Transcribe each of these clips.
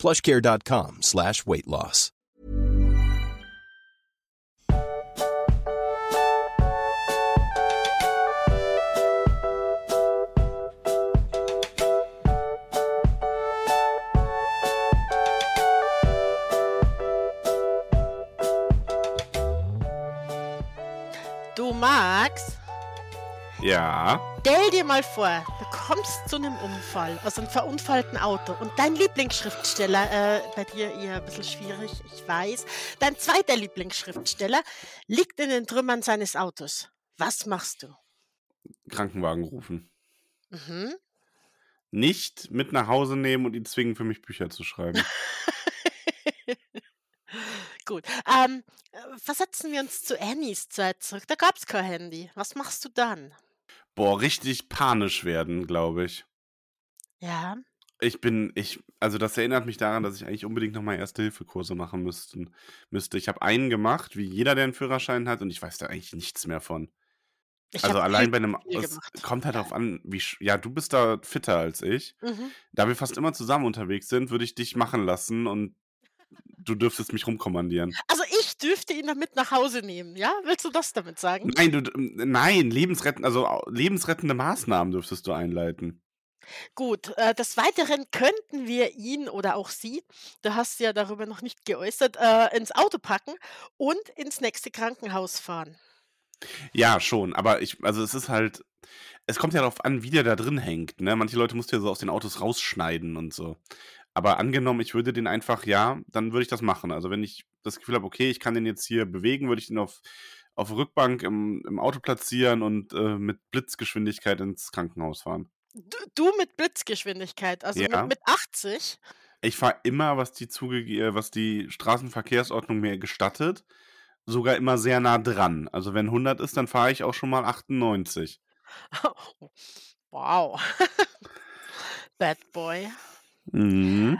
plushcare.com slash weight loss. Du Max, Ja. stell dir mal vor, du kommst zu einem Unfall, also einem verunfallten Auto und dein Lieblingsschriftsteller, äh, bei dir eher ein bisschen schwierig, ich weiß, dein zweiter Lieblingsschriftsteller liegt in den Trümmern seines Autos. Was machst du? Krankenwagen rufen. Mhm. Nicht mit nach Hause nehmen und ihn zwingen, für mich Bücher zu schreiben. Gut. Ähm, äh, versetzen wir uns zu Annies Zeit zurück. Da gab es kein Handy. Was machst du dann? Boah, richtig panisch werden, glaube ich. Ja. Ich bin, ich, also das erinnert mich daran, dass ich eigentlich unbedingt nochmal Erste-Hilfe-Kurse machen müssten, müsste. Ich habe einen gemacht, wie jeder, der einen Führerschein hat, und ich weiß da eigentlich nichts mehr von. Ich Also allein bei einem, es kommt halt Ja. darauf an, wie, sch- ja, du bist da fitter als ich. Mhm. Da wir fast immer zusammen unterwegs sind, würde ich dich machen lassen und du dürftest mich rumkommandieren. Also ich dürfte ihn damit nach Hause nehmen, ja? Willst du das damit sagen? Nein, du, nein, lebensrettend, also lebensrettende Maßnahmen dürftest du einleiten. Gut, äh, des Weiteren könnten wir ihn oder auch sie, du hast ja darüber noch nicht geäußert, äh, ins Auto packen und ins nächste Krankenhaus fahren. Ja, schon, aber ich, also es ist halt, es kommt ja darauf an, wie der da drin hängt, ne? Manche Leute musst du ja so aus den Autos rausschneiden und so. Aber angenommen, ich würde den einfach, ja, dann würde ich das machen. Also wenn ich das Gefühl habe, okay, ich kann den jetzt hier bewegen, würde ich den auf, auf Rückbank im, im Auto platzieren und äh, mit Blitzgeschwindigkeit ins Krankenhaus fahren. Du, du mit Blitzgeschwindigkeit, also Ja. mit, mit 80. Ich fahre immer, was die Zuge äh, was die Straßenverkehrsordnung mir gestattet, sogar immer sehr nah dran. Also wenn 100 ist, dann fahre ich auch schon mal 98. wow. Bad Boy. Mhm.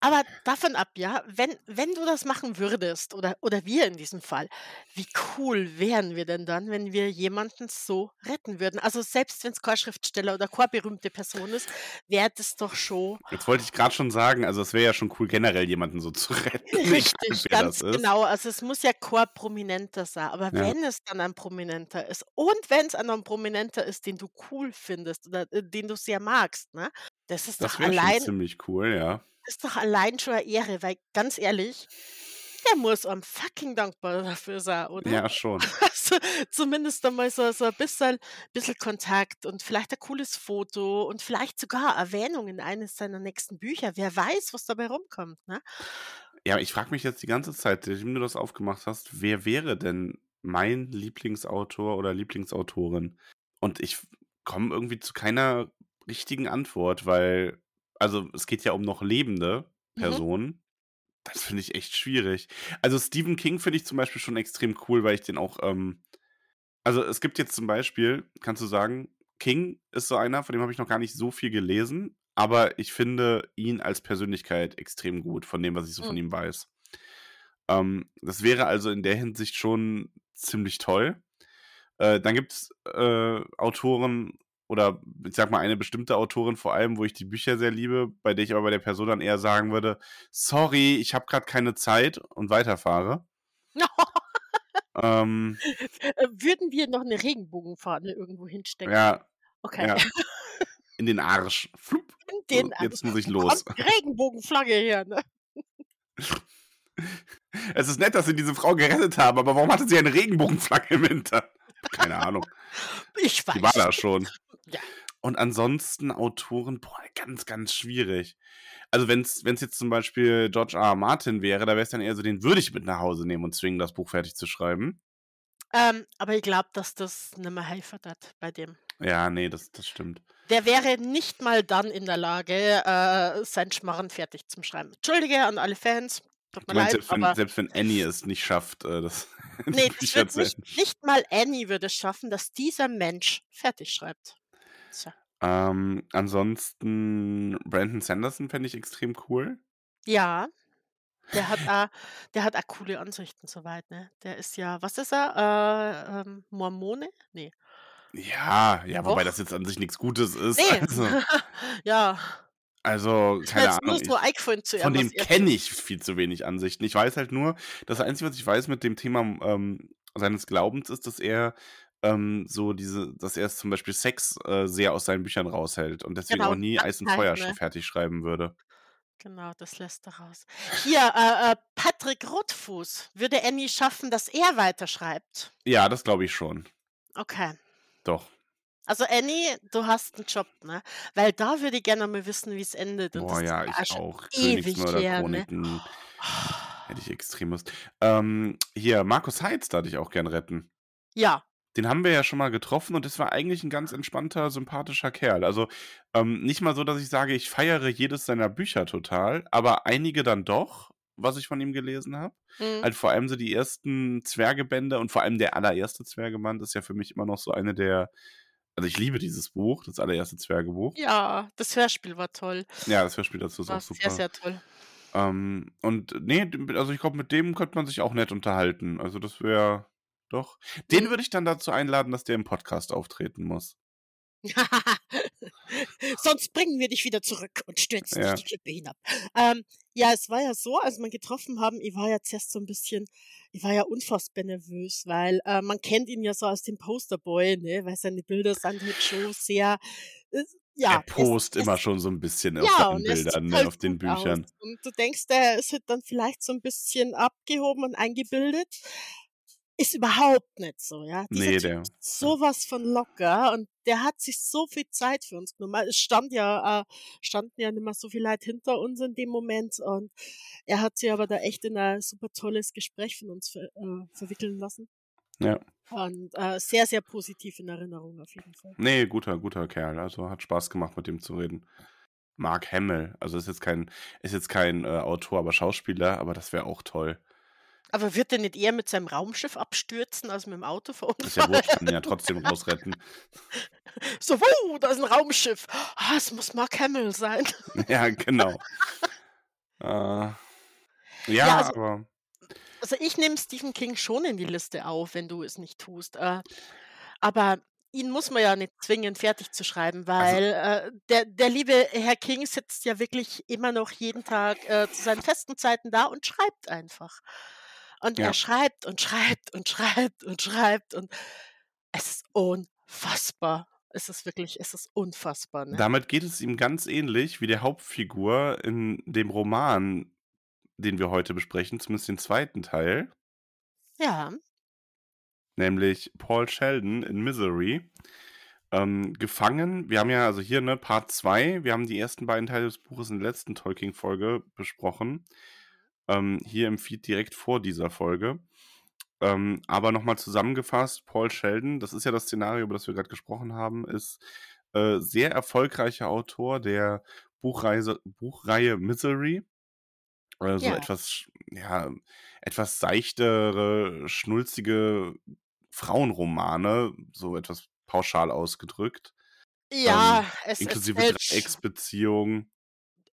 Aber davon ab, ja, wenn, wenn du das machen würdest, oder, oder wir in diesem Fall, wie cool wären wir denn dann, wenn wir jemanden so retten würden? Also selbst wenn es kein Schriftsteller oder keine berühmte Person ist, wäre das doch schon Jetzt wollte ich gerade schon sagen, also es wäre ja schon cool, generell jemanden so zu retten. egal richtig, wer ganz genau. Also es muss ja kein Prominenter sein, aber Ja. wenn es dann ein Prominenter ist und wenn es ein Prominenter ist, den du cool findest oder äh, den du sehr magst, ne? Das ist Das doch allein, ziemlich cool, ja. Ist doch allein schon eine Ehre, weil ganz ehrlich, der muss am fucking dankbar dafür sein, oder? Ja, schon. Also, zumindest einmal so, so ein bisschen, bisschen Kontakt und vielleicht ein cooles Foto und vielleicht sogar Erwähnung in eines seiner nächsten Bücher. Wer weiß, was dabei rumkommt, ne? Ja, ich frage mich jetzt die ganze Zeit, seitdem du das aufgemacht hast, wer wäre denn mein Lieblingsautor oder Lieblingsautorin? Und ich komme irgendwie zu keiner richtigen Antwort, weil, also es geht ja um noch lebende Mhm. Personen. Das finde ich echt schwierig. Also Stephen King finde ich zum Beispiel schon extrem cool, weil ich den auch, ähm, also es gibt jetzt zum Beispiel, kannst du sagen, King ist so einer, von dem habe ich noch gar nicht so viel gelesen, aber ich finde ihn als Persönlichkeit extrem gut, von dem, was ich so von Mhm. ihm weiß. Ähm, das wäre also in der Hinsicht schon ziemlich toll. Äh, dann gibt es äh, Autoren oder ich sag mal eine bestimmte Autorin vor allem, wo ich die Bücher sehr liebe, bei der ich aber bei der Person dann eher sagen würde, sorry, ich habe gerade keine Zeit und weiterfahre. Ähm, Äh, Würden wir noch eine Regenbogenfahne irgendwo hinstecken? ja, Okay. ja, in den Arsch. Flup. In den So, jetzt Arsch. muss ich los. kommt Regenbogenflagge her, ne? Es ist nett, dass sie diese Frau gerettet haben, aber warum hatte sie eine Regenbogenflagge im Hintern? Keine Ahnung. Ich Die war weiß. da schon. Ja. Und ansonsten Autoren, boah, ganz, ganz schwierig. Also wenn es jetzt zum Beispiel George R. R. Martin wäre, da wäre es dann eher so, den würde ich mit nach Hause nehmen und zwingen, das Buch fertig zu schreiben. Ähm, aber ich glaube, dass das nicht mehr helfen hat bei dem. Ja, nee, das, das stimmt. Der wäre nicht mal dann in der Lage, äh, sein Schmarren fertig zu schreiben. Entschuldige an alle Fans. Tut mir leid, selbst wenn, selbst wenn Annie es nicht schafft, äh, das nee, das wird nicht, nicht mal Annie würde es schaffen, dass dieser Mensch fertig schreibt. Tja. Ähm, ansonsten Brandon Sanderson fände ich extrem cool. Ja, der hat auch, der hat auch coole Ansichten soweit, ne? Der ist ja, was ist er? Äh, ähm, Mormone? Nee. Ja, ja, wobei das Doch. jetzt an sich nichts Gutes ist. Nee. Also, ja. also keine jetzt nur Ahnung. so Ich, zu von dem kenne ich viel zu wenig Ansichten. Ich weiß halt nur, das Einzige, was ich weiß mit dem Thema ähm, seines Glaubens ist, dass er ähm, so diese, dass er zum Beispiel Sex äh, sehr aus seinen Büchern raushält und deswegen Genau, auch nie Eis und Feuer ne? fertig schreiben würde. Genau, das lässt er raus. Hier, äh, äh, Patrick Rotfuß. Würde Annie schaffen, dass er weiterschreibt? Ja, das glaube ich schon. Okay. Doch. Also Annie, du hast einen Job, ne? Weil da würde ich gerne mal wissen, wie es endet. Und Boah, ja, ich schon auch. ewig her, ne? Königsmörder-Chroniken hätte ich extrem Lust. Ähm, hier, Markus Heitz darf ich auch gern retten. Ja, Den haben wir ja schon mal getroffen und das war eigentlich ein ganz entspannter, sympathischer Kerl. Also ähm, nicht mal so, dass ich sage, ich feiere jedes seiner Bücher total, aber einige dann doch, was ich von ihm gelesen habe. mhm. Halt vor allem so die ersten Zwergebände und vor allem der allererste Zwergeband ist ja für mich immer noch so eine der. Also ich liebe dieses Buch, das allererste Zwergebuch. ja, das Hörspiel war toll. Ja, das Hörspiel dazu ist War auch sehr, super. sehr toll. Ähm, und nee, also ich glaube, mit dem könnte man sich auch nett unterhalten. Also das wäre doch. Den würde ich dann dazu einladen, dass der im Podcast auftreten muss. Sonst bringen wir dich wieder zurück und stürzen Ja. dich die Klippe hinab. Ähm, ja, es war ja so, als wir ihn getroffen haben, ich war ja zuerst so ein bisschen, ich war ja unfassbar nervös, weil äh, man kennt ihn ja so aus dem Posterboy, ne, weil seine Bilder sind halt schon sehr, äh, ja, er post es, immer es, schon so ein bisschen auf ja, er sieht Bildern, ne, halt auf den gut aus. Büchern. Und du denkst, der ist halt dann vielleicht so ein bisschen abgehoben und eingebildet. Ist überhaupt nicht so, ja. Dieser Nee, Typ der. ist sowas von locker und der hat sich so viel Zeit für uns genommen. Es stand ja, äh, standen ja nicht mehr so viel Leute hinter uns in dem Moment und er hat sich aber da echt in ein super tolles Gespräch von uns ver, äh, verwickeln lassen. Ja. Und äh, sehr, sehr positiv in Erinnerung auf jeden Fall. Nee, guter, guter Kerl. Also hat Spaß gemacht, mit dem zu reden. Mark Hamill, also ist jetzt kein, ist jetzt kein äh, Autor, aber Schauspieler, aber das wäre auch toll. Aber wird er nicht eher mit seinem Raumschiff abstürzen als mit dem Auto Ist ja wurscht, verunfallen? kann ihn ja trotzdem rausretten. So, wuh, da ist ein Raumschiff. Ah, es muss Mark Hamill sein. ja, genau. Äh, ja, Ja, also, aber also ich nehme Stephen King schon in die Liste auf, wenn du es nicht tust. Äh, aber ihn muss man ja nicht zwingen, fertig zu schreiben, also weil äh, der, der liebe Herr King sitzt ja wirklich immer noch jeden Tag äh, zu seinen festen Zeiten da und schreibt einfach. Und er ja. schreibt und schreibt und schreibt und schreibt und es ist unfassbar. Es ist wirklich, es ist unfassbar, ne? Damit geht es ihm ganz ähnlich wie der Hauptfigur in dem Roman, den wir heute besprechen, zumindest den zweiten Teil, Ja. nämlich Paul Sheldon in Misery. Ähm, gefangen, wir haben ja also hier ne Part 2, wir haben die ersten beiden Teile des Buches in der letzten Tolkien-Folge besprochen. Ähm, hier im Feed direkt vor dieser Folge. Ähm, aber nochmal zusammengefasst, Paul Sheldon, das ist ja das Szenario, über das wir gerade gesprochen haben, ist äh, sehr erfolgreicher Autor der Buchreise, Buchreihe Misery. Äh, so Ja. etwas, ja, etwas seichtere, schnulzige Frauenromane, so etwas pauschal ausgedrückt. Ja, Ähm, es, inklusive fällt sch- Dreiecksbeziehung.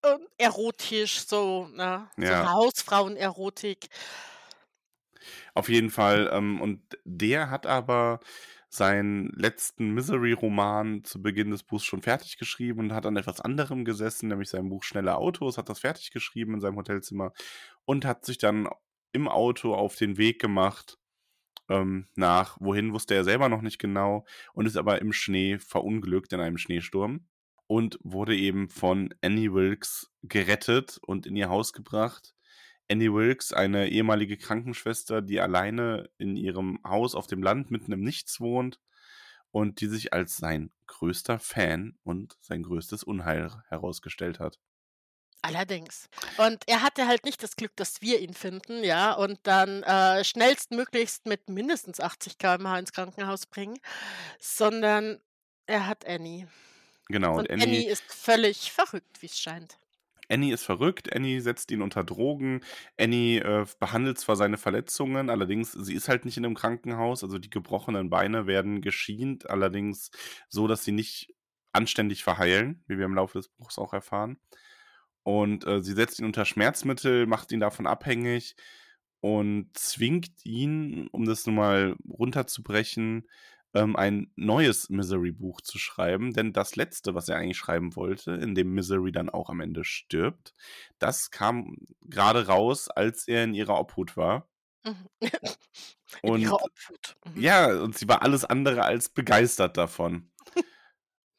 Ähm, erotisch, so, ne? So Ja. Hausfrauen-Erotik. Auf jeden Fall. Ähm, und der hat aber seinen letzten Misery-Roman zu Beginn des Buchs schon fertig geschrieben und hat an etwas anderem gesessen, nämlich sein Buch Schnelle Autos, hat das fertig geschrieben in seinem Hotelzimmer und hat sich dann im Auto auf den Weg gemacht ähm, nach, wohin wusste er selber noch nicht genau und ist aber im Schnee verunglückt in einem Schneesturm und wurde eben von Annie Wilkes gerettet und in ihr Haus gebracht. Annie Wilkes, eine ehemalige Krankenschwester, die alleine in ihrem Haus auf dem Land mitten im Nichts wohnt und die sich als sein größter Fan und sein größtes Unheil herausgestellt hat. Allerdings. Und er hatte halt nicht das Glück, dass wir ihn finden, ja, und dann äh, schnellstmöglichst mit mindestens 80 km/h ins Krankenhaus bringen, sondern er hat Annie. Genau, und Und Annie, Annie ist völlig verrückt, wie es scheint. Annie ist verrückt, Annie setzt ihn unter Drogen, Annie äh, behandelt zwar seine Verletzungen, allerdings, sie ist halt nicht in einem Krankenhaus, also die gebrochenen Beine werden geschient, allerdings so, dass sie nicht anständig verheilen, wie wir im Laufe des Buchs auch erfahren. Und äh, sie setzt ihn unter Schmerzmittel, macht ihn davon abhängig und zwingt ihn, um das nun mal runterzubrechen, ähm, ein neues Misery-Buch zu schreiben. Denn das letzte, was er eigentlich schreiben wollte, in dem Misery dann auch am Ende stirbt, das kam gerade raus, als er in ihrer Obhut war. Mhm. in Und ihrer Obhut. Mhm. ja, und sie war alles andere als begeistert davon.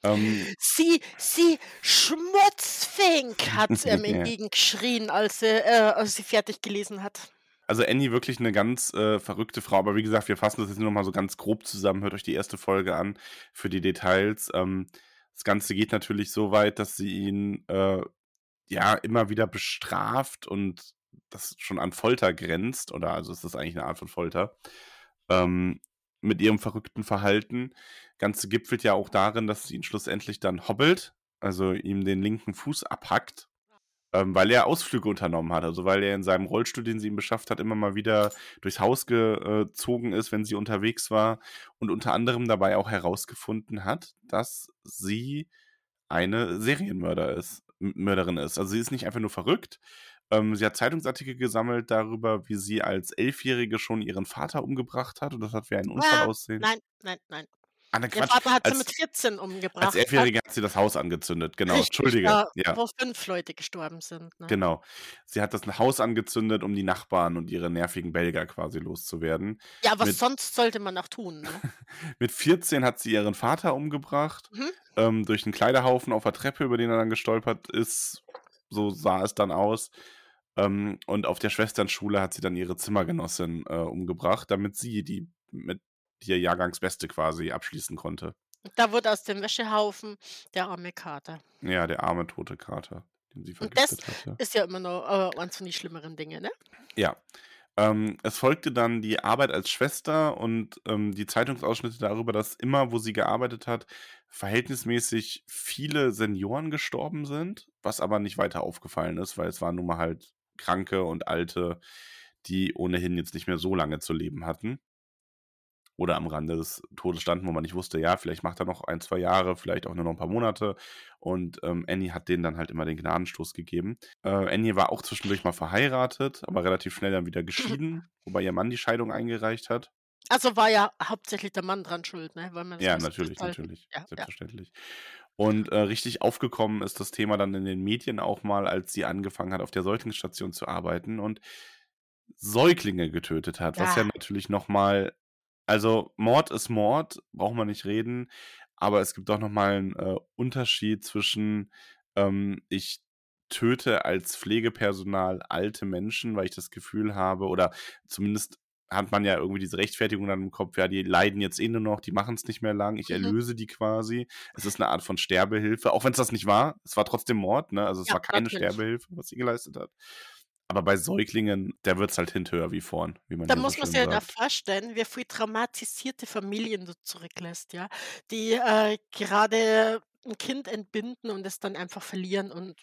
ähm, Sie, sie Schmutzfink, hat ihm Ja. entgegengeschrien, als äh, als sie fertig gelesen hat. Also Annie wirklich eine ganz äh, verrückte Frau, aber wie gesagt, wir fassen das jetzt nur noch mal so ganz grob zusammen. Hört euch die erste Folge an für die Details. Ähm, das Ganze geht natürlich so weit, dass sie ihn äh, ja immer wieder bestraft und das schon an Folter grenzt, oder also ist eigentlich eine Art von Folter, ähm, mit ihrem verrückten Verhalten. Ganze gipfelt ja auch darin, dass sie ihn schlussendlich dann hobbelt, also ihm den linken Fuß abhackt ähm, weil er Ausflüge unternommen hat. Also weil er in seinem Rollstuhl, den sie ihm beschafft hat, immer mal wieder durchs Haus gezogen ist, wenn sie unterwegs war und unter anderem dabei auch herausgefunden hat, dass sie eine Serienmörder ist, Mörderin ist. Also sie ist nicht einfach nur verrückt. Ähm, sie hat Zeitungsartikel gesammelt darüber, wie sie als Elfjährige schon ihren Vater umgebracht hat und das hat wie ein Unfall Ah, aussehen. Nein, nein, nein. Ah, ne, Ihr Quatsch. Vater hat sie Als, mit 14 als umgebracht. Elfjährige hat sie das Haus angezündet. Genau, Richtig, Entschuldige. da, Ja. wo fünf Leute gestorben sind. Ne? Genau. Sie hat das Haus angezündet, um die Nachbarn und ihre nervigen Belger quasi loszuwerden. Ja, was Mit, sonst sollte man auch tun? Ne? mit 14 hat sie ihren Vater umgebracht, Mhm. ähm, durch einen Kleiderhaufen auf der Treppe, über den er dann gestolpert ist. So sah es dann aus. Ähm, und auf der Schwesternschule hat sie dann ihre Zimmergenossin äh, umgebracht, damit sie die mit ihr Jahrgangsbeste quasi abschließen konnte. Da wurde aus dem Wäschehaufen der arme Kater. Ja, der arme tote Kater, den sie Und das vergiftet hatte. ist ja immer noch äh, eins von den schlimmeren Dingen, ne? Ja. Ähm, es folgte dann die Arbeit als Schwester und ähm, die Zeitungsausschnitte darüber, dass immer, wo sie gearbeitet hat, verhältnismäßig viele Senioren gestorben sind, was aber nicht weiter aufgefallen ist, weil es waren nun mal halt Kranke und Alte, die ohnehin jetzt nicht mehr so lange zu leben hatten oder am Rande des Todes standen, wo man nicht wusste, ja, vielleicht macht er noch ein, zwei Jahre, vielleicht auch nur noch ein paar Monate. Und ähm, Annie hat denen dann halt immer den Gnadenstoß gegeben. Äh, Annie war auch zwischendurch mal verheiratet, aber relativ schnell dann wieder geschieden, wobei ihr Mann die Scheidung eingereicht hat. Also war ja hauptsächlich der Mann dran schuld, ne? Ja, natürlich, natürlich, Ja, ja. selbstverständlich. Und äh, richtig aufgekommen ist das Thema dann in den Medien auch mal, als sie angefangen hat, auf der Säuglingsstation zu arbeiten und Säuglinge getötet hat, was ja Ja. natürlich nochmal, also Mord ist Mord, braucht man nicht reden, aber es gibt doch nochmal einen äh, Unterschied zwischen, ähm, ich töte als Pflegepersonal alte Menschen, weil ich das Gefühl habe, oder zumindest hat man ja irgendwie diese Rechtfertigung dann im Kopf, ja, die leiden jetzt eh nur noch, die machen es nicht mehr lang, ich Mhm. erlöse die quasi. Es ist eine Art von Sterbehilfe, auch wenn es das nicht war. Es war trotzdem Mord, ne? Also es Ja, war keine natürlich. Sterbehilfe, was sie geleistet hat. Aber bei Säuglingen, da wird es halt hinterher wie vorn, wie man Da ja so muss man sich ja da sagt. vorstellen, wie viel traumatisierte Familien du zurücklässt, ja, die äh, gerade ein Kind entbinden und es dann einfach verlieren und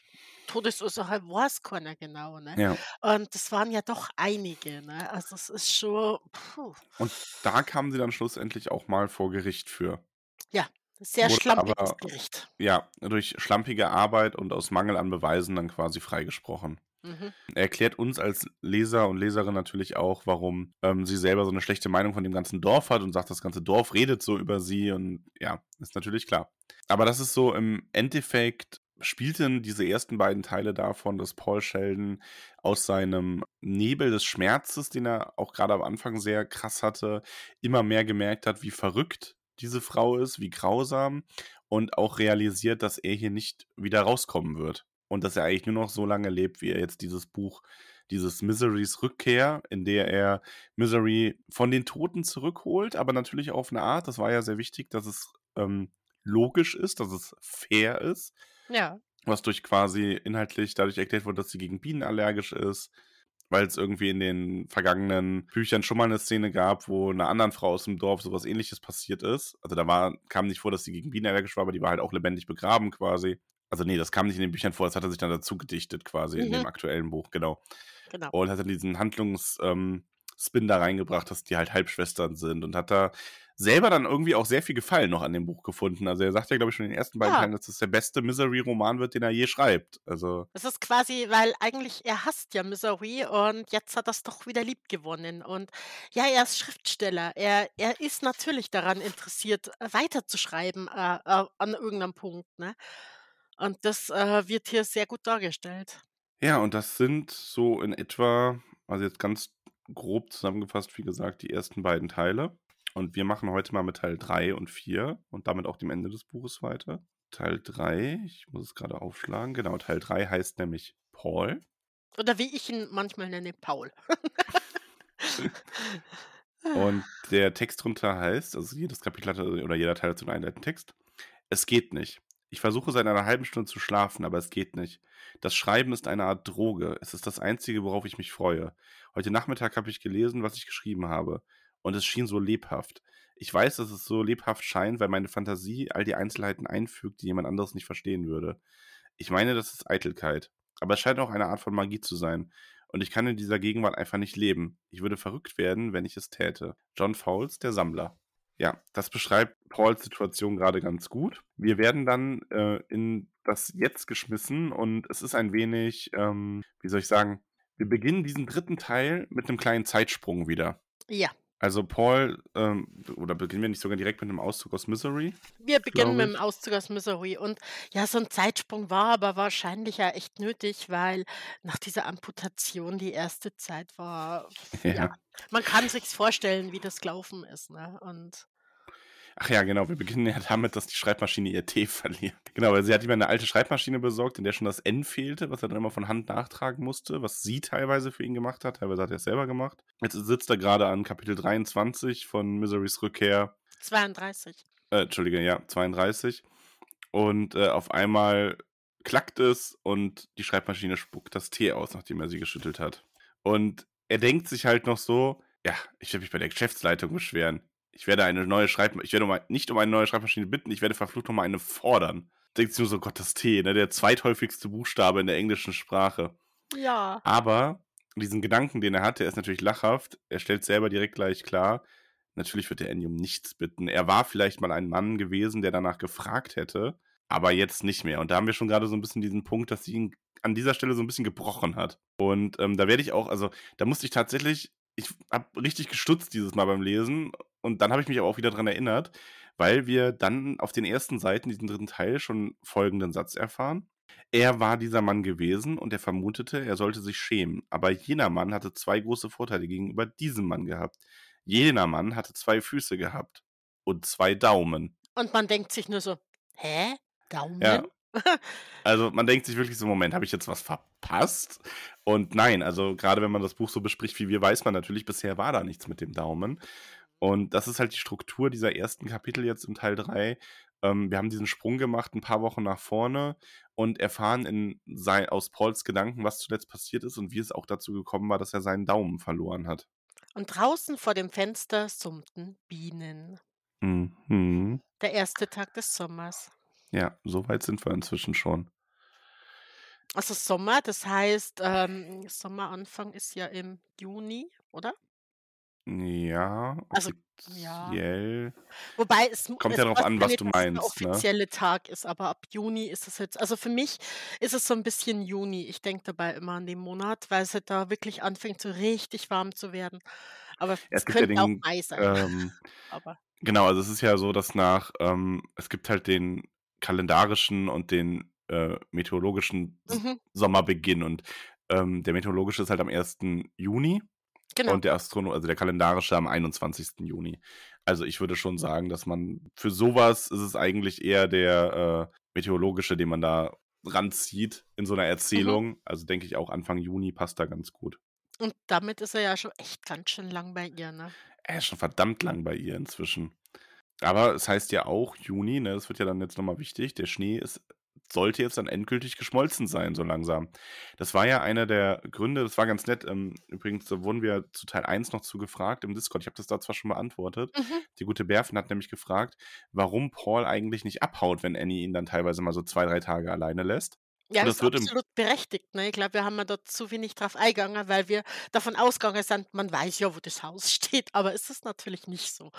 Todesursache weiß keiner genau, ne? Ja. Und das waren ja doch einige, ne? Also es ist schon, puh, Und da kamen sie dann schlussendlich auch mal vor Gericht für. ja, sehr Wurde schlampiges aber, Gericht. ja, durch schlampige Arbeit und aus Mangel an Beweisen dann quasi freigesprochen. Mhm. Er erklärt uns als Leser und Leserin natürlich auch, warum ähm, sie selber so eine schlechte Meinung von dem ganzen Dorf hat und sagt, das ganze Dorf redet so über sie und ja, ist natürlich klar. Aber das ist so im Endeffekt spielten diese ersten beiden Teile davon, dass Paul Sheldon aus seinem Nebel des Schmerzes, den er auch gerade am Anfang sehr krass hatte, immer mehr gemerkt hat, wie verrückt diese Frau ist, wie grausam und auch realisiert, dass er hier nicht wieder rauskommen wird und dass er eigentlich nur noch so lange lebt, wie er jetzt dieses Buch, dieses Miserys Rückkehr, in der er Misery von den Toten zurückholt, aber natürlich auf eine Art, das war ja sehr wichtig, dass es ähm, logisch ist, dass es fair ist, Ja. was durch quasi inhaltlich dadurch erklärt wurde, dass sie gegen Bienen allergisch ist, weil es irgendwie in den vergangenen Büchern schon mal eine Szene gab, wo einer anderen Frau aus dem Dorf sowas ähnliches passiert ist. Also da war, kam nicht vor, dass sie gegen Bienen allergisch war, aber die war halt auch lebendig begraben quasi. Also nee, das kam nicht in den Büchern vor, das hat er sich dann dazu gedichtet quasi in dem Mhm. aktuellen Buch, genau. Genau. Und hat dann diesen Handlungs ähm, da reingebracht, dass die halt Halbschwestern sind und hat da selber dann irgendwie auch sehr viel Gefallen noch an dem Buch gefunden. Also er sagt ja, glaube ich, schon in den ersten beiden Ja. Teilen, dass das der beste Misery-Roman wird, den er je schreibt. Also Das ist quasi, weil eigentlich er hasst ja Misery und jetzt hat er's doch wieder lieb gewonnen. Und ja, er ist Schriftsteller. Er er ist natürlich daran interessiert, weiterzuschreiben, äh, äh, an irgendeinem Punkt, ne? Und das, äh, wird hier sehr gut dargestellt. ja, und das sind so in etwa, also jetzt ganz grob zusammengefasst, wie gesagt, die ersten beiden Teile. Und wir machen heute mal mit Teil 3 und 4 und damit auch dem Ende des Buches weiter. Teil 3, ich muss es gerade aufschlagen, genau, Teil 3 heißt nämlich Paul. Oder wie ich ihn manchmal nenne, Paul. Und der Text drunter heißt, also jedes Kapitel hat oder jeder Teil hat so einen einleitenden Text. Es geht nicht. Ich versuche seit einer halben Stunde zu schlafen, aber es geht nicht. Das Schreiben ist eine Art Droge. Es ist das Einzige, worauf ich mich freue. Heute Nachmittag habe ich gelesen, was ich geschrieben habe. Und es schien so lebhaft. Ich weiß, dass es so lebhaft scheint, weil meine Fantasie all die Einzelheiten einfügt, die jemand anderes nicht verstehen würde. Ich meine, das ist Eitelkeit. Aber es scheint auch eine Art von Magie zu sein. Und ich kann in dieser Gegenwart einfach nicht leben. Ich würde verrückt werden, wenn ich es täte. John Fowles, der Sammler. Ja, das beschreibt Pauls Situation gerade ganz gut. Wir werden dann äh, in das Jetzt geschmissen und es ist ein wenig, ähm, wie soll ich sagen, wir beginnen diesen dritten Teil mit einem kleinen Zeitsprung wieder. Ja. Also Paul, ähm, oder beginnen wir nicht sogar direkt mit einem Auszug aus Misery? Wir beginnen mit dem ich. Auszug aus Misery. Und ja, so ein Zeitsprung war aber wahrscheinlich ja echt nötig, weil nach dieser Amputation die erste Zeit war, ja, Ja. man kann sich's vorstellen, wie das gelaufen ist, ne? Und Ach ja, genau. Wir beginnen ja damit, dass die Schreibmaschine ihr T verliert. Genau, weil sie hat ihm eine alte Schreibmaschine besorgt, in der schon das N fehlte, was er dann immer von Hand nachtragen musste, was sie teilweise für ihn gemacht hat. Teilweise hat er es selber gemacht. Jetzt sitzt er gerade an Kapitel 23 von Miserys Rückkehr. 32. Äh, Entschuldige, ja, 32. Und äh, auf einmal klackt es und die Schreibmaschine spuckt das T aus, nachdem er sie geschüttelt hat. Und er denkt sich halt noch so, ja, ich werde mich bei der Geschäftsleitung beschweren. Ich werde eine neue Schreibmaschine, ich werde um nicht um eine neue Schreibmaschine bitten, ich werde verflucht nochmal eine fordern. Denkt sich nur so, Gott, das T, ne, der zweithäufigste Buchstabe in der englischen Sprache. Ja. Aber diesen Gedanken, den er hat, der ist natürlich lachhaft. Er stellt selber direkt gleich klar, natürlich wird er Annie um nichts bitten. Er war vielleicht mal ein Mann gewesen, der danach gefragt hätte, aber jetzt nicht mehr. Und da haben wir schon gerade so ein bisschen diesen Punkt, dass sie ihn an dieser Stelle so ein bisschen gebrochen hat. Und ähm, da werde ich auch, also da musste ich tatsächlich, ich habe richtig gestutzt dieses Mal beim Lesen und dann habe ich mich aber auch wieder dran erinnert, weil wir dann auf den ersten Seiten, diesen dritten Teil, schon folgenden Satz erfahren. Er war dieser Mann gewesen und er vermutete, er sollte sich schämen. Aber jener Mann hatte zwei große Vorteile gegenüber diesem Mann gehabt. Jener Mann hatte zwei Füße gehabt und zwei Daumen. Und man denkt sich nur so, hä? Daumen? Ja. Also man denkt sich wirklich so, Moment, habe ich jetzt was verpasst? Und nein, also gerade wenn man das Buch so bespricht wie wir, weiß man natürlich, bisher war da nichts mit dem Daumen. Und das ist halt die Struktur dieser ersten Kapitel jetzt im Teil 3. Ähm, wir haben diesen Sprung gemacht, ein paar Wochen nach vorne und erfahren in sein, aus Pauls Gedanken, was zuletzt passiert ist und wie es auch dazu gekommen war, dass er seinen Daumen verloren hat. Und draußen vor dem Fenster summten Bienen. Mhm. Der erste Tag des Sommers. Ja, so weit sind wir inzwischen schon. Also Sommer, das heißt, ähm, Sommeranfang ist ja im Juni, oder? Ja, Also, ja. offiziell. Wobei es, Kommt es ja darauf an, ja was du es der meinst, ne? offizielle Tag ist, aber ab Juni ist es jetzt, also für mich ist es so ein bisschen Juni. Ich denke dabei immer an den Monat, weil es halt da wirklich anfängt, so richtig warm zu werden. Aber Ja, es es gibt ja könnte auch den, Mai sein. ähm, genau, also es ist ja so, dass nach, ähm, es gibt halt den kalendarischen und den äh, meteorologischen mhm, Sommerbeginn und ähm, der meteorologische ist halt am 1. Juni genau. und der Astrono, also der kalendarische am 21. Juni. Also ich würde schon sagen, dass man für sowas ist es eigentlich eher der äh, meteorologische, den man da ranzieht in so einer Mhm. Erzählung. Also denke ich auch Anfang Juni passt da ganz gut. Und damit ist er ja schon echt ganz schön lang bei ihr, ne? Er ist schon verdammt lang bei ihr inzwischen. Aber es heißt ja auch Juni, ne? Das wird ja dann jetzt nochmal wichtig. Der Schnee ist sollte jetzt dann endgültig geschmolzen sein, so langsam. Das war ja einer der Gründe, das war ganz nett. Ähm, übrigens, da wurden wir zu Teil 1 noch zu gefragt im Discord. Ich habe das da zwar schon beantwortet. Mhm. Die gute Bärfen hat nämlich gefragt, warum Paul eigentlich nicht abhaut, wenn Annie ihn dann teilweise mal so zwei, drei Tage alleine lässt. Ja, das ist wird im absolut berechtigt. Ne? Ich glaube, wir haben ja da zu wenig drauf eingegangen, weil wir davon ausgegangen sind, man weiß ja, wo das Haus steht, aber ist es natürlich nicht so.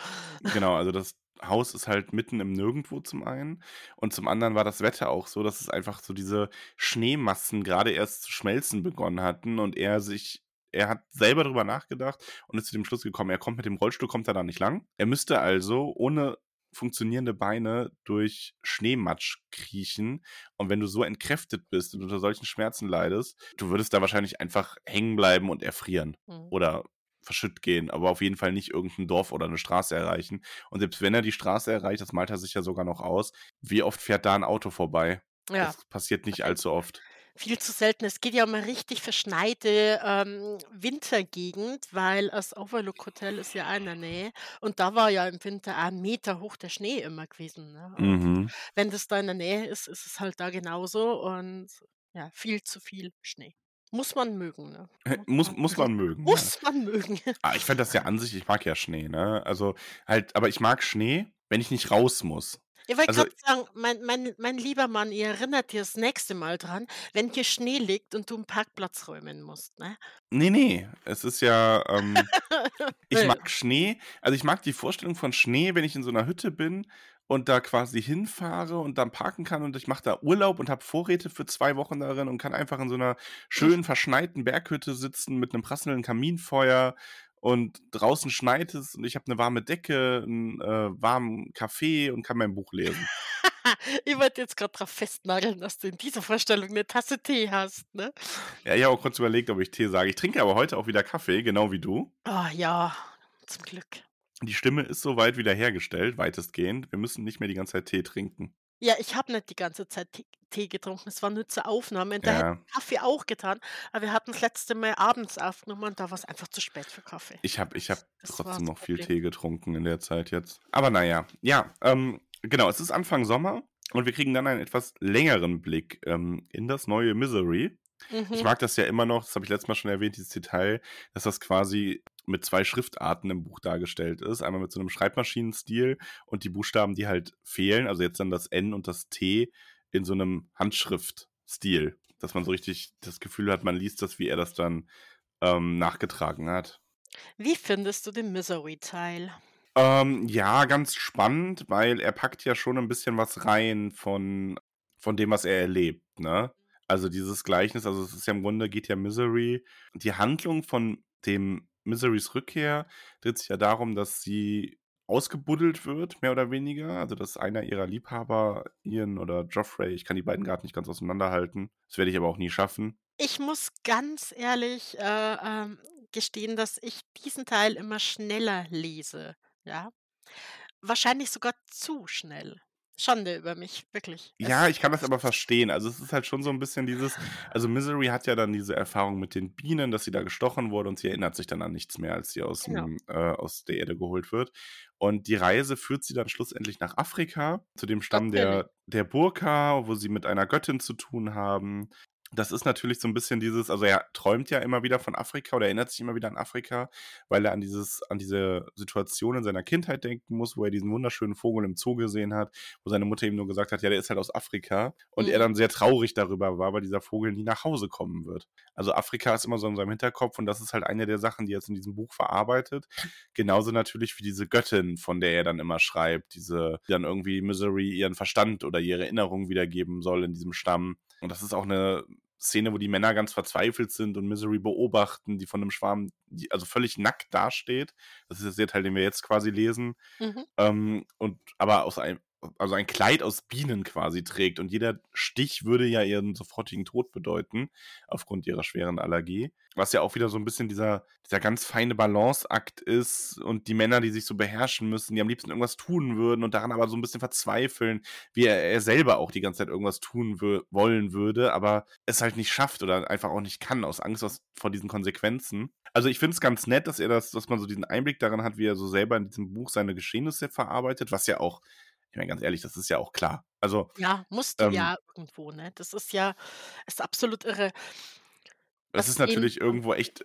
Genau, also das Haus ist halt mitten im Nirgendwo zum einen und zum anderen war das Wetter auch so, dass es einfach so diese Schneemassen gerade erst zu schmelzen begonnen hatten und er sich er hat selber darüber nachgedacht und ist zu dem Schluss gekommen, er kommt mit dem Rollstuhl, kommt er da nicht lang. Er müsste also ohne funktionierende Beine durch Schneematsch kriechen. Und wenn du so entkräftet bist und unter solchen Schmerzen leidest, du würdest da wahrscheinlich einfach hängen bleiben und erfrieren Mhm. oder verschütt gehen, aber auf jeden Fall nicht irgendein Dorf oder eine Straße erreichen. Und selbst wenn er die Straße erreicht, das malt er sich ja sogar noch aus, wie oft fährt da ein Auto vorbei? Ja, Das passiert nicht allzu oft. viel zu selten. Es geht ja um eine richtig verschneite ähm, Wintergegend, weil das Overlook Hotel ist ja in der Nähe und da war ja im Winter ein Meter hoch der Schnee immer gewesen. Ne? Mhm. wenn das da in der Nähe ist, ist es halt da genauso und ja, viel zu viel Schnee. Muss man mögen, ne? Muss, muss man mögen. Ja. Muss man mögen. Ah, ich fand das ja an sich, ich mag ja Schnee, ne? Also halt, aber ich mag Schnee, wenn ich nicht raus muss. Ich wollte Also gerade sagen, mein, mein, mein lieber Mann, ihr erinnert dir das nächste Mal dran, wenn hier Schnee liegt und du einen Parkplatz räumen musst, ne? Nee, nee, es ist ja, ähm, ich Ja. mag Schnee, also ich mag die Vorstellung von Schnee, wenn ich in so einer Hütte bin und da quasi hinfahre und dann parken kann und ich mache da Urlaub und habe Vorräte für zwei Wochen darin und kann einfach in so einer schönen verschneiten Berghütte sitzen mit einem prasselnden Kaminfeuer und draußen schneit es und ich habe eine warme Decke, einen äh, warmen Kaffee und kann mein Buch lesen. ich wollte jetzt gerade drauf festnageln, dass du in dieser Vorstellung eine Tasse Tee hast, ne? Ja, ich habe auch kurz überlegt, ob ich Tee sage. Ich trinke aber heute auch wieder Kaffee, genau wie du. Oh ja, zum Glück. Die Stimme ist soweit wiederhergestellt, weitestgehend. Wir müssen nicht mehr die ganze Zeit Tee trinken. Ja, ich habe nicht die ganze Zeit Tee, getrunken. Es war nur zur Aufnahme. Und da hätte Ja, ich Kaffee auch getan. Aber wir hatten das letzte Mal abends aufgenommen und da war es einfach zu spät für Kaffee. ich habe ich hab Das trotzdem noch viel. Tee getrunken in der Zeit jetzt. Aber naja, ja, ähm, genau, es ist Anfang Sommer und wir kriegen dann einen etwas längeren Blick ähm, in das neue Misery. Ich Mhm. mag das ja immer noch, das habe ich letztes Mal schon erwähnt, dieses Detail, dass das quasi mit zwei Schriftarten im Buch dargestellt ist. Einmal mit so einem Schreibmaschinenstil und die Buchstaben, die halt fehlen, also jetzt dann das N und das T in so einem Handschriftstil, dass man so richtig das Gefühl hat, man liest das, wie er das dann ähm, nachgetragen hat. Wie findest du den Misery-Teil? Ähm, ja, ganz spannend, weil er packt ja schon ein bisschen was rein von, von dem, was er erlebt, ne? Also dieses Gleichnis, also es ist ja im Grunde, geht ja Misery. Die Handlung von dem Miserys Rückkehr dreht sich ja darum, dass sie ausgebuddelt wird, mehr oder weniger. Also dass einer ihrer Liebhaber, Ian oder Joffrey, ich kann die beiden gerade nicht ganz auseinanderhalten. Das werde ich aber auch nie schaffen. Ich muss ganz ehrlich äh, ähm, gestehen, dass ich diesen Teil immer schneller lese. Ja, wahrscheinlich sogar zu schnell. Schande über mich, wirklich. Ja, ich kann das aber verstehen. Also es ist halt schon so ein bisschen dieses, also Misery hat ja dann diese Erfahrung mit den Bienen, dass sie da gestochen wurde und sie erinnert sich dann an nichts mehr, als sie aus, genau. dem, äh, aus der Erde geholt wird. Und die Reise führt sie dann schlussendlich nach Afrika, zu dem Stamm Natürlich. der, der Burka, wo sie mit einer Göttin zu tun haben. Das ist natürlich so ein bisschen dieses, also er träumt ja immer wieder von Afrika oder erinnert sich immer wieder an Afrika, weil er an dieses, an diese Situation in seiner Kindheit denken muss, wo er diesen wunderschönen Vogel im Zoo gesehen hat, wo seine Mutter ihm nur gesagt hat, ja, der ist halt aus Afrika. Und er Mhm. dann sehr traurig darüber war, weil dieser Vogel nie nach Hause kommen wird. Also Afrika ist immer so in seinem Hinterkopf und das ist halt eine der Sachen, die er jetzt in diesem Buch verarbeitet. Genauso natürlich wie diese Göttin, von der er dann immer schreibt, diese, die dann irgendwie Misery ihren Verstand oder ihre Erinnerung wiedergeben soll in diesem Stamm. Und das ist auch eine Szene, wo die Männer ganz verzweifelt sind und Misery beobachten, die von einem Schwarm, die also völlig nackt dasteht. Das ist der Teil, den wir jetzt quasi lesen. Mhm. Ähm, und aber aus einem, also ein Kleid aus Bienen quasi trägt. Und jeder Stich würde ja ihren sofortigen Tod bedeuten, aufgrund ihrer schweren Allergie. Was ja auch wieder so ein bisschen dieser, dieser ganz feine Balanceakt ist und die Männer, die sich so beherrschen müssen, die am liebsten irgendwas tun würden und daran aber so ein bisschen verzweifeln, wie er, er selber auch die ganze Zeit irgendwas tun wollen würde, aber es halt nicht schafft oder einfach auch nicht kann, aus Angst aus, vor diesen Konsequenzen. Also ich finde es ganz nett, dass er das, dass man so diesen Einblick daran hat, wie er so selber in diesem Buch seine Geschehnisse verarbeitet, was ja auch Ich meine, ganz ehrlich, das ist ja auch klar. Also, Ja, musst du ähm ja irgendwo, ne? Das ist ja ist absolut irre. Das ist natürlich irgendwo echt, äh,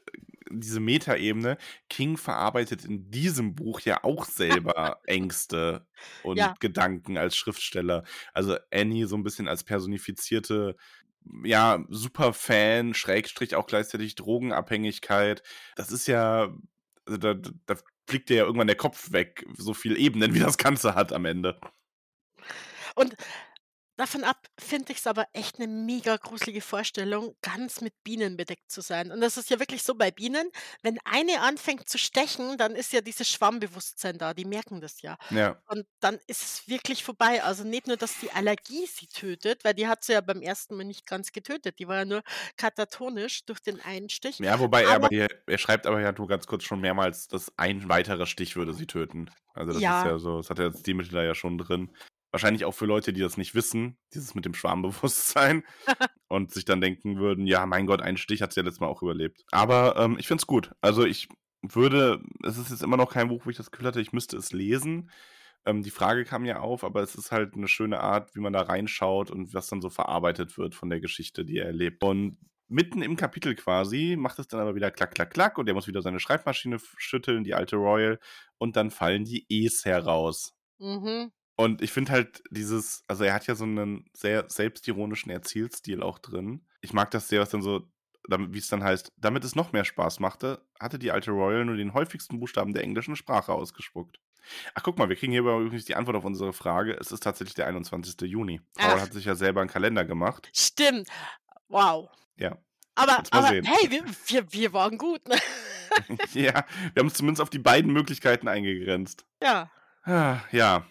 diese Metaebene. King verarbeitet in diesem Buch ja auch selber Ängste Ja. und Gedanken als Schriftsteller. Also, Annie so 'n bisschen als personifizierte, ja, Superfan, Schrägstrich auch gleichzeitig Drogenabhängigkeit. Das ist ja da da da fliegt dir ja irgendwann der Kopf weg, so viel Ebenen, wie das Ganze hat am Ende. Und davon ab finde ich's aber echt 'ne mega gruselige Vorstellung, ganz mit Bienen bedeckt zu sein. Und das ist ja wirklich so bei Bienen, wenn eine anfängt zu stechen, dann ist ja dieses Schwarmbewusstsein da, die merken das ja. Ja. Und dann ist es wirklich vorbei. Also, nicht nur, dass die Allergie sie tötet, weil die hat sie ja beim 1. Mal nicht ganz getötet. Die war ja nur katatonisch durch den einen Stich. Ja, wobei er aber Aber hier er schreibt aber ja nur ganz kurz schon mehrmals, dass ein weiterer Stich würde sie töten. Also, das ist Ja. ja so das hat ja das Stilmittel da ja schon drin. Wahrscheinlich auch für Leute, die das nicht wissen, dieses mit dem Schwarmbewusstsein und sich dann denken würden: „Ja, mein Gott, einen Stich hat sie ja letztes Mal auch überlebt.“ Aber, ähm, ich finde es gut. Also, ich würde es ist jetzt immer noch kein Buch, wo ich das Gefühl hatte, ich müsste es lesen. Ähm, die Frage kam ja auf, aber es ist halt 'ne schöne Art, wie man da reinschaut und was dann so verarbeitet wird von der Geschichte, die er erlebt. Und mitten im Kapitel quasi macht es dann aber wieder klack, klack, klack und er muss wieder seine Schreibmaschine schütteln, die alte Royal, und dann fallen die E's heraus. Mhm. Und ich finde halt dieses also, er hat ja so 'nen sehr selbstironischen Erzählstil auch drin. Ich mag das sehr, was dann so dam wie's dann heißt: „Damit es noch mehr Spaß machte, hatte die alte Royal nur den häufigsten Buchstaben der englischen Sprache ausgespuckt.“ Ach, guck mal, wir kriegen hier übrigens die Antwort auf unsere Frage. Es ist tatsächlich der 21. Juni. Paul hat sich ja selber 'n Kalender gemacht. Stimmt. Wow. Ja. Aber aber sehen. hey, wir wir wir waren gut, ne? Ja, wir haben uns zumindest auf die beiden Möglichkeiten eingegrenzt. Ja. Ah, ja.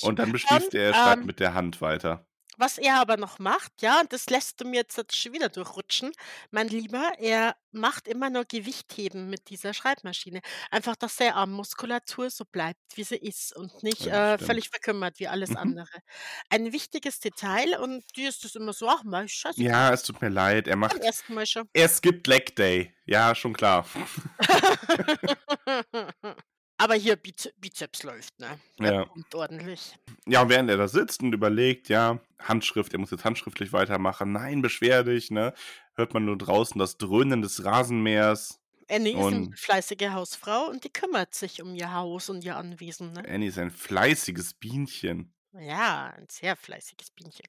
Und dann beschließt er, er schreibt ähm mit der Hand weiter. Was er aber noch macht, ja, und das lässt du mir jetzt schon wieder durchrutschen, mein Lieber, er macht immer nur Gewichtheben mit dieser Schreibmaschine. Einfach, dass seine Armmuskulatur so bleibt, wie sie ist und nicht, Ja, äh, völlig verkümmert wie alles Mhm. andere. Ein wichtiges Detail und dir ist das immer so: „Ach, mei, scheißegal.“ Ja, es tut mir leid. Er macht 1. Mal schon. er skippt Leg Day. Ja, schon klar. Aber hier Bize Bizeps läuft, ne? Der Ja. pumpt ordentlich. Ja, und während er da sitzt und überlegt, ja, Handschrift, er muss jetzt handschriftlich weitermachen. „Nein, beschwer dich“, ne? Hört man nur draußen das Dröhnen des Rasenmähers. Annie ist nämlich 'ne Und fleißige Hausfrau und die kümmert sich um ihr Haus und ihr Anwesen, ne? Annie ist ein fleißiges Bienchen. Ja, ein sehr fleißiges Bienchen.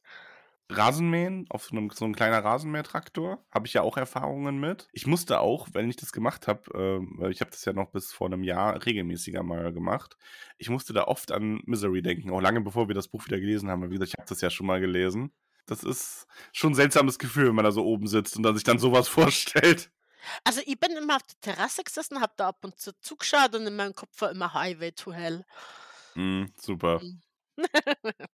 Rasenmähen auf so 'nem so 'n kleiner Rasenmähertraktor, habe ich ja auch Erfahrungen mit. Ich musste auch, wenn ich das gemacht habe, weil ich habe das ja noch bis vor 'nem Jahr regelmäßiger mal gemacht. Ich musste da oft an Misery denken, auch lange bevor wir das Buch wieder gelesen haben, weil wie gesagt, ich habe das ja schon mal gelesen. Das ist schon 'n seltsames Gefühl, wenn man da so oben sitzt und dann sich dann so was vorstellt. Also, ich bin immer auf der Terrasse gesessen, habe da ab und zu zugeschaut und in meinem Kopf war immer Highway to Hell. Mhm, super.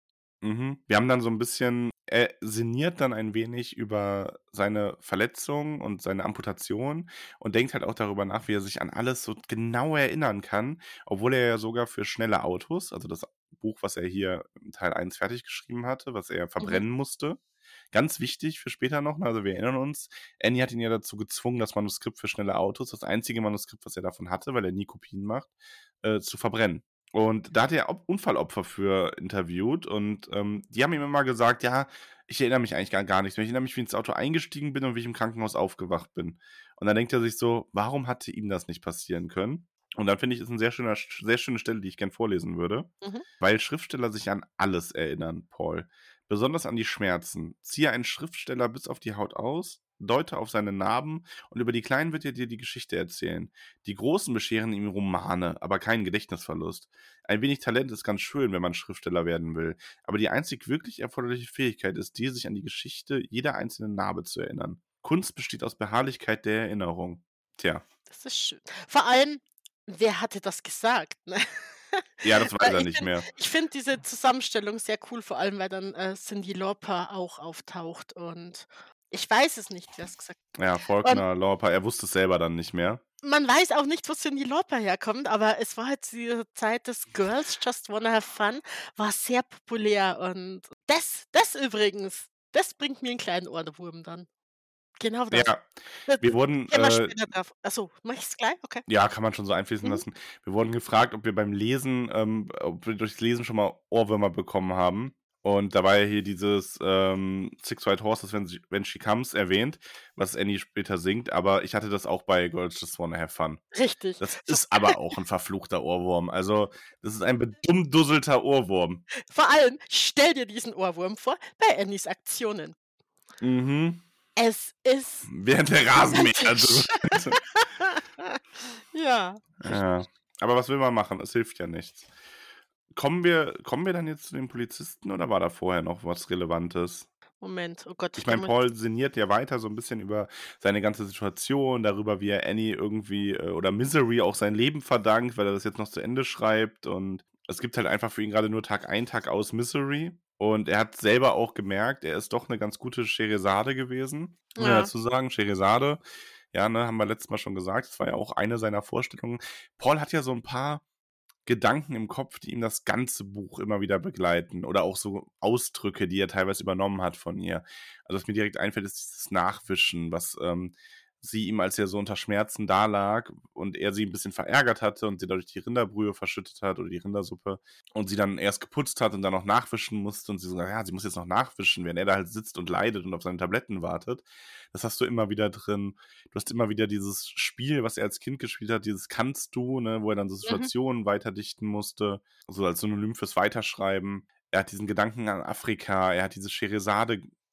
Mhm. Mhm. Wir haben dann so 'n bisschen er sinniert dann ein wenig über seine Verletzung und seine Amputation und denkt halt auch darüber nach, wie er sich an alles so genau erinnern kann, obwohl er ja sogar für schnelle Autos also, das Buch, was er hier Teil 1 fertig geschrieben hatte, was er Mhm. verbrennen musste. Ganz wichtig für später noch, ne, also, wir erinnern uns, Annie hat ihn ja dazu gezwungen, das Manuskript für schnelle Autos, das einzige Manuskript, was er davon hatte, weil er nie Kopien macht, äh, zu verbrennen. Und da hat er Op Unfallopfer für interviewt und, ähm, die haben ihm immer gesagt: „Ja, ich erinnere mich eigentlich an gar nichts mehr. Ich erinnere mich, wie ich ins Auto eingestiegen bin und wie ich im Krankenhaus aufgewacht bin.“ Und dann denkt er sich so: „Warum hatte ihm das nicht passieren können?“ Und dann finde ich, ist 'n sehr schöner sch sehr schöne Stelle, die ich gern vorlesen würde. Mhm. Weil Schriftsteller sich an alles erinnern, Paul, besonders an die Schmerzen. Ziehe einen Schriftsteller bis auf die Haut aus, deute auf seine Narben und über die kleinen wird er dir die Geschichte erzählen. Die großen bescheren ihm Romane, aber keinen Gedächtnisverlust. Ein wenig Talent ist ganz schön, wenn man Schriftsteller werden will, aber die einzig wirklich erforderliche Fähigkeit ist die, sich an die Geschichte jeder einzelnen Narbe zu erinnern. Kunst besteht aus Beharrlichkeit der Erinnerung. Tja. Das ist schön. Vor allem, wer hatte das gesagt, ne? Ja, das weiß er ich nicht mehr. ich finde diese Zusammenstellung sehr cool, vor allem, weil dann, äh, Cyndi Lauper auch auftaucht und ich weiß es nicht, wer's gesagt Ja, Und Faulkner, Lauper, er wusste es selber dann nicht mehr. man weiß auch nicht, wo Cyndi Lauper herkommt, aber es war halt zu dieser Zeit des Girls Just Wanna Have Fun, war sehr populär und das das übrigens, das bringt mir 'n kleinen Ohrwurm dann. Genau das. Ja, Äh, wir wurden, äh. Achso, mach ich's gleich? Okay. Ja, kann man schon so einfließen Mhm. lassen. Wir wurden gefragt, ob wir beim Lesen, ähm, ob wir durchs Lesen schon mal Ohrwürmer bekommen haben. Und da war ja hier dieses ähm, Six White Horses, when she, when she Comes erwähnt, was Annie später singt, aber ich hatte das auch bei Girls Just Wanna Have Fun. Richtig. Das ist aber auch ein verfluchter Ohrwurm. Also, das ist ein bedummdusselter Ohrwurm. Vor allem, stell dir diesen Ohrwurm vor bei Annies Aktionen. Mhm. Es ist Während der Rasenmäher. Ja. ja. Aber was will man machen? Es hilft ja nichts. Kommen wir, kommen wir dann jetzt zu den Polizisten oder war da vorher noch was Relevantes? Moment, oh Gott. Ich meine, Paul sinniert ja weiter so ein bisschen über seine ganze Situation, darüber, wie er Annie irgendwie äh, oder Misery auch sein Leben verdankt, weil er das jetzt noch zu Ende schreibt. Und es gibt halt einfach für ihn gerade nur Tag ein, Tag aus Misery. Und er hat selber auch gemerkt, er ist doch eine ganz gute Scheresade gewesen. Muss man Ja. dazu sagen, Scheresade, ja, ne, haben wir letztes Mal schon gesagt, das war ja auch eine seiner Vorstellungen. Paul hat ja so ein paar Gedanken im Kopf, die ihm das ganze Buch immer wieder begleiten. Oder auch so Ausdrücke, die er teilweise übernommen hat von ihr. Also, was mir direkt einfällt, ist dieses Nachwischen, was ähm, sie ihm, als er so unter Schmerzen dalag und er sie ein bisschen verärgert hatte und sie dadurch die Rinderbrühe verschüttet hat oder die Rindersuppe und sie dann erst geputzt hat und dann noch nachwischen musste und sie so, ja, sie muss jetzt noch nachwischen, während er da halt sitzt und leidet und auf seine Tabletten wartet. Das hast du immer wieder drin. Du hast immer wieder dieses Spiel, was er als Kind gespielt hat, dieses Kannst du, ne, wo er dann so Situationen weiterdichten musste, so als Synonym fürs Weiterschreiben. Er hat diesen Gedanken an Afrika, er hat diese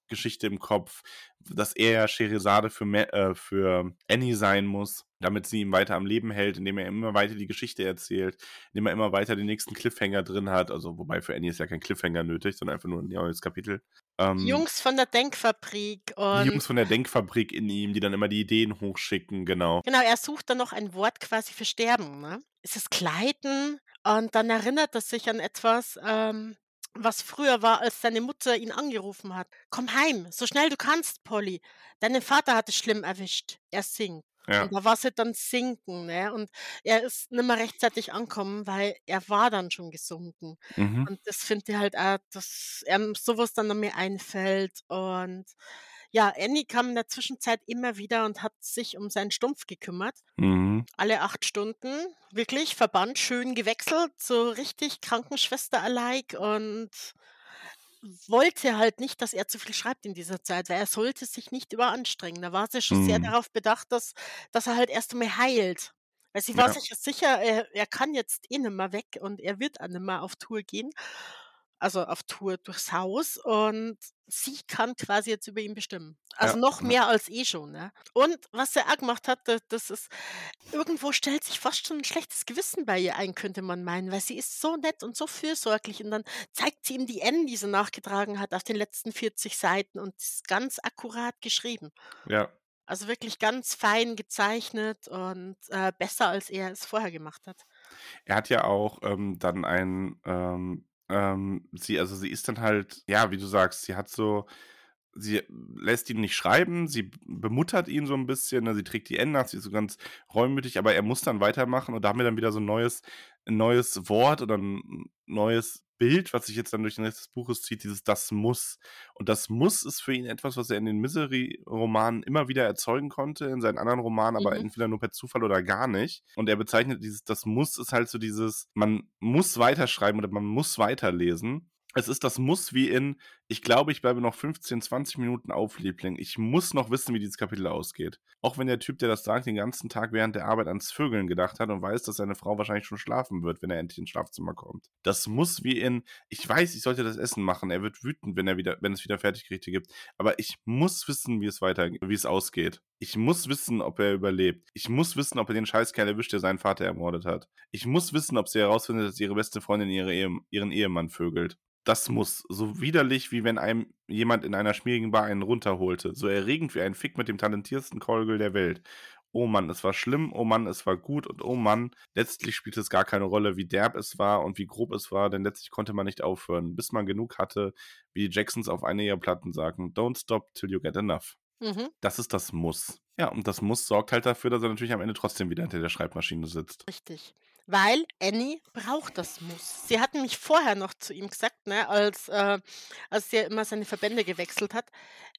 Scheresade-Geschichte im Kopf, dass er ja Scheresade für, äh, für Annie sein muss, damit sie ihn weiter am Leben hält, indem er immer weiter die Geschichte erzählt, indem er immer weiter den nächsten Cliffhanger drin hat. Also, wobei für Annie ist ja kein Cliffhanger nötig, sondern einfach nur ein neues Kapitel. Ähm, Jungs von der Denkfabrik und die Jungs von der Denkfabrik in ihm, die dann immer die Ideen hochschicken, genau. Genau, er sucht dann noch ein Wort quasi für Sterben. Ne? Es ist Gleiten und dann erinnert er sich an etwas, ähm, was früher war, als seine Mutter ihn angerufen hat. Komm heim, so schnell du kannst, Polly. Deinen Vater hat es schlimm erwischt. Er singt. Ja. Und da war sie dann sinken, ne? Und er ist nicht mehr rechtzeitig angekommen, weil er war dann schon gesunken. Mhm. Und das finde ich halt auch, dass ihm sowas dann noch mehr einfällt. Und ja, Annie kam in der Zwischenzeit immer wieder und hat sich um seinen Stumpf gekümmert. Mhm. Alle acht Stunden. Wirklich, Verband schön gewechselt, so richtig Krankenschwester-alike und wollte halt nicht, dass er zu viel schreibt in dieser Zeit, weil er sollte sich nicht überanstrengen. Da war sie schon sehr Mhm. darauf bedacht, dass, dass er halt erst einmal heilt. Weil sie war Ja. sich sicher, er, er kann jetzt eh nicht mehr weg und er wird auch nicht mehr auf Tour gehen. Also auf Tour durchs Haus und sie kann quasi jetzt über ihn bestimmen. Also Ja, noch ja. mehr als eh schon. Ne? Und was er auch gemacht hat, da- das ist, irgendwo stellt sich fast schon ein schlechtes Gewissen bei ihr ein, könnte man meinen, weil sie ist so nett und so fürsorglich und dann zeigt sie ihm die N, die sie nachgetragen hat auf den letzten 40 Seiten und ist ganz akkurat geschrieben. Ja. Also wirklich ganz fein gezeichnet und äh, besser, als er es vorher gemacht hat. Er hat ja auch ähm, dann ein, ähm, ähm, sie, also sie ist dann halt, ja, wie du sagst, sie hat so, sie lässt ihn nicht schreiben, sie bemuttert ihn so ein bisschen, ne, sie trägt die N nach, sie ist so ganz reumütig, aber er muss dann weitermachen und da haben wir dann wieder so ein neues, ein neues Wort oder ein neues Bild, was sich jetzt dann durch den Rest des Buches zieht, dieses Das muss. Und das muss ist für ihn etwas, was er in den Misery-Romanen immer wieder erzeugen konnte, in seinen anderen Romanen, aber Mhm. entweder nur per Zufall oder gar nicht. Und er bezeichnet dieses Das muss ist halt so dieses, man muss weiterschreiben oder man muss weiterlesen. Es ist das Muss wie in, ich glaube, ich bleibe noch 15, 20 Minuten auf, Liebling. Ich muss noch wissen, wie dieses Kapitel ausgeht. Auch wenn der Typ, der das sagt, den ganzen Tag während der Arbeit ans Vögeln gedacht hat und weiß, dass seine Frau wahrscheinlich schon schlafen wird, wenn er endlich ins Schlafzimmer kommt. Das muss wie in, ich weiß, ich sollte das Essen machen. Er wird wütend, wenn er wieder, wenn es wieder Fertiggerichte gibt. Aber ich muss wissen, wie es weiter, wie es ausgeht. Ich muss wissen, ob er überlebt. Ich muss wissen, ob er den Scheißkerl erwischt, der seinen Vater ermordet hat. Ich muss wissen, ob sie herausfindet, dass ihre beste Freundin ihre Ehe, ihren Ehemann vögelt. Das muss. So widerlich, wie wenn einem jemand in einer schmierigen Bar einen runterholte. So erregend wie ein Fick mit dem talentiertesten Kolgel der Welt. Oh Mann, es war schlimm, oh Mann, es war gut und oh Mann, letztlich spielte es gar keine Rolle, wie derb es war und wie grob es war, denn letztlich konnte man nicht aufhören, bis man genug hatte, wie die Jacksons auf einer ihrer Platten sagen, don't stop till you get enough. Mhm, Das ist das Muss. Ja, und das Muss sorgt halt dafür, dass er natürlich am Ende trotzdem wieder hinter der Schreibmaschine sitzt. richtig. Weil Annie braucht das Muss. Sie hat nämlich vorher noch zu ihm gesagt, ne, als, äh, als er immer seine Verbände gewechselt hat,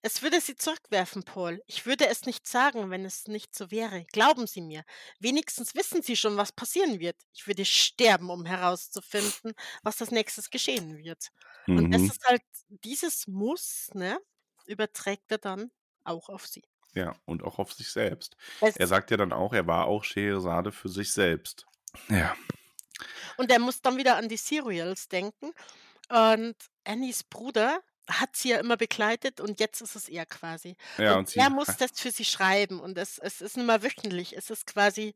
es würde sie zurückwerfen, Paul. Ich würde es nicht sagen, wenn es nicht so wäre. Glauben Sie mir. Wenigstens wissen Sie schon, was passieren wird. Ich würde sterben, um herauszufinden, was als nächstes geschehen wird. Und es Mhm. ist halt dieses Muss, ne, überträgt er dann auch auf sie. Ja, und auch auf sich selbst. Es Er sagt ja dann auch, er war auch Schehersade für sich selbst. Ja. Und er muss dann wieder an die Serials denken. Und Annies Bruder hat sie ja immer begleitet und jetzt ist es er quasi. Ja, Und und sie er muss das für sie schreiben und es, es ist nicht mehr wöchentlich, es ist quasi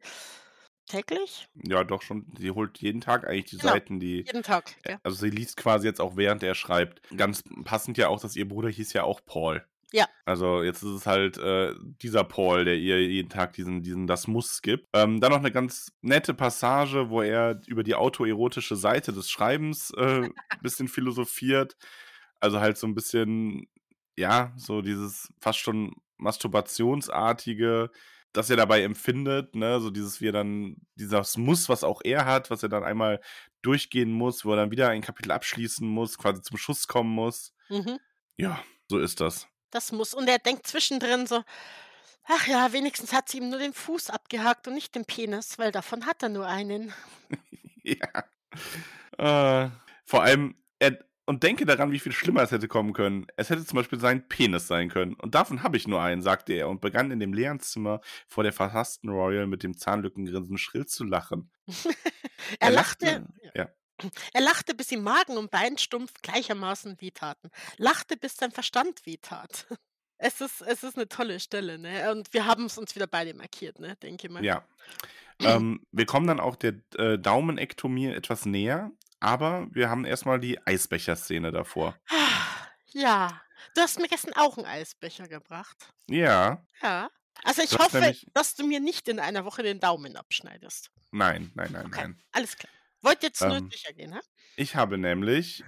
täglich? ja, doch schon, sie holt jeden Tag eigentlich die Genau, Seiten, die jeden Tag. äh, Gell? also sie liest quasi jetzt auch während er schreibt. Ganz passend ja auch, dass ihr Bruder hieß ja auch Paul. Ja. Also jetzt ist es halt äh, dieser Paul, der ihr jeden Tag diesen, diesen Das Muss gibt. Ähm, dann noch eine ganz nette Passage, wo er über die autoerotische Seite des Schreibens äh, ein bisschen philosophiert. Also halt so ein bisschen, ja, so dieses fast schon masturbationsartige, das er dabei empfindet, ne, so dieses, wie er dann, dieses Muss, was auch er hat, was er dann einmal durchgehen muss, wo er dann wieder ein Kapitel abschließen muss, quasi zum Schuss kommen muss. Mhm. Ja, so ist das. Das muss. Und er denkt zwischendrin so, ach ja, wenigstens hat sie ihm nur den Fuß abgehakt und nicht den Penis, weil davon hat er nur einen. ja. Äh, vor allem, er, und denke daran, wie viel schlimmer es hätte kommen können. Es hätte zum Beispiel sein Penis sein können. Und davon habe ich nur einen, sagte er und begann in dem leeren Zimmer vor der verhassten Royal mit dem Zahnlückengrinsen schrill zu lachen. er lachte, ja. Er lachte, bis ihm Magen und Beinstumpf gleichermaßen wehtaten. Lachte, bis sein Verstand wehtat. Es ist, es ist eine tolle Stelle, ne? Und wir haben es uns wieder beide markiert, ne? Denke ich mal. Ja. ähm, wir kommen dann auch der äh, Daumenektomie etwas näher, aber wir haben erstmal die Eisbecher-Szene davor. Ja. Du hast mir gestern auch einen Eisbecher gebracht. Ja. Ja. Also ich Du hast hoffe, nämlich- dass du mir nicht in einer Woche den Daumen abschneidest. Nein, nein, nein, Okay. nein. Alles klar. Wollt jetzt nur Ähm, sicher gehen, ne? Ich habe nämlich,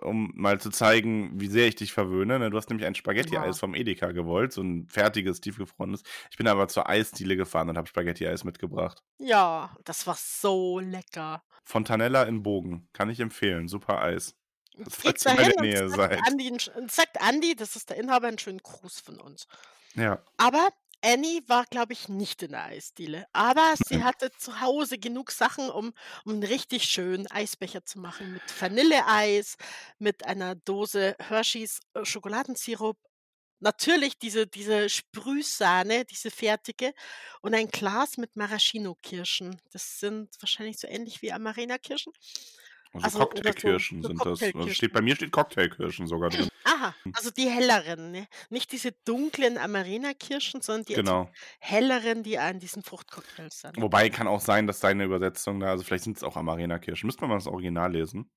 um mal zu zeigen, wie sehr ich dich verwöhne, ne, du hast nämlich ein Spaghetti-Eis Ja. vom Edeka gewollt, so ein fertiges, tiefgefrorenes. Ich bin aber zur Eisdiele gefahren und habe Spaghetti-Eis mitgebracht. Ja, das war so lecker. Fontanella in Bogen, kann ich empfehlen, super Eis. Falls ihr in der Nähe sagt seid. Andi, sagt Andi, das ist der Inhaber, einen schönen Gruß von uns. Ja, Aber Annie war, glaube ich, nicht in der Eisdiele. Aber sie hatte zu Hause genug Sachen, um, um einen richtig schönen Eisbecher zu machen. Mit Vanilleeis, mit einer Dose Hershey's äh, Schokoladensirup. Natürlich diese, diese Sprühsahne, diese fertige. Und ein Glas mit Maraschino-Kirschen. Das sind wahrscheinlich so ähnlich wie Amarena-Kirschen. Also, Also, oder so- Cocktailkirschen so sind das. Also Cocktailkirschen. steht, bei mir steht Cocktailkirschen sogar drin. Aha, also die helleren. Ne? Nicht diese dunklen Amarena-Kirschen, sondern die genau. helleren, die an diesen Fruchtcocktails sind. Wobei kann auch sein, dass deine Übersetzung da, also vielleicht sind es auch Amarena-Kirschen. Müsste man mal das Original lesen.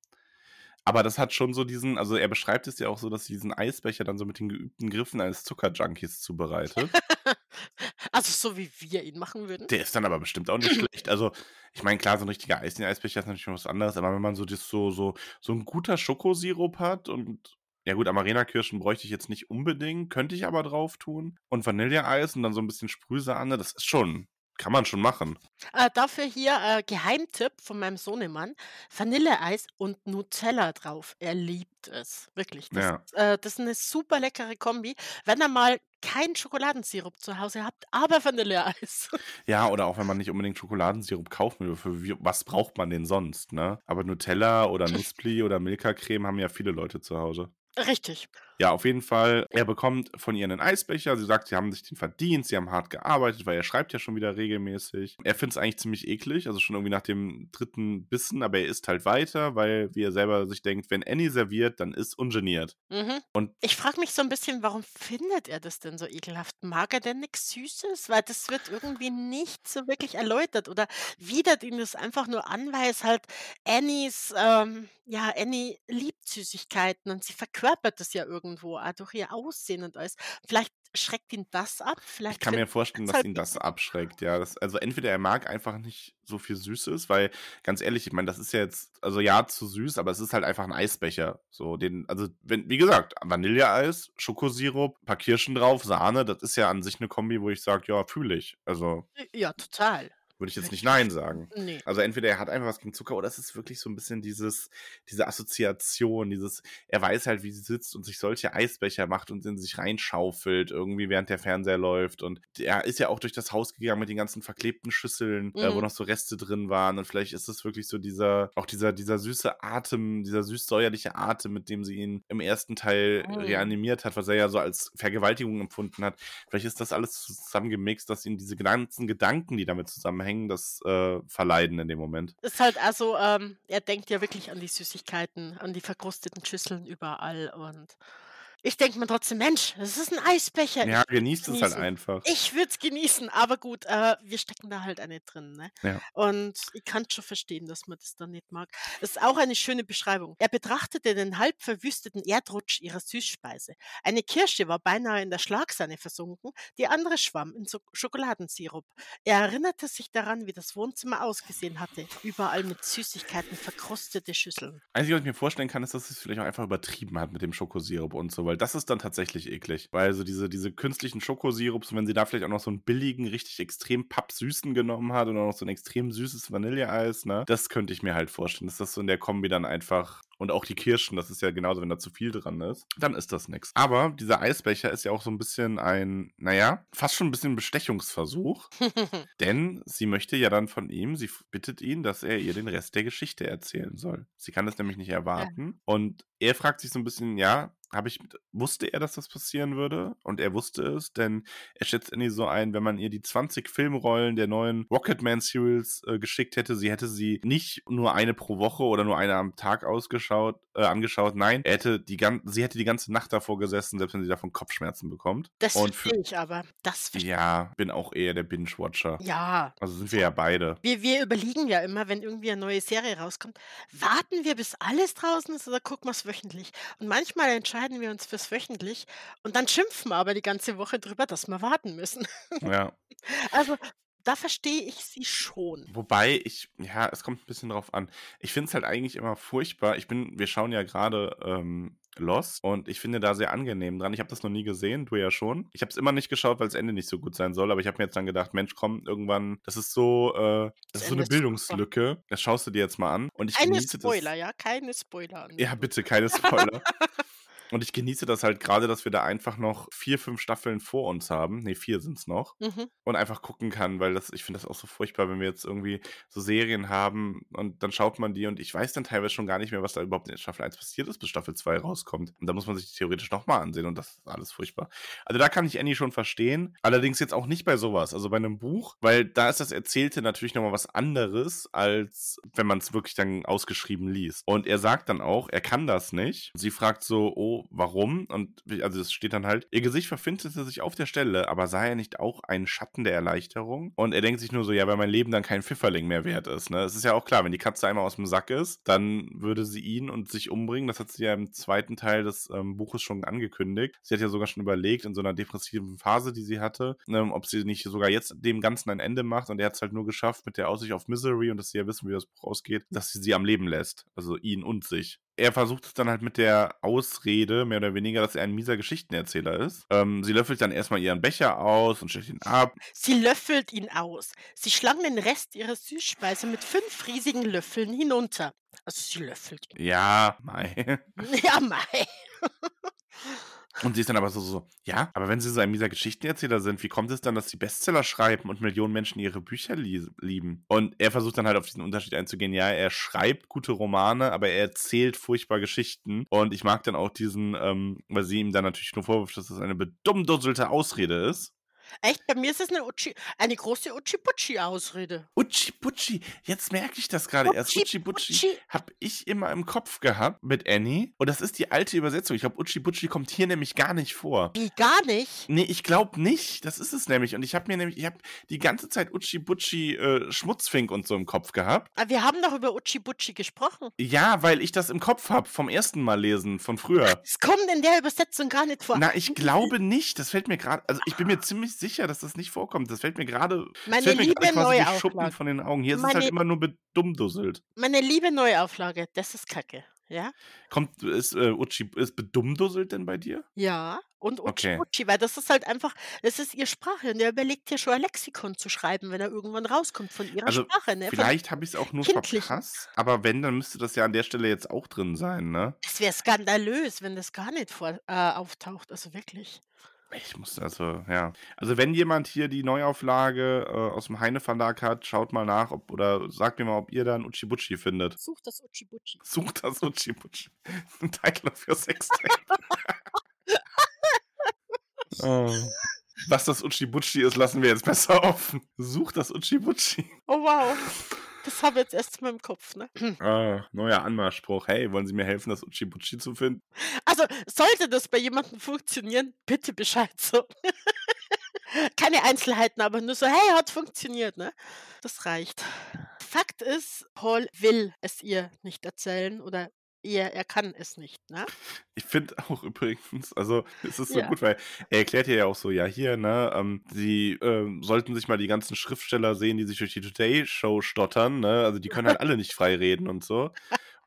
Aber das hat schon so diesen, also er beschreibt es ja auch so, dass sie diesen Eisbecher dann so mit den geübten Griffen eines Zuckerjunkies zubereitet. Also so wie wir ihn machen würden. Der ist dann aber bestimmt auch nicht schlecht. Also, ich meine, klar, so ein richtiger Eis-Eisbecher ist natürlich was anderes, aber wenn man so das so, so, so ein guter Schokosirup hat und ja gut, Amarena-Kirschen bräuchte ich jetzt nicht unbedingt, könnte ich aber drauf tun. Und Vanilleeis und dann so ein bisschen Sprühsahne, das ist schon, kann man schon machen. Äh, dafür hier äh, Geheimtipp von meinem Sohnemann: Vanilleeis und Nutella drauf. Er liebt es. Wirklich. Das, Ja. äh, das ist eine super leckere Kombi. Wenn ihr mal keinen Schokoladensirup zu Hause habt, aber Vanilleeis. Ja, oder auch wenn man nicht unbedingt Schokoladensirup kaufen will, für wie, was braucht man denn sonst, ne? Aber Nutella oder Nuspli oder Milka-Creme haben ja viele Leute zu Hause. Richtig. Ja, auf jeden Fall. Er bekommt von ihr einen Eisbecher. Sie sagt, sie haben sich den verdient, sie haben hart gearbeitet, weil er schreibt ja schon wieder regelmäßig. Er findet es eigentlich ziemlich eklig, also schon irgendwie nach dem dritten Bissen, aber er isst halt weiter, weil, wie er selber sich denkt, wenn Annie serviert, dann ist ungeniert. Mhm. Und Ich frage mich so ein bisschen, warum findet er das denn so ekelhaft? Mag er denn nichts Süßes? Weil das wird irgendwie nicht so wirklich erläutert oder widert ihn das einfach nur an, weil es halt Annies, ähm, ja, Annie liebt Süßigkeiten und sie verkörpert das ja irgendwo, auch durch ihr Aussehen und alles. Vielleicht schreckt ihn das ab, ich vielleicht kann mir vorstellen, dass halt ihn das abschreckt, ja. Das, also entweder er mag einfach nicht so viel Süßes, weil, ganz ehrlich, ich meine, das ist ja jetzt, also ja, zu süß, aber es ist halt einfach ein Eisbecher. So, den, also, wenn, wie gesagt, Vanilleeis, Schokosirup, paar Kirschen drauf, Sahne, das ist ja an sich eine Kombi, wo ich sage, ja, fühle ich. Also, ja, total. Würde ich jetzt nicht Nein sagen. Nee. Also entweder er hat einfach was gegen Zucker oder es ist wirklich so ein bisschen dieses, diese Assoziation, dieses, er weiß halt, wie sie sitzt und sich solche Eisbecher macht und in sich reinschaufelt, irgendwie während der Fernseher läuft. Und er ist ja auch durch das Haus gegangen mit den ganzen verklebten Schüsseln, äh, wo Mhm. noch so Reste drin waren. Und vielleicht ist es wirklich so dieser, auch dieser, dieser süße Atem, dieser süß-säuerliche Atem, mit dem sie ihn im ersten Teil Mhm. reanimiert hat, was er ja so als Vergewaltigung empfunden hat. Vielleicht ist das alles zusammengemixt, dass ihn diese ganzen Gedanken, die damit zusammenhängen, das äh, verleiden in dem Moment. Ist halt also, ähm, er denkt ja wirklich an die Süßigkeiten, an die verkrusteten Schüsseln überall und ich denke mir trotzdem, Mensch, das ist ein Eisbecher. Ja, genießt es halt einfach. Ich würde es genießen, aber gut, äh, wir stecken da halt eine drin, ne? Ja. Und ich kann schon verstehen, dass man das dann nicht mag. Das ist auch eine schöne Beschreibung. Er betrachtete den halb verwüsteten Erdrutsch ihrer Süßspeise. Eine Kirsche war beinahe in der Schlagsahne versunken, die andere schwamm in so Schokoladensirup. Er erinnerte sich daran, wie das Wohnzimmer ausgesehen hatte. Überall mit Süßigkeiten verkrustete Schüsseln. Einzige, was ich mir vorstellen kann, ist, dass es vielleicht auch einfach übertrieben hat mit dem Schokosirup und so, weil das ist dann tatsächlich eklig. Weil so diese, diese künstlichen Schokosirups, wenn sie da vielleicht auch noch so einen billigen, richtig extrem pappsüßen genommen hat und auch noch so ein extrem süßes Vanilleeis, ne, das könnte ich mir halt vorstellen, dass das so in der Kombi dann einfach und auch die Kirschen, das ist ja genauso, wenn da zu viel dran ist, dann ist das nix. Aber dieser Eisbecher ist ja auch so ein bisschen ein, naja, fast schon ein bisschen Bestechungsversuch. Denn sie möchte ja dann von ihm, sie bittet ihn, dass er ihr den Rest der Geschichte erzählen soll. Sie kann das nämlich nicht erwarten. Und er fragt sich so ein bisschen, ja, habe ich, wusste er, dass das passieren würde? Und er wusste es, denn er schätzt Annie so ein, wenn man ihr die 20 Filmrollen der neuen Rocketman-Serials äh, geschickt hätte, sie hätte sie nicht nur eine pro Woche oder nur eine am Tag ausgeschaut, äh, angeschaut. Nein, er hätte die sie hätte die ganze Nacht davor gesessen, selbst wenn sie davon Kopfschmerzen bekommt. Das verstehe ich aber. Das ja, bin auch eher der Binge-Watcher. Ja. Also sind wir ja beide. Wir, wir überlegen ja immer, wenn irgendwie eine neue Serie rauskommt, warten wir, bis alles draußen ist oder gucken wir es wöchentlich? Und manchmal entscheiden wir uns fürs wöchentlich und dann schimpfen wir aber die ganze Woche drüber, dass wir warten müssen. Ja. Also da verstehe ich sie schon. Wobei ich, ja, es kommt ein bisschen drauf an. Ich finde es halt eigentlich immer furchtbar. Ich bin, wir schauen ja gerade ähm, Lost und ich finde da sehr angenehm dran. Ich habe das noch nie gesehen, du ja schon. Ich habe es immer nicht geschaut, weil das Ende nicht so gut sein soll, aber ich habe mir jetzt dann gedacht, Mensch, komm, irgendwann, das ist so, äh, das Das ist so eine ist super. Bildungslücke. Das schaust du dir jetzt mal an. Und ich Keine Spoiler, das. ja, keine Spoiler. An. Ja, bitte, keine Spoiler. Und ich genieße das halt gerade, dass wir da einfach noch vier, fünf Staffeln vor uns haben. Ne, vier sind es noch. Mhm. Und einfach gucken kann, weil das, ich finde das auch so furchtbar, wenn wir jetzt irgendwie so Serien haben und dann schaut man die und ich weiß dann teilweise schon gar nicht mehr, was da überhaupt in Staffel 1 passiert ist, bis Staffel 2 rauskommt. Und da muss man sich theoretisch nochmal ansehen und das ist alles furchtbar. Also da kann ich Annie schon verstehen. Allerdings jetzt auch nicht bei sowas, also bei einem Buch, weil da ist das Erzählte natürlich nochmal was anderes, als wenn man es wirklich dann ausgeschrieben liest. Und er sagt dann auch, er kann das nicht. Sie fragt so, oh, warum? Und also es steht dann halt, ihr Gesicht verfinsterte sich auf der Stelle, aber sah er nicht auch einen Schatten der Erleichterung? Und er denkt sich nur so, ja, weil mein Leben dann kein Pfifferling mehr wert ist. Ne? Es ist ja auch klar, wenn die Katze einmal aus dem Sack ist, dann würde sie ihn und sich umbringen. Das hat sie ja im zweiten Teil des ähm, Buches schon angekündigt. Sie hat ja sogar schon überlegt, in so einer depressiven Phase, die sie hatte, ähm, ob sie nicht sogar jetzt dem Ganzen ein Ende macht. Und er hat es halt nur geschafft mit der Aussicht auf Misery und dass sie ja wissen, wie das Buch ausgeht, dass sie sie am Leben lässt. Also ihn und sich er versucht es dann halt mit der Ausrede, mehr oder weniger, dass er ein mieser Geschichtenerzähler ist. Ähm, sie löffelt dann erstmal ihren Becher aus und stellt ihn ab. Sie löffelt ihn aus. Sie schlang den Rest ihrer Süßspeise mit fünf riesigen Löffeln hinunter. Also sie löffelt ihn. Ja, mei. Ja, mei. Und sie ist dann aber so, so, ja, aber wenn sie so ein mieser Geschichtenerzähler sind, wie kommt es dann, dass sie Bestseller schreiben und Millionen Menschen ihre Bücher lie lieben? Und er versucht dann halt auf diesen Unterschied einzugehen. Ja, er schreibt gute Romane, aber er erzählt furchtbar Geschichten. Und ich mag dann auch diesen, ähm, weil sie ihm dann natürlich nur vorwirft, dass das eine bedummdusselte Ausrede ist. Echt? Bei mir ist es eine, Uchi, eine große Uchi-Putschi-Ausrede. Utschi Butschi, jetzt merke ich das gerade erst. Utschi-Putschi. habe ich immer im Kopf gehabt mit Annie. Und das ist die alte Übersetzung. Ich glaube, Utschi Butschi kommt hier nämlich gar nicht vor. Wie gar nicht? Nee, ich glaube nicht. Das ist es nämlich. Und ich habe mir nämlich, ich habe die ganze Zeit Utschi Butschi äh, Schmutzfink und so im Kopf gehabt. Aber wir haben doch über Uchi-Putschi gesprochen. Ja, weil ich das im Kopf habe vom ersten Mal lesen, von früher. Es kommt in der Übersetzung gar nicht vor. Na, ich glaube nicht. Das fällt mir gerade, also ich bin mir ziemlich sicher, dass das nicht vorkommt. Das fällt mir gerade, fällt mir liebe quasi wie Schuppen Neuauflage. von den Augen. Hier ist es Meine- halt immer nur bedummdusselt. Meine liebe Neuauflage, das ist Kacke. ja? Kommt, ist, äh, Uchi, ist Bedumdusselt denn bei dir? Ja, und Okay. Uchi-Uchi, weil das ist halt einfach das ist ihre Sprache und der überlegt ja schon ein Lexikon zu schreiben, wenn er irgendwann rauskommt von ihrer Also, Sprache, ne, vielleicht habe ich es auch nur Kindlichen. verpasst, aber wenn, dann müsste das ja an der Stelle jetzt auch drin sein, ne? Es wäre skandalös, wenn das gar nicht vor äh, auftaucht, also wirklich. Ich muss also, ja. Also, wenn jemand hier die Neuauflage, äh, aus dem Heine-Verlag hat, schaut mal nach, ob oder sagt mir mal, ob ihr da 'n Uchi-Butchi findet. Such das Uchi-Butchi. Sucht das Uchi-Butchi. 'N Title für Sextape. Oh. Was das Uchi-Butchi ist, lassen wir jetzt besser offen. Sucht das Uchi-Butchi. Oh wow. Das habe ich jetzt erst mal im Kopf, ne? Ah, neuer Anmachspruch. „Hey, wollen Sie mir helfen, das Uchi-Butchi zu finden?“ Also, sollte das bei jemandem funktionieren, bitte Bescheid so. Keine Einzelheiten, aber nur so: „Hey, hat funktioniert“, ne? Das reicht. Fakt ist, Paul will es ihr nicht erzählen oder eher er kann es nicht, ne? Ich finde auch übrigens also, es ist so Ja. gut, weil er erklärt ja auch so: „Ja, hier, ne, ähm, Sie, ähm, sollten sich mal die ganzen Schriftsteller sehen, die sich durch die Today Show stottern, ne? Also, die können halt alle nicht frei reden und so.“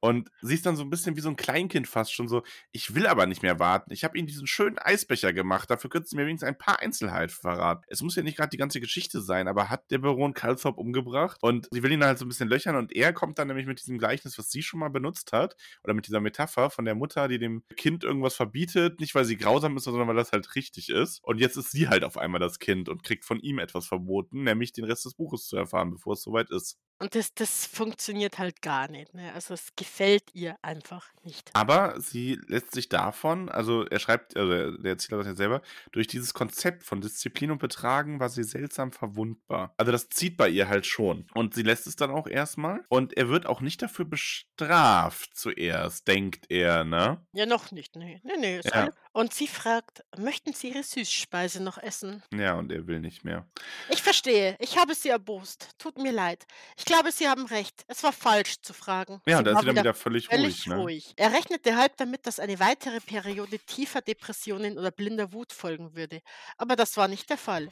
Und sie ist dann so 'n bisschen wie so 'n Kleinkind fast schon so: „Ich will aber nicht mehr warten. Ich habe Ihnen diesen schönen Eisbecher gemacht. Dafür könnten Sie mir wenigstens ein paar Einzelheiten verraten. Es muss ja nicht grad die ganze Geschichte sein, aber hat der Baron Calthorpe umgebracht?“ Und sie will ihn halt so 'n bisschen löchern und er kommt dann nämlich mit diesem Gleichnis, was sie schon mal benutzt hat oder mit dieser Metapher von der Mutter, die dem Kind irgendwas verbietet, nicht weil sie grausam ist, sondern weil das halt richtig ist. Und jetzt ist sie halt auf einmal das Kind und kriegt von ihm etwas verboten, nämlich den Rest des Buches zu erfahren, bevor es so weit ist. Und das das funktioniert halt gar nicht, ne? Also, es gefällt ihr einfach nicht. Aber sie lässt sich davon also, er schreibt also, der Erzähler sagt ja selber: „Durch dieses Konzept von Disziplin und Betragen war sie seltsam verwundbar.“ Also, das zieht bei ihr halt schon. Und sie lässt es dann auch erst mal. Und er wird auch nicht dafür bestraft zuerst, denkt er, ne? Ja, noch nicht, ne. Ne, ne, ist Ja. alles und sie fragt: „Möchten Sie Ihre Süßspeise noch essen?“ Ja, und er will nicht mehr. Ich verstehe. Ich habe Sie erbost. Tut mir leid. Ich glaube, Sie haben recht. Es war falsch zu fragen. Ja, da ist sie dann wieder völlig ruhig, ne? ruhig. Er rechnete halb damit, dass eine weitere Periode tiefer Depressionen oder blinder Wut folgen würde. Aber das war nicht der Fall.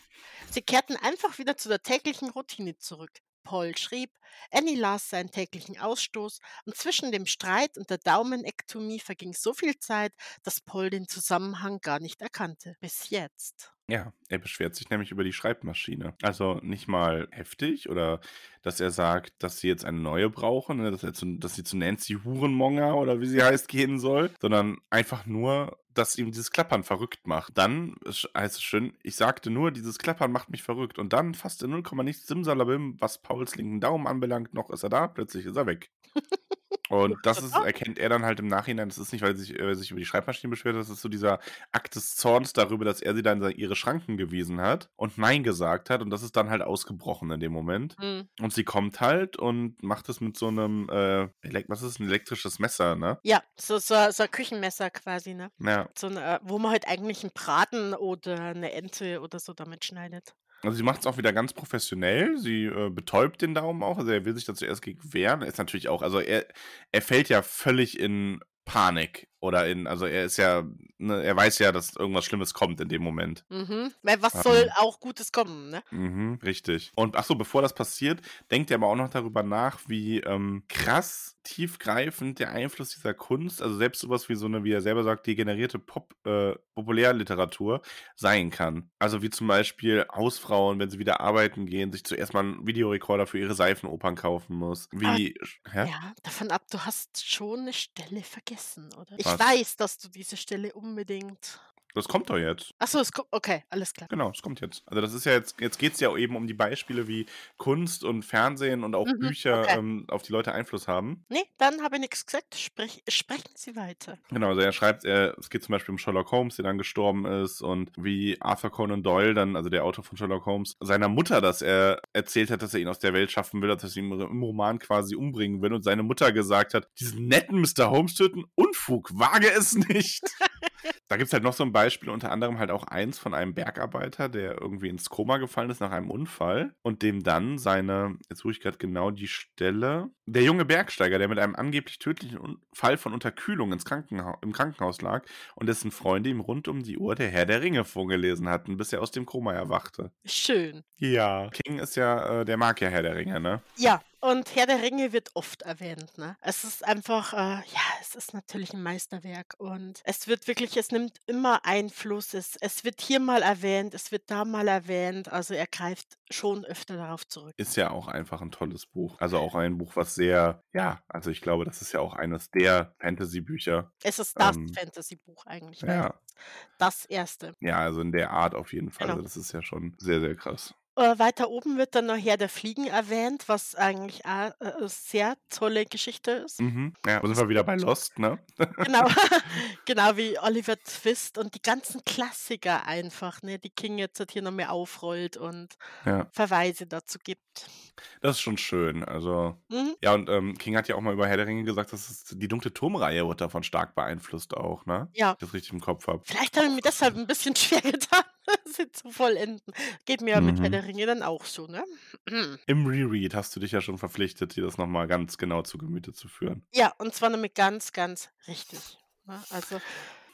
Sie kehrten einfach wieder zu der täglichen Routine zurück. Paul schrieb, Annie las seinen täglichen Ausstoß und zwischen dem Streit und der Daumenektomie verging so viel Zeit, dass Paul den Zusammenhang gar nicht erkannte. Bis jetzt. Ja, er beschwert sich nämlich über die Schreibmaschine. Also, nicht mal heftig oder dass er sagt, dass sie jetzt eine neue brauchen, ne, dass er zu dass sie zu Nancy Hurenmonger oder wie sie heißt, gehen soll, sondern einfach nur, dass ihm dieses Klappern verrückt macht. Dann heißt es schön: „Ich sagte nur, dieses Klappern macht mich verrückt.“ Und dann fast in null Komma nichts Simsalabim, was Pauls linken Daumen anbelangt, noch ist er da, plötzlich ist er weg. Und das ist erkennt er dann halt im Nachhinein, das ist nicht, weil sie sich, äh, sich über die Schreibmaschine beschwert, das ist so dieser Akt des Zorns darüber, dass er sie dann ihre Schranken gewiesen hat und nein gesagt hat und das ist dann halt ausgebrochen in dem Moment. Mhm. Und sie kommt halt und macht es mit so 'nem, äh, was ist 'n elektrisches Messer, ne? Ja, so so so ein Küchenmesser quasi, ne? Ja. So 'n, äh wo man halt eigentlich 'n Braten oder 'ne Ente oder so damit schneidet. Also, sie macht's auch wieder ganz professionell. Sie, äh, betäubt den Daumen auch. Also, er will sich da zuerst gegen wehren. Ist natürlich auch also, er er fällt ja völlig in Panik oder in also, er ist ja ne, er weiß ja, dass irgendwas Schlimmes kommt in dem Moment. Mhm. Weil was Ähm. soll auch Gutes kommen, ne? Mhm, richtig. Und ach so, bevor das passiert, denkt er aber auch noch darüber nach, wie, ähm, krass tiefgreifend der Einfluss dieser Kunst, also, selbst so was wie so 'ne, wie er selber sagt, degenerierte Pop äh, Populärliteratur sein kann. Also, wie zum Beispiel Hausfrauen, wenn sie wieder arbeiten gehen, sich zuerst mal 'n Videorekorder für ihre Seifenopern kaufen muss. Wie sch hä? Ja, davon ab, du hast schon 'ne Stelle vergessen, oder? Ich Was? weiß, dass du diese Stelle unbedingt Das kommt doch jetzt. Ach so, es kommt okay, alles klar. Genau, es kommt jetzt. Also, das ist ja jetzt jetzt geht's ja eben um die Beispiele, wie Kunst und Fernsehen und auch Mhm, Bücher, okay. ähm, auf die Leute Einfluss haben. Ne, dann habe ich nix gesagt. Sprech sprechen Sie weiter. Genau, also, er schreibt, äh, es geht zum Beispiel um Sherlock Holmes, der dann gestorben ist und wie Arthur Conan Doyle dann, also, der Autor von Sherlock Holmes, seiner Mutter, dass er erzählt hat, dass er ihn aus der Welt schaffen will, dass er ihn im Roman quasi umbringen will und seine Mutter gesagt hat: „Diesen netten Mr. Holmes töten? Unfug, wage es nicht!“ Da gibt's halt noch so 'n Beispiel, unter anderem halt auch eins von einem Bergarbeiter, der irgendwie ins Koma gefallen ist nach einem Unfall und dem dann seine jetzt suche ich grad genau die Stelle der junge Bergsteiger, der mit einem angeblich tödlichen Fall von Unterkühlung ins Krankenhau im Krankenhaus lag und dessen Freunde ihm rund um die Uhr der Herr der Ringe vorgelesen hatten, bis er aus dem Koma erwachte. Schön. Ja. King ist ja äh, der mag ja Herr der Ringe, ne? Ja, Und Herr der Ringe wird oft erwähnt, ne? Es ist einfach, äh, ja, es ist natürlich ein Meisterwerk und es wird wirklich es nimmt immer Einfluss. Es es wird hier mal erwähnt, es wird da mal erwähnt. Also, er greift schon öfter darauf zurück. Ist ja auch einfach ein tolles Buch. Also, auch ein Buch, was sehr ja, also, ich glaube, das ist ja auch eines der Fantasy-Bücher. Es ist das Ähm, Fantasy-Buch eigentlich, ja. das erste. Ja, also, in der Art auf jeden Fall. Genau. Also, das ist ja schon sehr, sehr krass. Äh, weiter oben wird dann noch Herr der Fliegen erwähnt, was eigentlich a äh, sehr tolle Geschichte ist. Mhm. Ja, da sind wir wieder bei Lost, ne? Genau, genau wie Oliver Twist und die ganzen Klassiker einfach, ne, die King jetzt halt hier noch mehr aufrollt und Ja. Verweise dazu gibt. Das ist schon schön. Also, Mhm. ja, und, ähm, King hat ja auch mal über Herr der Ringe gesagt, dass es die Dunkle Turmreihe wurde davon stark beeinflusst auch, ne? Ja. Wenn ich das richtig im Kopf habe. Vielleicht habe ich mir deshalb ein bisschen schwer getan, sie zu vollenden. Geht mir ja mit Herr Mhm. der Ringe dann auch so, ne? Im Reread hast du dich ja schon verpflichtet, dir das noch mal ganz genau zu Gemüte zu führen. Ja, und zwar nämlich ganz, ganz richtig, ne? Also,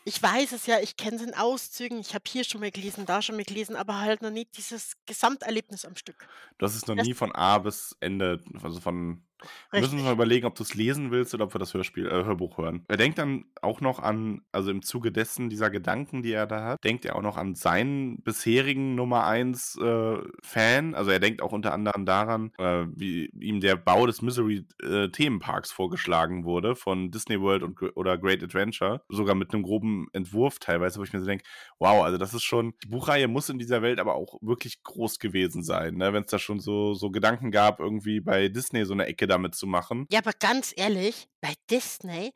ich weiß es ja, ich kenne es in Auszügen, ich habe hier schon mal gelesen, da schon mal gelesen, aber halt noch nicht dieses Gesamterlebnis am Stück. Du hast es noch Das nie von A bis Ende, also von wir müssen uns mal überlegen, ob du's lesen willst oder ob wir das Hörspiel äh, Hörbuch hören. Er denkt dann auch noch an also, im Zuge dessen dieser Gedanken, die er da hat, denkt er auch noch an seinen bisherigen Nummer 1, äh, Fan. Also, er denkt auch unter anderem daran, äh, wie ihm der Bau des Misery, äh, Themenparks vorgeschlagen wurde von Disney World und oder Great Adventure, sogar mit 'nem groben Entwurf teilweise, wo ich mir so denke: „Wow, also, das ist schon die Buchreihe muss in dieser Welt aber auch wirklich groß gewesen sein, ne, wenn's da schon so so Gedanken gab, irgendwie bei Disney so 'ne Ecke damit zu machen.“ Ja, aber ganz ehrlich, bei Disney,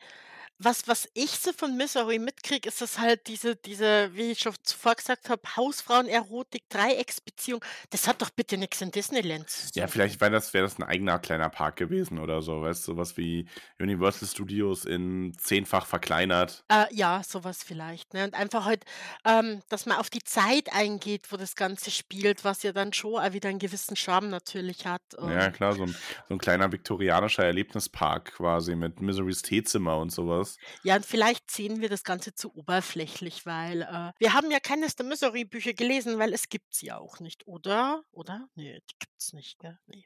was was ich so von Misery mitkriege, ist das halt diese diese, wie ich schon zuvor gesagt habe, Hausfrauen-Erotik, Dreiecksbeziehung. Das hat doch bitte nix in Disneyland zu Ja, suchen. vielleicht wäre das wäre das 'n eigener kleiner Park gewesen oder so, weißt du, so was wie Universal Studios in zehnfach verkleinert. Äh, ja, so was vielleicht, ne? Und einfach halt, ähm, dass man auf die Zeit eingeht, wo das Ganze spielt, was ja dann schon auch wieder 'n gewissen Charme natürlich hat Ja, und klar, so 'n so 'n kleiner viktorianischer Erlebnispark quasi mit Miserys Teezimmer und so was. Ja, und vielleicht sehen wir das Ganze zu oberflächlich, weil, äh, wir haben ja keines der Misery-Bücher gelesen, weil es gibt sie ja auch nicht, oder? Oder? Ne, die gibt's nicht, gell? Ne.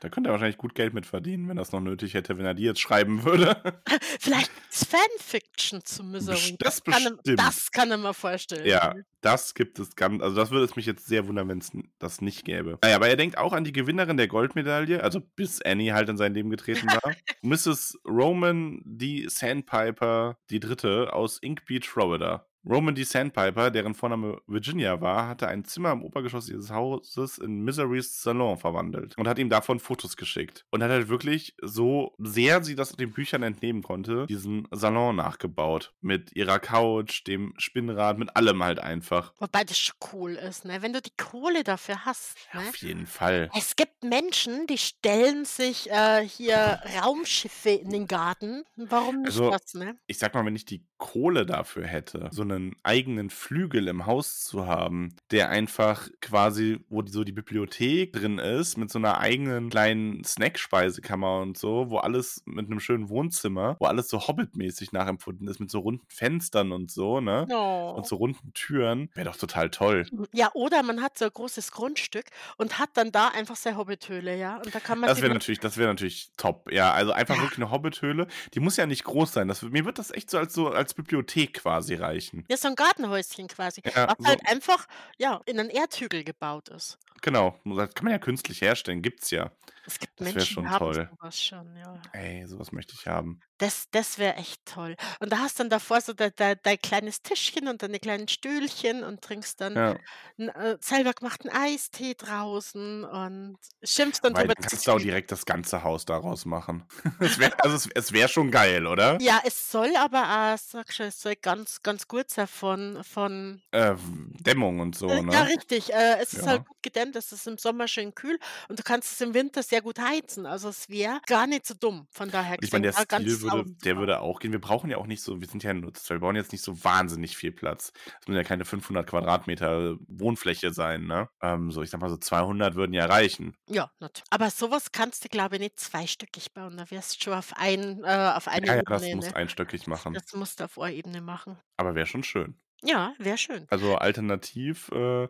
Da könnte er wahrscheinlich gut Geld mit verdienen, wenn er's noch nötig hätte, wenn er die jetzt schreiben würde. Vielleicht Fanfiction zu Misery. Das das kann er bestimmt. das kann er mir vorstellen, Ja, das gibt es ganz also, das würde es mich jetzt sehr wundern, wenn's n das nicht gäbe. Na ja, aber er denkt auch an die Gewinnerin der Goldmedaille, also, bis Annie halt in sein Leben getreten war, Mrs. Roman D. Sandpiper die 3. aus Ink Beach, Florida. Roman D. Sandpiper, deren Vorname Virginia war, hatte ein Zimmer im Obergeschoss ihres Hauses in Miserys Salon verwandelt und hat ihm davon Fotos geschickt und hat halt wirklich, so sehr sie das den Büchern entnehmen konnte, diesen Salon nachgebaut mit ihrer Couch, dem Spinnrad, mit allem halt einfach. Wobei das schon cool ist, ne? Wenn du die Kohle dafür hast, ne? auf jeden Fall. Es gibt Menschen, die stellen sich, äh, hier Raumschiffe in den Garten. Warum nicht Also, das, ne? ich sage mal, wenn ich die Kohle dafür hätte, so 'nen eigenen Flügel im Haus zu haben, der einfach quasi wo die so die Bibliothek drin ist, mit so 'ner eigenen kleinen Snackspeisekammer und so, wo alles mit 'nem schönen Wohnzimmer, wo alles so Hobbit-mäßig nachempfunden ist, mit so runden Fenstern und so, ne? Und Oh. so runden Türen, wäre doch total toll. Ja, oder man hat so 'n großes Grundstück und hat dann da einfach seine Hobbithöhle, ja? Und da kann man Das wäre natürlich das wäre natürlich top. Ja, also, einfach Ja. wirklich 'ne Hobbithöhle. Die muss ja nicht groß sein. Das mir wird das echt so als so als Bibliothek quasi reichen. Ja, so 'n Gartenhäuschen quasi, Ja, was so halt einfach, ja, in 'nen Erdhügel gebaut ist. Genau, das kann man ja künstlich herstellen, gibt's ja. Es gibt Das wäre Menschen, schon die haben toll. so was schon, ja. Ey, so was möchte ich haben. Das das wäre echt toll. Und da hast dann davor so dei dei dein kleines Tischchen und deine kleinen Stühlchen und trinkst dann Ja. 'n, äh, selber gemachten Eistee draußen und schimpfst dann Weil drüber, dann dass kannst es du auch viel direkt das ganze Haus daraus machen. Es wäre also, es es wäre schon geil, oder? Ja, es soll aber auch, sage schon, es soll ganz ganz gut sein von von Äh, Dämmung und so, Äh, ja, ne? richtig. Äh, es ist halt Ja. gut gedämmt, es ist im Sommer schön kühl und du kannst es im Winter sehr gut heizen. Also, es wäre gar nicht so dumm. Von daher Und ich meine, der Stil würde der würde auch gehen. Wir brauchen ja auch nicht so wir sind ja nur wir brauchen jetzt nicht so wahnsinnig viel Platz. Es müssen ja keine 500 Quadratmeter Wohnfläche sein, ne? Ähm, so, ich sage mal so 200 würden ja reichen. Ja, nat aber so was kannst du, glaube ich, nicht zweistöckig bauen. Da wärst du schon auf ein äh, auf eine Ja, ja, das Ebene, musst ne? einstöckig machen. Das musst du auf einer Ebene machen. Aber wäre schon schön. Ja, wäre schön. Also, alternativ, äh,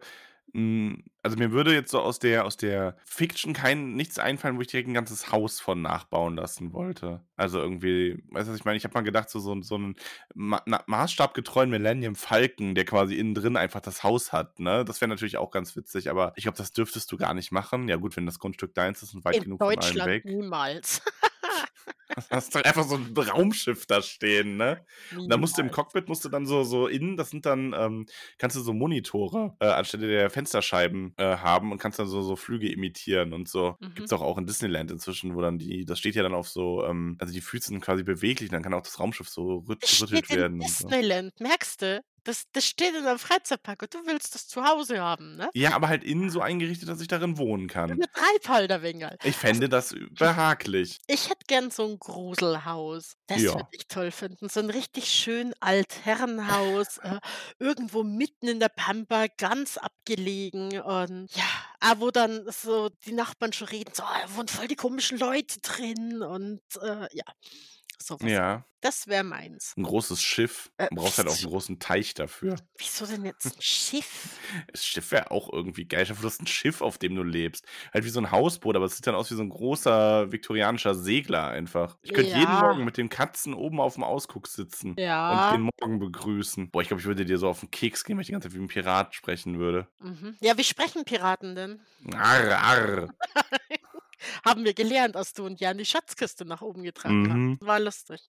also mir würde jetzt so aus der aus der Fiction kein nichts einfallen, wo ich direkt ein ganzes Haus von nachbauen lassen wollte. Also irgendwie, weißt du, was ich meine? Ich habe mal gedacht, so, so, so einen ma maßstabgetreuen Millennium Falcon, der quasi innen drin einfach das Haus hat, ne? Das wäre natürlich auch ganz witzig, aber ich glaube, das dürftest du gar nicht machen. Ja gut, wenn das Grundstück deins ist und weit In genug von Deutschland weg. niemals. Hast du einfach so ein Raumschiff da stehen, ne? Und da musst du im. Cockpit musst du dann so so innen, das sind dann ähm, kannst du so Monitore äh, anstelle der Fensterscheiben äh, haben und kannst dann so so Flüge imitieren und so. Mhm. Gibt's auch auch in Disneyland inzwischen, wo dann die das steht ja dann auf so ähm, also die Füße sind quasi beweglich, dann kann auch das Raumschiff so rüt in werden und so. Disneyland, merkst du? Das, das steht in einem Freizeitpark und du willst das zu Hause haben, ne? Ja, aber halt innen so eingerichtet, dass ich darin wohnen kann. Mit Treibhalterwinkel. Ich fände das behaglich. Ich hätte gern so ein Gruselhaus. Das Ja. würde ich toll finden. So ein richtig schön Altherrenhaus, äh, irgendwo mitten in der Pampa, ganz abgelegen. Und ja, ah, wo dann so die Nachbarn schon reden, so, "Ah, da wohnen voll die komischen Leute drin. Und äh, ja, sowas. Ja, Das wäre meins. ein großes Schiff. Äh, Du brauchst halt auch einen großen Teich dafür. Wieso denn jetzt ein Schiff? Das Schiff wäre auch irgendwie geil. Dir vor, Du hast ein Schiff, auf dem du lebst. Halt wie so ein Hausboot, aber es sieht dann aus wie so ein großer viktorianischer Segler einfach. Ich könnte jeden Ja. Morgen mit den Katzen oben auf dem Ausguck sitzen und Ja. den Morgen begrüßen. Boah, ich glaube, ich würde dir so auf den Keks gehen, wenn ich die ganze Zeit wie ein Pirat sprechen würde. Mhm. Ja, wie sprechen Piraten denn? Arr, arr. Haben wir gelernt, als du und Jan die Schatzkiste nach oben getragen Mhm. hast. War lustig.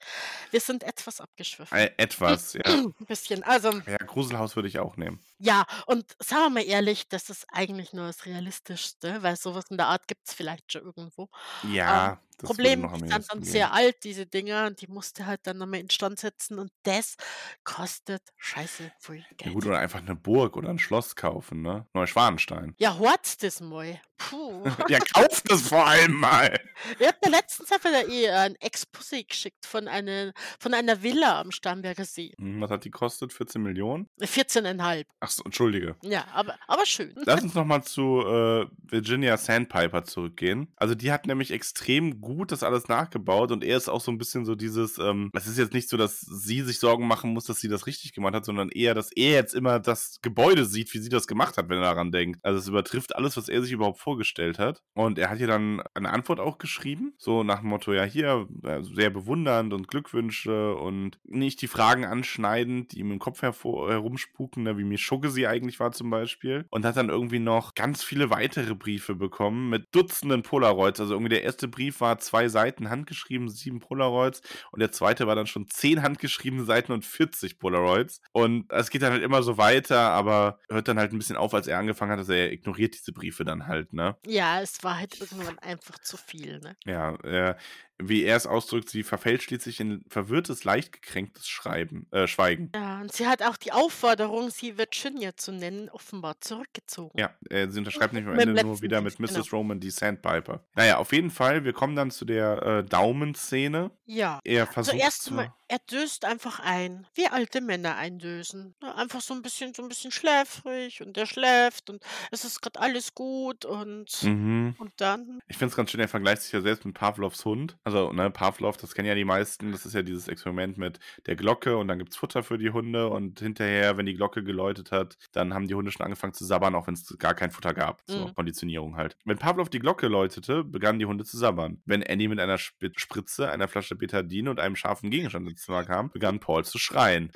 Wir sind etwas abgeschwiffen. Äh, etwas, ja. Ein bisschen. Also, Ja, Gruselhaus würde ich auch nehmen. Ja, und sagen wir mal ehrlich, das ist eigentlich nur das Realistischste, weil sowas in der Art gibt es vielleicht schon irgendwo. Ja, Ähm, das Problem, noch am die sind ehesten dann gehen. sehr alt, diese Dinger, und die musst du halt dann nochmal instand setzen und das kostet scheiße viel Ja Geld. gut, oder einfach eine Burg oder ein Schloss kaufen, ne? Neuschwanstein. Ja, hort's das mal. Puh. ja, kauft es vor allem mal. Ich hab mir letztens einfach eh ein Exposé geschickt von, eine, von einer Villa am Starnberger See. Hm, Was hat die kostet? 14 Millionen? 14,5. Ach so, entschuldige. Ja, aber, aber schön. Lass uns nochmal zu äh, Virginia Sandpiper zurückgehen. Also die hat nämlich extrem gut das alles nachgebaut und er ist auch so ein bisschen so dieses, ähm, es ist jetzt nicht so, dass sie sich Sorgen machen muss, dass sie das richtig gemacht hat, sondern eher, dass er jetzt immer das Gebäude sieht, wie sie das gemacht hat, wenn er daran denkt. Also es übertrifft alles, was er sich überhaupt vorgestellt hat. Und er hat ihr dann eine Antwort auch geschrieben, so nach dem Motto, ja hier, äh, sehr bewundernd und Glückwünsche und nicht die Fragen anschneidend, die ihm im Kopf hervor, herumspuken, ne, wie Mischugge sie eigentlich war zum Beispiel. Und hat dann irgendwie noch ganz viele weitere Briefe bekommen mit Dutzenden Polaroids. Also irgendwie der erste Brief war zwei Seiten handgeschrieben, sieben Polaroids. Und der zweite war dann schon zehn handgeschriebene Seiten und 40 Polaroids. Und es geht dann halt immer so weiter, aber hört dann halt ein bisschen auf, als er angefangen hat, dass er ignoriert diese Briefe dann halt, ne? Ja, es war halt irgendwann einfach zu viel, ne? Ja, äh, wie er es ausdrückt, sie verfällt schließlich in verwirrtes, leicht gekränktes Schreiben, äh, Schweigen. Ja, und sie hat auch die Aufforderung, sie Virginia zu nennen, offenbar zurückgezogen. Ja, äh, sie unterschreibt nicht am Mit Ende nur wieder mit Mrs. genau. Roman die Sandpiper. Naja, auf jeden Fall, wir kommen dann zu der äh, Daumenszene. Ja. Er versucht erstmal, zwar- er döst einfach ein, wie alte Männer eindösen. Ne, Einfach so ein bisschen, so ein bisschen schläfrig und er schläft und es ist gerade alles gut und, Mhm. und dann. Ich finde es ganz schön, er vergleicht sich ja selbst mit Pavlovs Hund. Also, ne, Pavlov, das kennen ja die meisten. Das ist ja dieses Experiment mit der Glocke und dann gibt's Futter für die Hunde und hinterher, wenn die Glocke geläutet hat, dann haben die Hunde schon angefangen zu sabbern, auch wenn es gar kein Futter gab. So, Mhm. Konditionierung halt. Wenn Pavlov die Glocke läutete, begannen die Hunde zu sabbern. Wenn Annie mit einer Sp Spritze, einer Flasche Betadine und einem scharfen Gegenstand Zimmer kam, begann Paul zu schreien.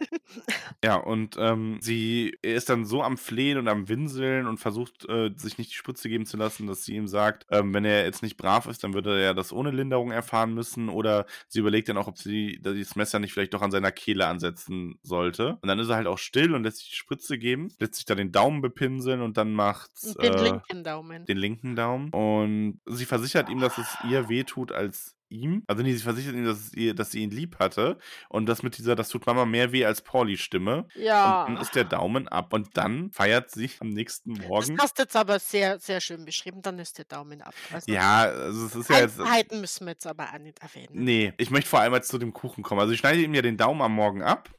Ja, und ähm, sie er ist dann so am Flehen und am Winseln und versucht, äh, sich nicht die Spritze geben zu lassen, dass sie ihm sagt, ähm, wenn er jetzt nicht brav ist, dann würde er das ohne Linderung erfahren müssen. Oder sie überlegt dann auch, ob sie das Messer nicht vielleicht doch an seiner Kehle ansetzen sollte. Und dann ist er halt auch still und lässt sich die Spritze geben, lässt sich da den Daumen bepinseln und dann macht's Den äh, linken Daumen. den linken Daumen. Und sie versichert ihm, dass es ihr wehtut als ihm. Also nee, sie versichert ihm, dass, ihr, dass sie ihn lieb hatte. Und das mit dieser, das tut Mama mehr weh als Pauli Stimme. Ja. Und dann ist der Daumen ab. Und dann feiert sie am nächsten Das Morgen. hast du jetzt aber sehr, sehr schön beschrieben. Dann ist der Daumen ab. Also Ja, also es ist ja jetzt. Einzelheiten müssen wir jetzt aber auch nicht erwähnen. Nee, ich möchte vor allem jetzt zu dem Kuchen kommen. Also ich schneide ihm ja den Daumen am Morgen ab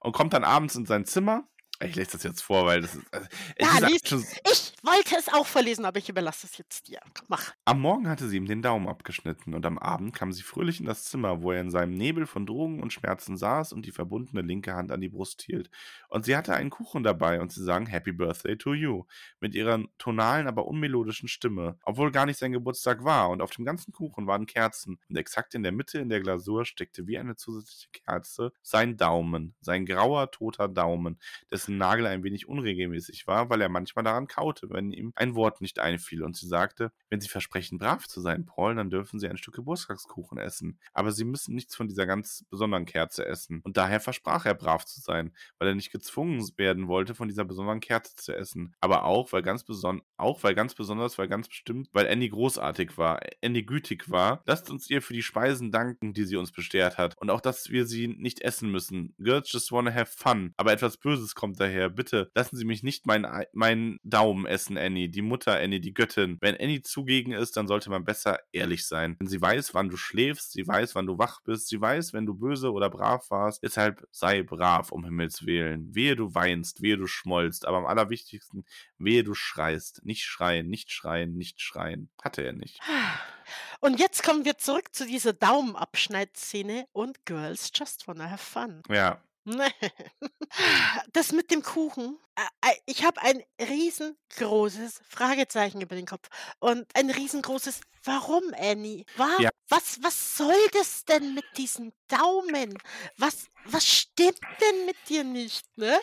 und kommt dann abends in sein Zimmer. Ich lese das jetzt vor, weil das ist. Also, Ja, lies. schon, Ich wollte es auch verlesen, aber ich überlasse es jetzt dir. Mach. Am Morgen hatte sie ihm den Daumen abgeschnitten und am Abend kam sie fröhlich in das Zimmer, wo er in seinem Nebel von Drogen und Schmerzen saß und die verbundene linke Hand an die Brust hielt. Und sie hatte einen Kuchen dabei und sie sang Happy Birthday to you mit ihrer tonalen, aber unmelodischen Stimme, obwohl gar nicht sein Geburtstag war und auf dem ganzen Kuchen waren Kerzen und exakt in der Mitte in der Glasur steckte wie eine zusätzliche Kerze sein Daumen, sein grauer, toter Daumen, dessen Nagel ein wenig unregelmäßig war, weil er manchmal daran kaute, wenn ihm ein Wort nicht einfiel. Und sie sagte, wenn Sie versprechen, brav zu sein, Paul, dann dürfen Sie ein Stück Geburtstagskuchen essen. Aber Sie müssen nichts von dieser ganz besonderen Kerze essen. Und daher versprach er, brav zu sein, weil er nicht gezwungen werden wollte, von dieser besonderen Kerze zu essen. Aber auch, weil ganz beson auch weil ganz besonders, weil ganz bestimmt, weil Annie großartig war, Annie gütig war. Lasst uns ihr für die Speisen danken, die sie uns bestehrt hat. Und auch, dass wir sie nicht essen müssen. Girls just wanna have fun. Aber etwas Böses kommt daher. Bitte lassen Sie mich nicht meinen, Ei- meinen Daumen essen, Annie. Die Mutter Annie, die Göttin. Wenn Annie zugegen ist, dann sollte man besser ehrlich sein. Denn sie weiß, wann du schläfst, sie weiß, wann du wach bist, sie weiß, wenn du böse oder brav warst. Deshalb sei brav, um Himmels Willen. Wehe du weinst, wehe du schmollst. Aber am allerwichtigsten, wehe du schreist. Nicht schreien, nicht schreien, nicht schreien. Hatte er nicht. Und jetzt kommen wir zurück zu dieser Daumenabschneidszene und Girls just wanna have fun. Ja, Das mit dem Kuchen. Ich habe ein riesengroßes Fragezeichen über den Kopf und ein riesengroßes Warum, Annie? Wa Ja. was, was soll das denn mit diesem Daumen? Was, was stimmt denn mit dir nicht, ne?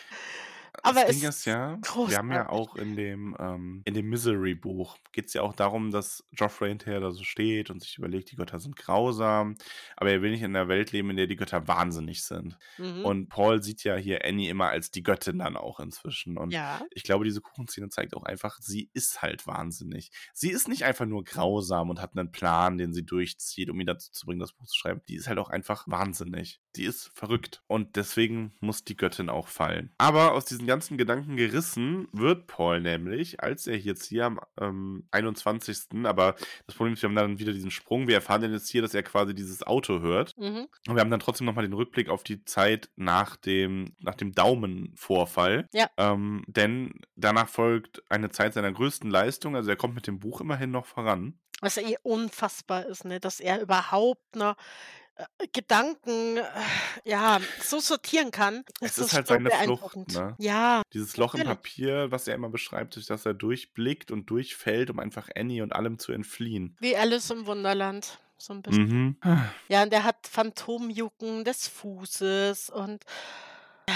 Aber das Ding ist ja, wir haben ja großartig. auch in dem, ähm, in dem Misery-Buch geht es ja auch darum, dass Joffrey hinterher da so steht und sich überlegt, die Götter sind grausam, aber er will nicht in einer Welt leben, in der die Götter wahnsinnig sind. Mhm. Und Paul sieht ja hier Annie immer als die Göttin dann auch inzwischen. Und Ja. ich glaube, diese Kuchenszene zeigt auch einfach, sie ist halt wahnsinnig. Sie ist nicht einfach nur grausam und hat einen Plan, den sie durchzieht, um ihn dazu zu bringen, das Buch zu schreiben. Die ist halt auch einfach wahnsinnig. Die ist verrückt. Und deswegen muss die Göttin auch fallen. Aber aus diesen ganzen Gedanken gerissen wird Paul nämlich, als er jetzt hier am ähm, 21. Aber das Problem ist, wir haben dann wieder diesen Sprung. Wir erfahren dann jetzt hier, dass er quasi dieses Auto hört. Mhm. Und wir haben dann trotzdem nochmal den Rückblick auf die Zeit nach dem, nach dem Daumenvorfall. Ja. Ähm, denn danach folgt eine Zeit seiner größten Leistung. Also er kommt mit dem Buch immerhin noch voran. Was ja eh unfassbar ist, ne? Dass er überhaupt noch Gedanken äh, ja so sortieren kann. Es Das ist halt seine Flucht, ne? Ja, Dieses Loch im. Papier, was er immer beschreibt, durch das er durchblickt und durchfällt, um einfach Annie und allem zu entfliehen. wie Alice im Wunderland. So ein bisschen. Mhm. Ja, und er hat Phantomjucken des Fußes und ja,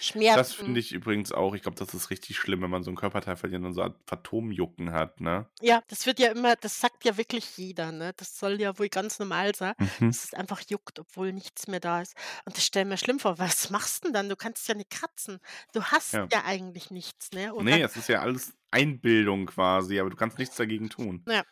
Schmerzen. Das finde ich übrigens auch. Ich glaube, das ist richtig schlimm, wenn man so einen Körperteil verliert und so ein Phantomjucken hat, ne? Ja, das wird ja immer, das sagt ja wirklich jeder, ne? Das soll ja wohl ganz normal sein, Mhm. dass es einfach juckt, obwohl nichts mehr da ist. Und das stell mir schlimm vor. Was machst du denn dann? Du kannst ja nicht kratzen. Du hast Ja. ja eigentlich nichts, ne? Oder Nee, es ist ja alles Einbildung quasi, aber du kannst nichts dagegen tun. Ja.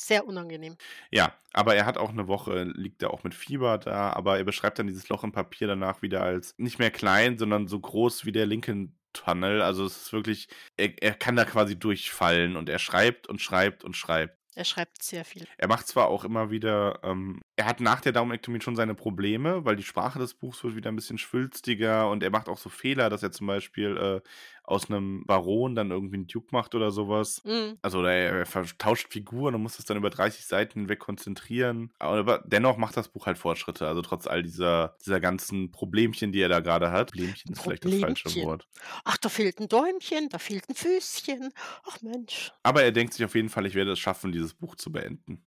Sehr unangenehm. Ja, aber er hat auch eine Woche, liegt er auch mit Fieber da, aber er beschreibt dann dieses Loch im Papier danach wieder als nicht mehr klein, sondern so groß wie der Lincoln Tunnel. Also es ist wirklich, er, er kann da quasi durchfallen und er schreibt und schreibt und schreibt. Er schreibt sehr viel. Er macht zwar auch immer wieder, ähm, er hat nach der Daumenektomie schon seine Probleme, weil die Sprache des Buchs wird wieder ein bisschen schwülstiger und er macht auch so Fehler, dass er zum Beispiel äh, aus einem Baron dann irgendwie einen Duke macht oder sowas. Mhm. Also oder er, er vertauscht Figuren und muss das dann über 30 Seiten hinweg konzentrieren. Aber dennoch macht das Buch halt Fortschritte. Also trotz all dieser, dieser ganzen Problemchen, die er da gerade hat. Problemchen ist vielleicht das falsche Problemchen. Wort. Ach, da fehlt ein Däumchen, da fehlt ein Füßchen. Ach Mensch. Aber er denkt sich auf jeden Fall, ich werde es schaffen, dieses Buch zu beenden.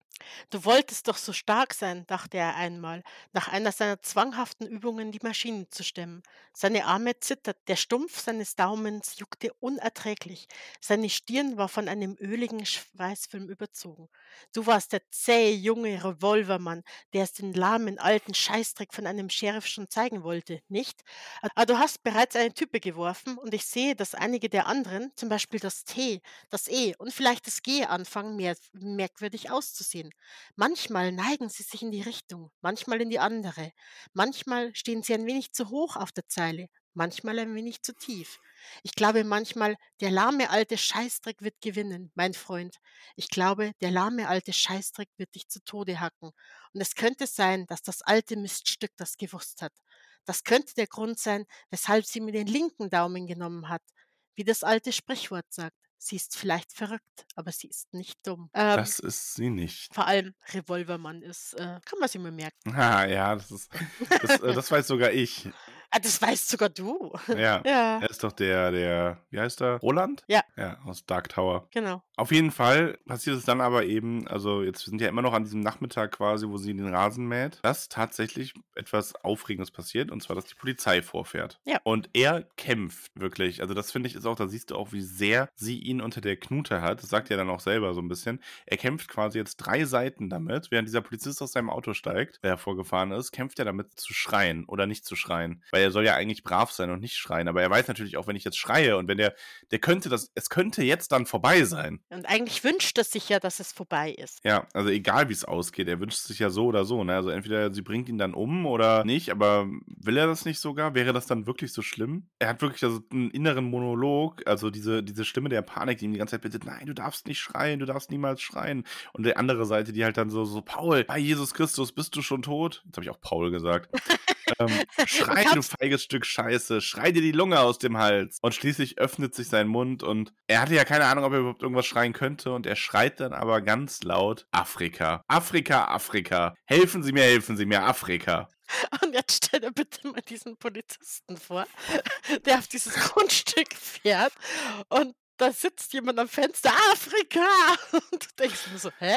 Du wolltest doch so stark sein, dachte er einmal, nach einer seiner zwanghaften Übungen die Maschinen zu stemmen. Seine Arme zitterten, der Stumpf seines Daumens juckte unerträglich. Seine Stirn war von einem öligen Schweißfilm überzogen. Du warst der zähe junge Revolvermann, der es den lahmen alten Scheißdreck von einem Sheriff schon zeigen wollte, nicht? Aber du hast bereits eine Type geworfen und ich sehe, dass einige der anderen, zum Beispiel das T, das E und vielleicht das G anfangen, mehr, merkwürdig auszusehen. Manchmal neigen sie sich in die Richtung, manchmal in die andere. Manchmal stehen sie ein wenig zu hoch auf der Zeile, manchmal ein wenig zu tief. Ich glaube manchmal, der lahme alte Scheißdreck wird gewinnen, mein Freund. Ich glaube, der lahme alte Scheißdreck wird dich zu Tode hacken. Und es könnte sein, dass das alte Miststück das gewusst hat. Das könnte der Grund sein, weshalb sie mir den linken Daumen genommen hat. Wie das alte Sprichwort sagt. Sie ist vielleicht verrückt, aber sie ist nicht dumm. Ähm, Das ist sie nicht. vor allem Revolvermann ist, äh, kann man sich mal merken. Ah, ja, das ist, das, äh, das weiß sogar ich. Ah, das weißt sogar du. Ja. Ja, Er ist doch der, der, wie heißt er? Roland? Ja. Ja, aus Dark Tower. genau. Auf jeden Fall passiert es dann aber eben, also jetzt sind ja immer noch an diesem Nachmittag quasi, wo sie den Rasen mäht, dass tatsächlich etwas Aufregendes passiert und zwar, dass die Polizei vorfährt. Ja. Und er kämpft wirklich. Also das finde ich ist auch, da siehst du auch, wie sehr sie ihn unter der Knute hat. Das sagt er dann auch selber so ein bisschen. Er kämpft quasi jetzt drei Seiten damit, während dieser Polizist aus seinem Auto steigt, der vorgefahren ist, kämpft er damit zu schreien oder nicht zu schreien. Weil er soll ja eigentlich brav sein und nicht schreien. Aber er weiß natürlich auch, wenn ich jetzt schreie und wenn der, der könnte das, es könnte jetzt dann vorbei sein. Und eigentlich wünscht es sich ja, dass es vorbei ist. Ja, also egal wie es ausgeht, er wünscht sich ja so oder so, ne? Also entweder sie bringt ihn dann um oder nicht, aber will er das nicht sogar? Wäre das dann wirklich so schlimm? Er hat wirklich also einen inneren Monolog, also diese, diese Stimme der Panik, die ihm die ganze Zeit bittet, nein, du darfst nicht schreien, du darfst niemals schreien. Und die andere Seite, die halt dann so, so, Paul, bei Jesus Christus, bist du schon tot? Jetzt habe ich auch Paul gesagt. ähm, schrei, du feiges Stück Scheiße, schrei dir die Lunge aus dem Hals. Und schließlich öffnet sich sein Mund und er hatte ja keine Ahnung, ob er überhaupt irgendwas schreien könnte. Und er schreit dann aber ganz laut: Afrika, Afrika, Afrika. Helfen Sie mir, helfen Sie mir, Afrika. Und jetzt stell dir bitte mal diesen Polizisten vor, der auf dieses Grundstück fährt und da sitzt jemand am Fenster, Afrika! Und du denkst mir so, hä?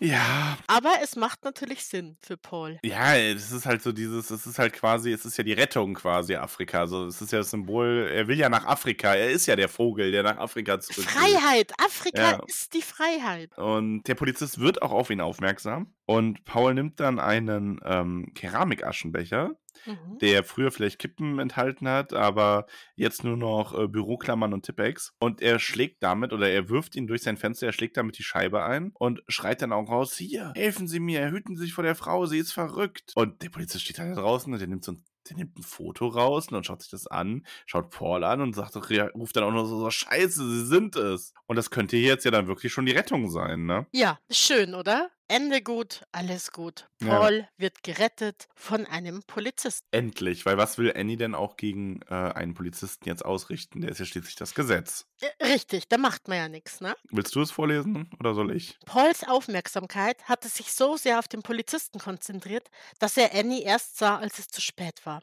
Ja, Aber es macht natürlich Sinn für Paul. ja, es ist halt so dieses, es ist halt quasi, es ist ja die Rettung quasi Afrika. Also es ist ja das Symbol, er will ja nach Afrika. Er ist ja der Vogel, der nach Afrika zurück. Freiheit! Afrika Ja. ist die Freiheit. Und der Polizist wird auch auf ihn aufmerksam. Und Paul nimmt dann einen ähm, Keramikaschenbecher, Mhm. der früher vielleicht Kippen enthalten hat, aber jetzt nur noch äh, Büroklammern und Tippex. Und er schlägt damit oder er wirft ihn durch sein Fenster, er schlägt damit die Scheibe ein und schreit dann auch raus: Hier, helfen Sie mir, hüten Sie sich vor der Frau, sie ist verrückt. Und der Polizist steht da draußen und der nimmt so ein der nimmt ein Foto raus und schaut sich das an, schaut Paul an und sagt, ruft dann auch noch so, so, Scheiße, sie sind es. Und das könnte jetzt ja dann wirklich schon die Rettung sein, ne? Ja, schön, oder? Ende gut, alles gut. Ja. Paul wird gerettet von einem Polizisten. Endlich, weil was will Annie denn auch gegen äh, einen Polizisten jetzt ausrichten? Der ist ja schließlich das Gesetz. Äh, Richtig, da macht man ja nichts, ne? Willst du es vorlesen oder soll ich? Pauls Aufmerksamkeit hatte sich so sehr auf den Polizisten konzentriert, dass er Annie erst sah, als es zu spät war.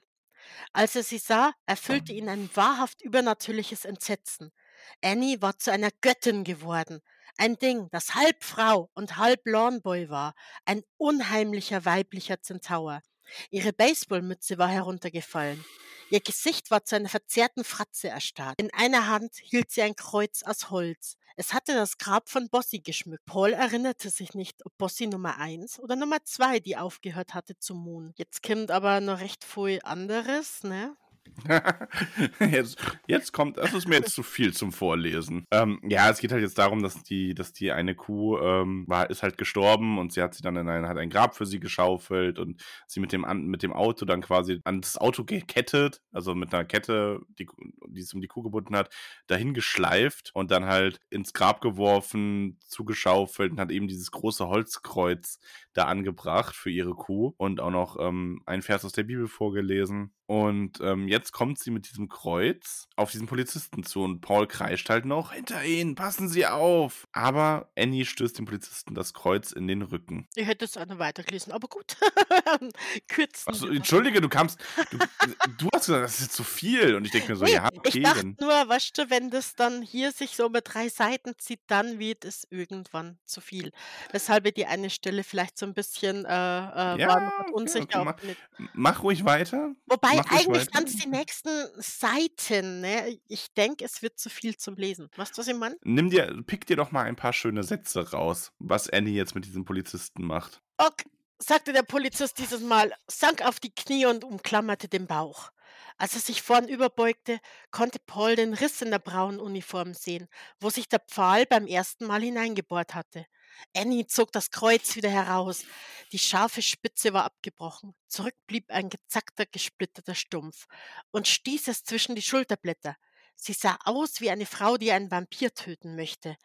Als er sie sah, erfüllte ihn ein wahrhaft übernatürliches Entsetzen. Annie war zu einer Göttin geworden. Ein Ding, das halb Frau und halb Lawnboy war. Ein unheimlicher weiblicher Zentaur. Ihre Baseballmütze war heruntergefallen. Ihr Gesicht war zu einer verzerrten Fratze erstarrt. In einer Hand hielt sie ein Kreuz aus Holz. Es hatte das Grab von Bossi geschmückt. Paul erinnerte sich nicht, ob Bossi Nummer eins oder Nummer zwei, die aufgehört hatte zu muhen. Jetzt kommt aber noch recht viel anderes, ne? jetzt, jetzt kommt, das ist mir jetzt zu viel zum Vorlesen. Ähm, ja, es geht halt jetzt darum, dass die, dass die eine Kuh ähm, war, ist halt gestorben und sie hat sie dann in ein, hat ein Grab für sie geschaufelt und sie mit dem, mit dem Auto dann quasi an das Auto gekettet, also mit einer Kette, die, die es um die Kuh gebunden hat, dahin geschleift und dann halt ins Grab geworfen, zugeschaufelt und hat eben dieses große Holzkreuz da angebracht für ihre Kuh und auch noch ähm, einen Vers aus der Bibel vorgelesen. Und ähm, jetzt kommt sie mit diesem Kreuz auf diesen Polizisten zu und Paul kreischt halt noch, hinter ihnen, passen Sie auf. Aber Annie stößt dem Polizisten das Kreuz in den Rücken. Ich hätte es auch noch weitergelesen, aber gut. Kürzen. Wir das. entschuldige, du kamst, du, du hast gesagt, das ist zu viel. Und ich denke mir so, Nee, ja, okay, ich dachte nur, weißt du, wenn das dann hier sich so über drei Seiten zieht, dann wird es irgendwann zu viel. Weshalb ich die eine Stelle vielleicht so ein bisschen äh, äh, Ja, war noch okay, unsicher. okay, mach-. Mach ruhig weiter. Wobei ruhig eigentlich ganz die nächsten Seiten, ne? Ich denke, es wird zu viel zum Lesen. Weißt du, was ich meine? Nimm dir, pick dir doch mal ein paar schöne Sätze raus, was Annie jetzt mit diesem Polizisten macht. Ok, sagte der Polizist dieses Mal, sank auf die Knie und umklammerte den Bauch. Als er sich vorn überbeugte, konnte Paul den Riss in der braunen Uniform sehen, wo sich der Pfahl beim ersten Mal hineingebohrt hatte. Annie zog das Kreuz wieder heraus. Die scharfe Spitze war abgebrochen. Zurück blieb ein gezackter, gesplitterter Stumpf und stieß es zwischen die Schulterblätter. Sie sah aus wie eine Frau, die einen Vampir töten möchte.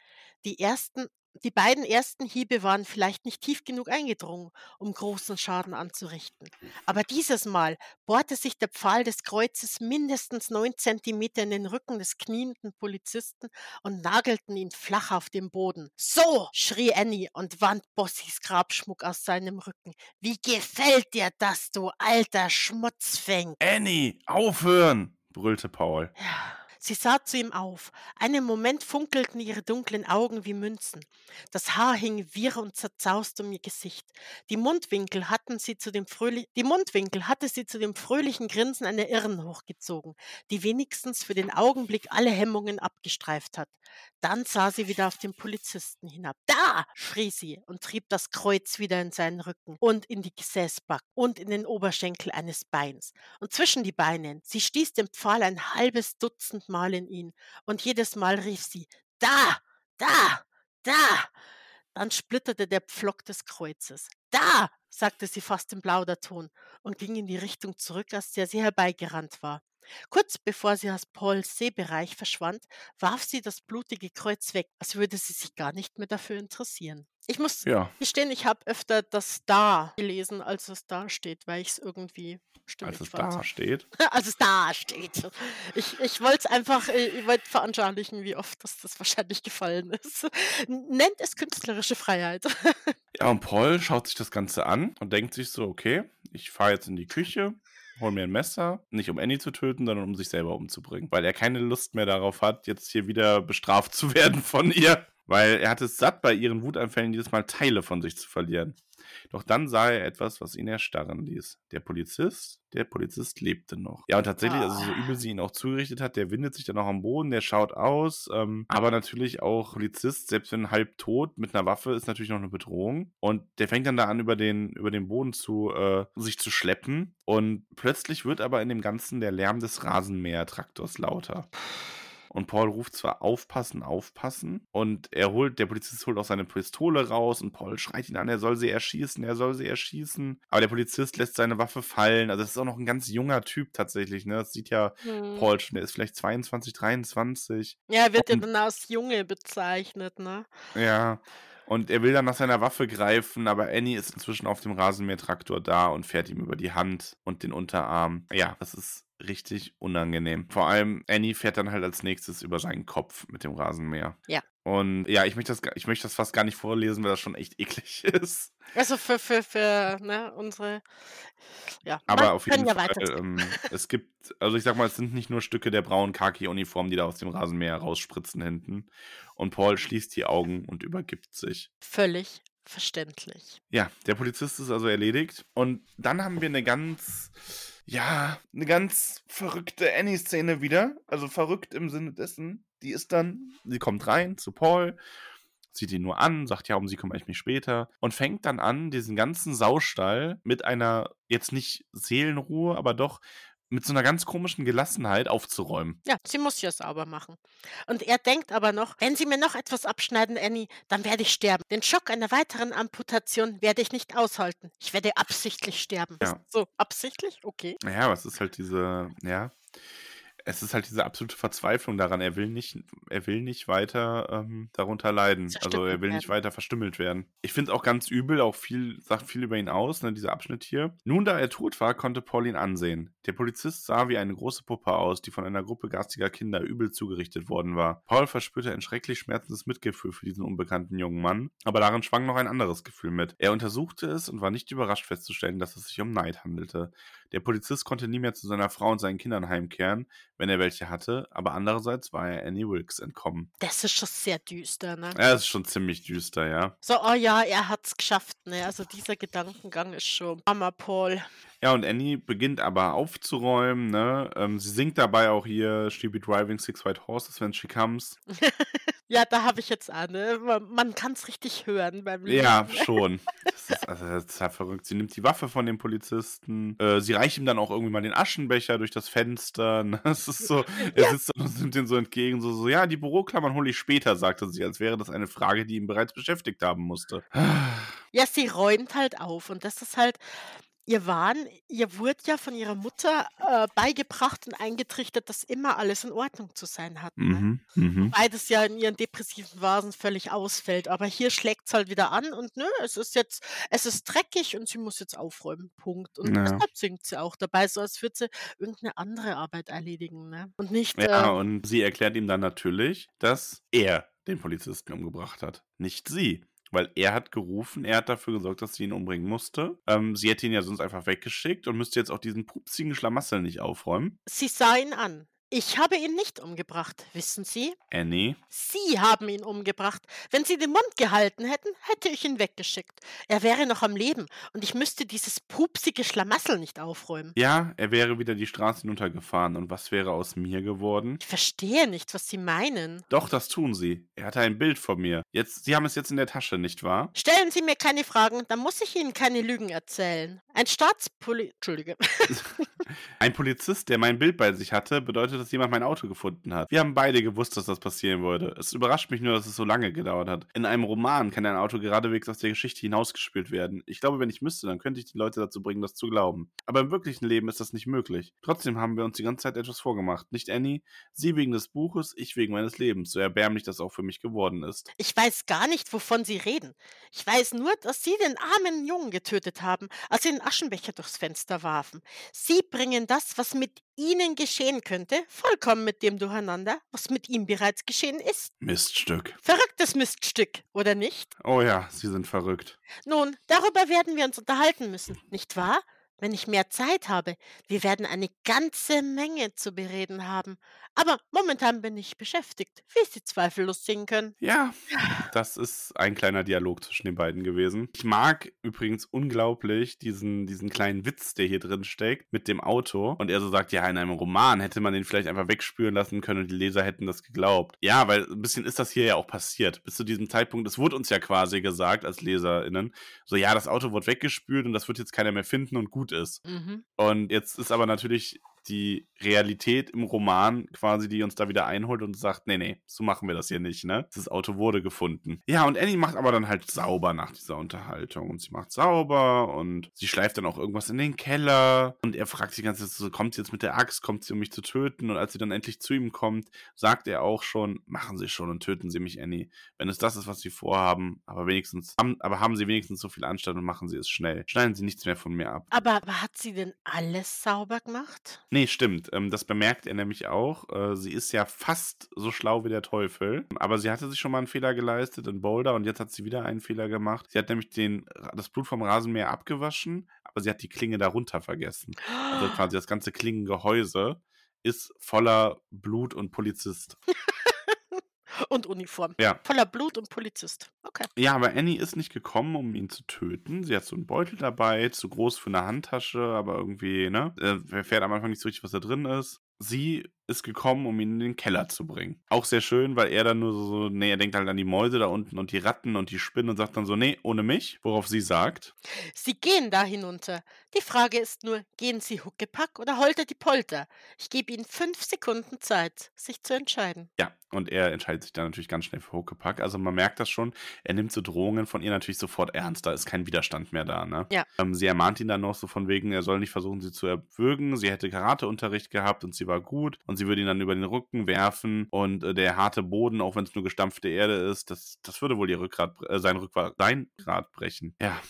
Die ersten Die beiden ersten Hiebe waren vielleicht nicht tief genug eingedrungen, um großen Schaden anzurichten. Aber dieses Mal bohrte sich der Pfahl des Kreuzes mindestens neun Zentimeter in den Rücken des knienden Polizisten und nagelten ihn flach auf den Boden. So, schrie Annie und wand Bossys Grabschmuck aus seinem Rücken. Wie gefällt dir das, du alter Schmutzfink? Annie, aufhören! brüllte Paul. Ja. Sie sah zu ihm auf. Einen Moment funkelten ihre dunklen Augen wie Münzen. Das Haar hing wirr und zerzaust um ihr Gesicht. Die Mundwinkel hatten sie zu dem die Mundwinkel hatte sie zu dem fröhlichen Grinsen einer Irren hochgezogen, die wenigstens für den Augenblick alle Hemmungen abgestreift hat. Dann sah sie wieder auf den Polizisten hinab. Da! schrie sie und trieb das Kreuz wieder in seinen Rücken und in die Gesäßback und in den Oberschenkel eines Beins und zwischen die Beine. Sie stieß den Pfahl ein halbes Dutzend Mal in ihn, und jedes Mal rief sie Da, da, da. Dann splitterte der Pflock des Kreuzes. Da, sagte sie fast im Plauderton und ging in die Richtung zurück, aus der sie herbeigerannt war. Kurz bevor sie aus Pauls Seebereich verschwand, warf sie das blutige Kreuz weg, als würde sie sich gar nicht mehr dafür interessieren. Ich muss Ja, gestehen, ich habe öfter das da gelesen, als es da steht, weil ich es irgendwie als stimmig es fand. da steht. Als es da steht. Ich, ich wollte es einfach, äh, ich wollte veranschaulichen, wie oft das, das wahrscheinlich gefallen ist. Nennt es künstlerische Freiheit. Ja, und Paul schaut sich das Ganze an und denkt sich so, okay, ich fahre jetzt in die Küche, hol mir ein Messer, nicht um Annie zu töten, sondern um sich selber umzubringen, weil er keine Lust mehr darauf hat, jetzt hier wieder bestraft zu werden von ihr, weil er hat es satt, bei ihren Wutanfällen jedes Mal Teile von sich zu verlieren. Doch dann sah er etwas, was ihn erstarren ließ. Der Polizist, der Polizist lebte noch. Ja, und tatsächlich, also so übel sie ihn auch zugerichtet hat, der windet sich dann auch am Boden, der schaut aus, ähm, aber natürlich auch Polizist, selbst wenn halb tot mit einer Waffe, ist natürlich noch eine Bedrohung. Und der fängt dann da an, über den, über den Boden zu, äh, sich zu schleppen. Und plötzlich wird aber in dem Ganzen der Lärm des Rasenmähertraktors lauter. Und Paul ruft zwar aufpassen, aufpassen. Und er holt, der Polizist holt auch seine Pistole raus und Paul schreit ihn an, er soll sie erschießen, er soll sie erschießen. Aber der Polizist lässt seine Waffe fallen. Also das ist auch noch ein ganz junger Typ tatsächlich. Ne? Das sieht ja Hm. Paul schon, der ist vielleicht 22, 23. Ja, er wird ja Und dann als Junge bezeichnet, ne? ja, und er will dann nach seiner Waffe greifen, aber Annie ist inzwischen auf dem Rasenmähertraktor da und fährt ihm über die Hand und den Unterarm. Ja, das ist richtig unangenehm. Vor allem Annie fährt dann halt als nächstes über seinen Kopf mit dem Rasenmäher. Ja. Und ja, ich möchte das, ich möchte das fast gar nicht vorlesen, weil das schon echt eklig ist. Also für, für, für ne, unsere, ja, Aber auf jeden Fall, weiter. ähm, es gibt, also ich sag mal, es sind nicht nur Stücke der braunen Khaki-Uniform, die da aus dem Rasenmäher rausspritzen hinten. Und Paul schließt die Augen und übergibt sich. Völlig verständlich. Ja, der Polizist ist also erledigt. Und dann haben wir eine ganz, ja, eine ganz verrückte Annie-Szene wieder. Also verrückt im Sinne dessen. Die ist dann, sie kommt rein zu Paul, sieht ihn nur an, sagt, ja, um sie kümmere ich mich später. Und fängt dann an, diesen ganzen Saustall mit einer, jetzt nicht Seelenruhe, aber doch mit so einer ganz komischen Gelassenheit aufzuräumen. Ja, sie muss ja sauber machen. Und er denkt aber noch, wenn Sie mir noch etwas abschneiden, Annie, dann werde ich sterben. Den Schock einer weiteren Amputation werde ich nicht aushalten. Ich werde absichtlich sterben. Ja. So, absichtlich? Okay. Ja, es ist halt diese, ja, es ist halt diese absolute Verzweiflung daran. Er will nicht, er will nicht weiter ähm, darunter leiden. Also er will nicht werden. weiter verstümmelt werden. Ich finde es auch ganz übel, auch viel, sagt viel über ihn aus, ne, dieser Abschnitt hier. Nun, da er tot war, konnte Paul ihn ansehen. Der Polizist sah wie eine große Puppe aus, die von einer Gruppe garstiger Kinder übel zugerichtet worden war. Paul verspürte ein schrecklich schmerzendes Mitgefühl für diesen unbekannten jungen Mann, aber darin schwang noch ein anderes Gefühl mit. Er untersuchte es und war nicht überrascht festzustellen, dass es sich um Neid handelte. Der Polizist konnte nie mehr zu seiner Frau und seinen Kindern heimkehren, wenn er welche hatte, aber andererseits war er Annie Wilkes entkommen. Das ist schon sehr düster, ne? Ja, das ist schon ziemlich düster, ja. So, oh ja, er hat's geschafft, ne? Also dieser Gedankengang ist schon Mama Paul. Ja, und Annie beginnt aber aufzuräumen, ne? Ähm, sie singt dabei auch hier She be driving six white horses when she comes. Ja, da habe ich jetzt an, ne? Man, man kann's richtig hören beim Ja, Lesen. schon. Das ist, also, das ist halt verrückt. Sie nimmt die Waffe von dem Polizisten. Äh, sie reicht ihm dann auch irgendwie mal den Aschenbecher durch das Fenster. Ne? Es ist so, er sitzt da und nimmt den so entgegen, so, so, ja, die Büroklammern hole ich später, sagte sie, als wäre das eine Frage, die ihn bereits beschäftigt haben musste. Ja, sie räumt halt auf und das ist halt ihr Wahn, ihr wurde ja von ihrer Mutter äh, beigebracht und eingetrichtert, dass immer alles in Ordnung zu sein hat. Ne? Mhm, mhm. Wobei das ja in ihren depressiven Phasen völlig ausfällt. Aber hier schlägt es halt wieder an und nö, es ist jetzt, es ist dreckig und sie muss jetzt aufräumen. Punkt. Und Ja. deshalb singt sie auch dabei, so als würde sie irgendeine andere Arbeit erledigen. Ne? Und nicht, Ja, äh, und sie erklärt ihm dann natürlich, dass er den Polizisten umgebracht hat, nicht sie. Weil er hat gerufen, er hat dafür gesorgt, dass sie ihn umbringen musste. Ähm, sie hätte ihn ja sonst einfach weggeschickt und müsste jetzt auch diesen pupsigen Schlamassel nicht aufräumen. sie sah ihn an. Ich habe ihn nicht umgebracht, wissen Sie? Annie. Sie haben ihn umgebracht. Wenn Sie den Mund gehalten hätten, hätte ich ihn weggeschickt. Er wäre noch am Leben und ich müsste dieses pupsige Schlamassel nicht aufräumen. Ja, er wäre wieder die Straße hinuntergefahren und was wäre aus mir geworden? Ich verstehe nicht, was Sie meinen. Doch, das tun sie. Er hatte ein Bild von mir. Jetzt, sie haben es jetzt in der Tasche, nicht wahr? Stellen Sie mir keine Fragen, dann muss ich Ihnen keine Lügen erzählen. Ein Staatspoli... Entschuldige. Ein Polizist, der mein Bild bei sich hatte, bedeutet, dass jemand mein Auto gefunden hat. Wir haben beide gewusst, dass das passieren würde. Es überrascht mich nur, dass es so lange gedauert hat. In einem Roman kann ein Auto geradewegs aus der Geschichte hinausgespielt werden. Ich glaube, wenn ich müsste, dann könnte ich die Leute dazu bringen, das zu glauben. Aber im wirklichen Leben ist das nicht möglich. Trotzdem haben wir uns die ganze Zeit etwas vorgemacht. Nicht Annie, sie wegen des Buches, ich wegen meines Lebens, so erbärmlich das auch für mich geworden ist. Ich weiß gar nicht, wovon Sie reden. Ich weiß nur, dass Sie den armen Jungen getötet haben, als Sie den Aschenbecher durchs Fenster warfen. Sie bringen das, was mit Ihnen geschehen könnte, vollkommen mit dem durcheinander, was mit ihm bereits geschehen ist. Miststück. Verrücktes Miststück, oder nicht? Oh ja, sie sind verrückt. Nun, darüber werden wir uns unterhalten müssen, nicht wahr? Wenn ich mehr Zeit habe. Wir werden eine ganze Menge zu bereden haben. Aber momentan bin ich beschäftigt, wie Sie zweifellos sehen können. Ja, das ist ein kleiner Dialog zwischen den beiden gewesen. Ich mag übrigens unglaublich diesen, diesen kleinen Witz, der hier drin steckt, mit dem Auto. Und er so sagt, ja, in einem Roman hätte man den vielleicht einfach wegspüren lassen können und die Leser hätten das geglaubt. Ja, weil ein bisschen ist das hier ja auch passiert. Bis zu diesem Zeitpunkt, es wurde uns ja quasi gesagt als LeserInnen, so ja, das Auto wurde weggespült und das wird jetzt keiner mehr finden und gut ist. Mhm. Und jetzt ist aber natürlich die Realität im Roman quasi, die uns da wieder einholt und sagt, nee, nee, so machen wir das hier nicht, ne? Das Auto wurde gefunden. Ja, und Annie macht aber dann halt sauber nach dieser Unterhaltung. Und sie macht sauber und sie schleift dann auch irgendwas in den Keller. Und er fragt sie die ganze Zeit so, kommt sie jetzt mit der Axt, kommt sie, um mich zu töten? Und als sie dann endlich zu ihm kommt, sagt er auch schon, machen Sie schon und töten Sie mich, Annie. Wenn es das ist, was Sie vorhaben, aber wenigstens, haben, aber haben Sie wenigstens so viel Anstand und machen Sie es schnell. Schneiden Sie nichts mehr von mir ab. Aber, aber hat sie denn alles sauber gemacht? Nee, stimmt. Ähm, das bemerkt er nämlich auch. Äh, sie ist ja fast so schlau wie der Teufel. Aber sie hatte sich schon mal einen Fehler geleistet in Boulder und jetzt hat sie wieder einen Fehler gemacht. Sie hat nämlich den, das Blut vom Rasenmäher abgewaschen, aber sie hat die Klinge darunter vergessen. Also quasi das ganze Klingengehäuse ist voller Blut und Polizist. Und Uniform. Ja. Voller Blut und Polizist. Okay. Ja, aber Annie ist nicht gekommen, um ihn zu töten. Sie hat so einen Beutel dabei, zu groß für eine Handtasche, aber irgendwie, ne? Er erfährt am Anfang nicht so richtig, was da drin ist. Sie ist gekommen, um ihn in den Keller zu bringen. Auch sehr schön, weil er dann nur so, nee, er denkt halt an die Mäuse da unten und die Ratten und die Spinnen und sagt dann so, nee, ohne mich. Worauf sie sagt, Sie gehen da hinunter. Die Frage ist nur, gehen Sie Huckepack oder Holter die Polter? Ich gebe Ihnen fünf Sekunden Zeit, sich zu entscheiden. ja, und er entscheidet sich dann natürlich ganz schnell für Huckepack. Also man merkt das schon, er nimmt so Drohungen von ihr natürlich sofort ernst. Da ist kein Widerstand mehr da, ne? Ja. Ähm, sie ermahnt ihn dann noch so von wegen, er soll nicht versuchen, sie zu erwürgen. Sie hätte Karateunterricht gehabt und sie war gut und sie würde ihn dann über den Rücken werfen und äh, der harte Boden, auch wenn es nur gestampfte Erde ist, das, das würde wohl ihr Rückgrat, äh, sein Rückgrat, sein Rad brechen. Ja,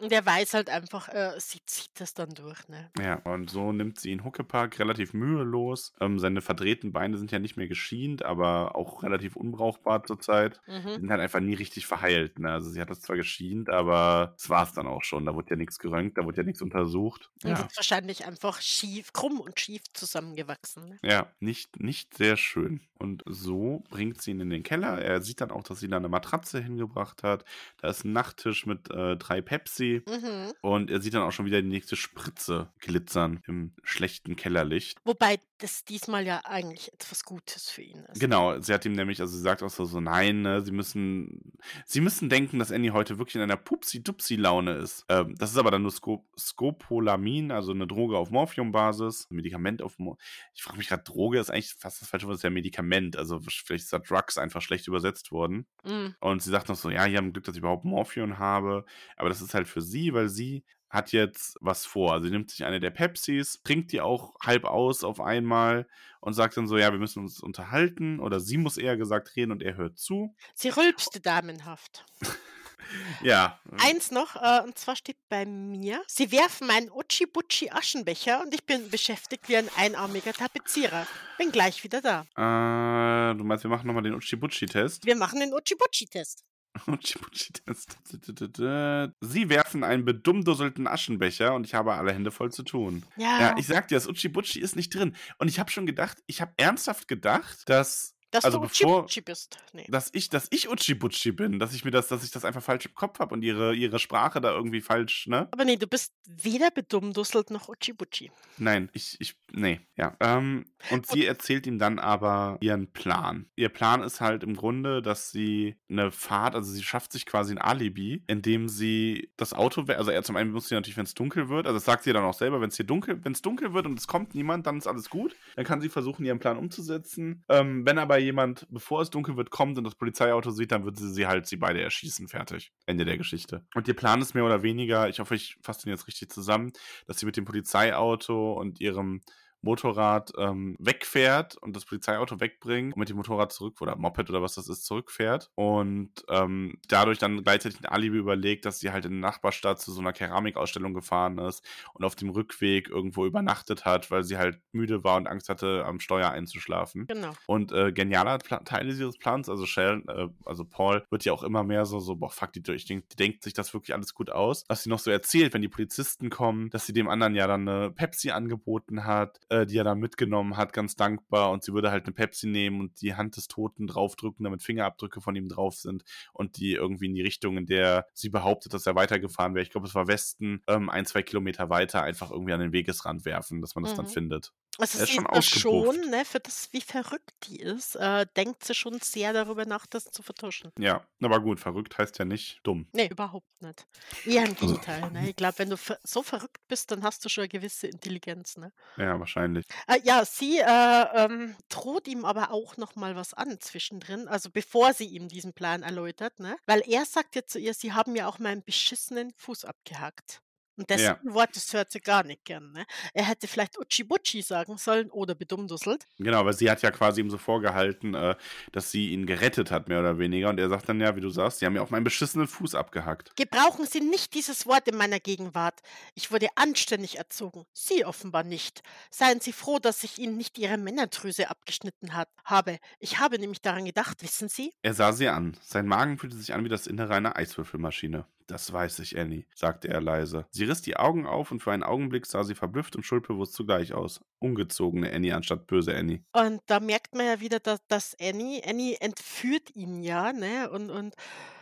Und er weiß halt einfach, äh, sie zieht das dann durch, ne? ja. Und so nimmt sie ihn Huckepack relativ mühelos. Ähm, seine verdrehten Beine sind ja nicht mehr geschient, aber auch relativ unbrauchbar zurzeit. Die Mhm. sind halt einfach nie richtig verheilt. Ne? Also sie hat das zwar geschient, aber das war es dann auch schon. Da wurde ja nichts geröntgt, da wurde ja nichts untersucht. Und Ja. sind wahrscheinlich einfach schief, krumm und schief zusammengewachsen. Ne? Ja, nicht, nicht sehr schön. Und so bringt sie ihn in den Keller. Er sieht dann auch, dass sie da eine Matratze hingebracht hat. Da ist ein Nachttisch mit äh, drei Pepsi. Mhm. Und er sieht dann auch schon wieder die nächste Spritze glitzern im schlechten Kellerlicht. Wobei das diesmal ja eigentlich etwas Gutes für ihn ist. Genau, sie hat ihm nämlich, also sie sagt auch so, so nein, ne, sie müssen, sie müssen denken, dass Annie heute wirklich in einer Pupsi-Dupsi-Laune ist. Ähm, das ist aber dann nur Sco Scopolamin, also eine Droge auf Morphium-Basis, ein Medikament auf, Mo ich frage mich gerade, Droge ist eigentlich fast das falsche Wort, ist ja Medikament, also vielleicht ist da Drugs einfach schlecht übersetzt worden. Mhm. Und sie sagt noch so, ja, hier haben Glück, dass ich überhaupt Morphium habe, aber das ist halt für sie, weil sie hat jetzt was vor. Also sie nimmt sich eine der Pepsis, trinkt die auch halb aus auf einmal und sagt dann so, ja, wir müssen uns unterhalten. Oder sie muss eher gesagt reden und er hört zu. Sie rülpste damenhaft. Ja. Eins noch, äh, und zwar steht bei mir, Sie werfen meinen Utschi-Butschi-Aschenbecher und ich bin beschäftigt wie ein einarmiger Tapezierer. Bin gleich wieder da. Äh, du meinst, wir machen nochmal den Utschi-Butschi-Test? Wir machen den Utschi-Butschi-Test. Sie werfen einen bedummdusselten Aschenbecher und ich habe alle Hände voll zu tun. Ja, Ja, ich sag dir, das Utschi-Butschi ist nicht drin. Und ich habe schon gedacht, ich habe ernsthaft gedacht, dass dass also du bevor- Utschi-Butschi bist. Nee. dass ich, dass ich Utschi-Butschi bin, dass ich mir das, dass ich das einfach falsch im Kopf habe und ihre, ihre Sprache da irgendwie falsch, ne? Aber nee, du bist weder bedummdusselt noch Utschi-Butschi. Nein, ich, ich, nee, ja. Ähm, und sie erzählt ihm dann aber ihren Plan. Ihr Plan ist halt im Grunde, dass sie eine Fahrt, also sie schafft sich quasi ein Alibi, indem sie das Auto, also er zum einen muss sie natürlich, wenn es dunkel wird, also das sagt sie dann auch selber, wenn es hier dunkel, wenn es dunkel wird und es kommt niemand, dann ist alles gut. Dann kann sie versuchen, ihren Plan umzusetzen. Ähm, wenn aber jemand, bevor es dunkel wird, kommt und das Polizeiauto sieht, dann wird sie sie halt sie beide erschießen. Fertig. Ende der Geschichte. Und ihr Plan ist mehr oder weniger, ich hoffe, ich fasse den jetzt richtig zusammen, dass sie mit dem Polizeiauto und ihrem Motorrad ähm, wegfährt und das Polizeiauto wegbringt und mit dem Motorrad zurück oder Moped oder was das ist zurückfährt und ähm, dadurch dann gleichzeitig ein Alibi überlegt, dass sie halt in der Nachbarstadt zu so einer Keramikausstellung gefahren ist und auf dem Rückweg irgendwo übernachtet hat, weil sie halt müde war und Angst hatte, am Steuer einzuschlafen. Genau. Und äh, genialer Pla Teil dieses Plans, also Shell, äh, also Paul, wird ja auch immer mehr so, so, boah, fuck, die, die, die denkt sich das wirklich alles gut aus. Was sie noch so erzählt, wenn die Polizisten kommen, dass sie dem anderen ja dann eine Pepsi angeboten hat, äh, die er dann mitgenommen hat, ganz dankbar. Und sie würde halt eine Pepsi nehmen und die Hand des Toten draufdrücken, damit Fingerabdrücke von ihm drauf sind und die irgendwie in die Richtung, in der sie behauptet, dass er weitergefahren wäre. Ich glaube, es war Westen, ähm, ein, zwei Kilometer weiter, einfach irgendwie an den Wegesrand werfen, dass man das dann Mhm. findet. Also ist schon ist schon, ausgebufft. ne, für das, wie verrückt die ist, äh, denkt sie schon sehr darüber nach, das zu vertuschen. Ja, aber gut, verrückt heißt ja nicht dumm. Nee, überhaupt nicht. Eher im Also Gegenteil. Ne? Ich glaube, wenn du so verrückt bist, dann hast du schon eine gewisse Intelligenz. Ne? Ja, wahrscheinlich. Äh, ja, sie äh, ähm, droht ihm aber auch noch mal was an zwischendrin, also bevor sie ihm diesen Plan erläutert, ne? Weil er sagt ja zu ihr, sie haben ja auch meinen beschissenen Fuß abgehackt. Und das Ja. Wort, das hört sie gar nicht gern. Ne? Er hätte vielleicht Utschi-Butschi sagen sollen oder bedummdusselt. Genau, weil sie hat ja quasi ihm so vorgehalten, äh, dass sie ihn gerettet hat, mehr oder weniger. Und er sagt dann ja, wie du sagst, sie haben ja auch meinen beschissenen Fuß abgehackt. Gebrauchen Sie nicht dieses Wort in meiner Gegenwart. Ich wurde anständig erzogen. Sie offenbar nicht. Seien Sie froh, dass ich Ihnen nicht Ihre Männerdrüse abgeschnitten hat, habe. Ich habe nämlich daran gedacht, wissen Sie? Er sah sie an. Sein Magen fühlte sich an wie das Innere einer Eiswürfelmaschine. Das weiß ich, Annie, sagte er leise. Sie riss die Augen auf und für einen Augenblick sah sie verblüfft und schuldbewusst zugleich aus. Ungezogene Annie anstatt böse Annie. Und da merkt man ja wieder, dass, dass Annie, Annie entführt ihn ja, ne? Und, und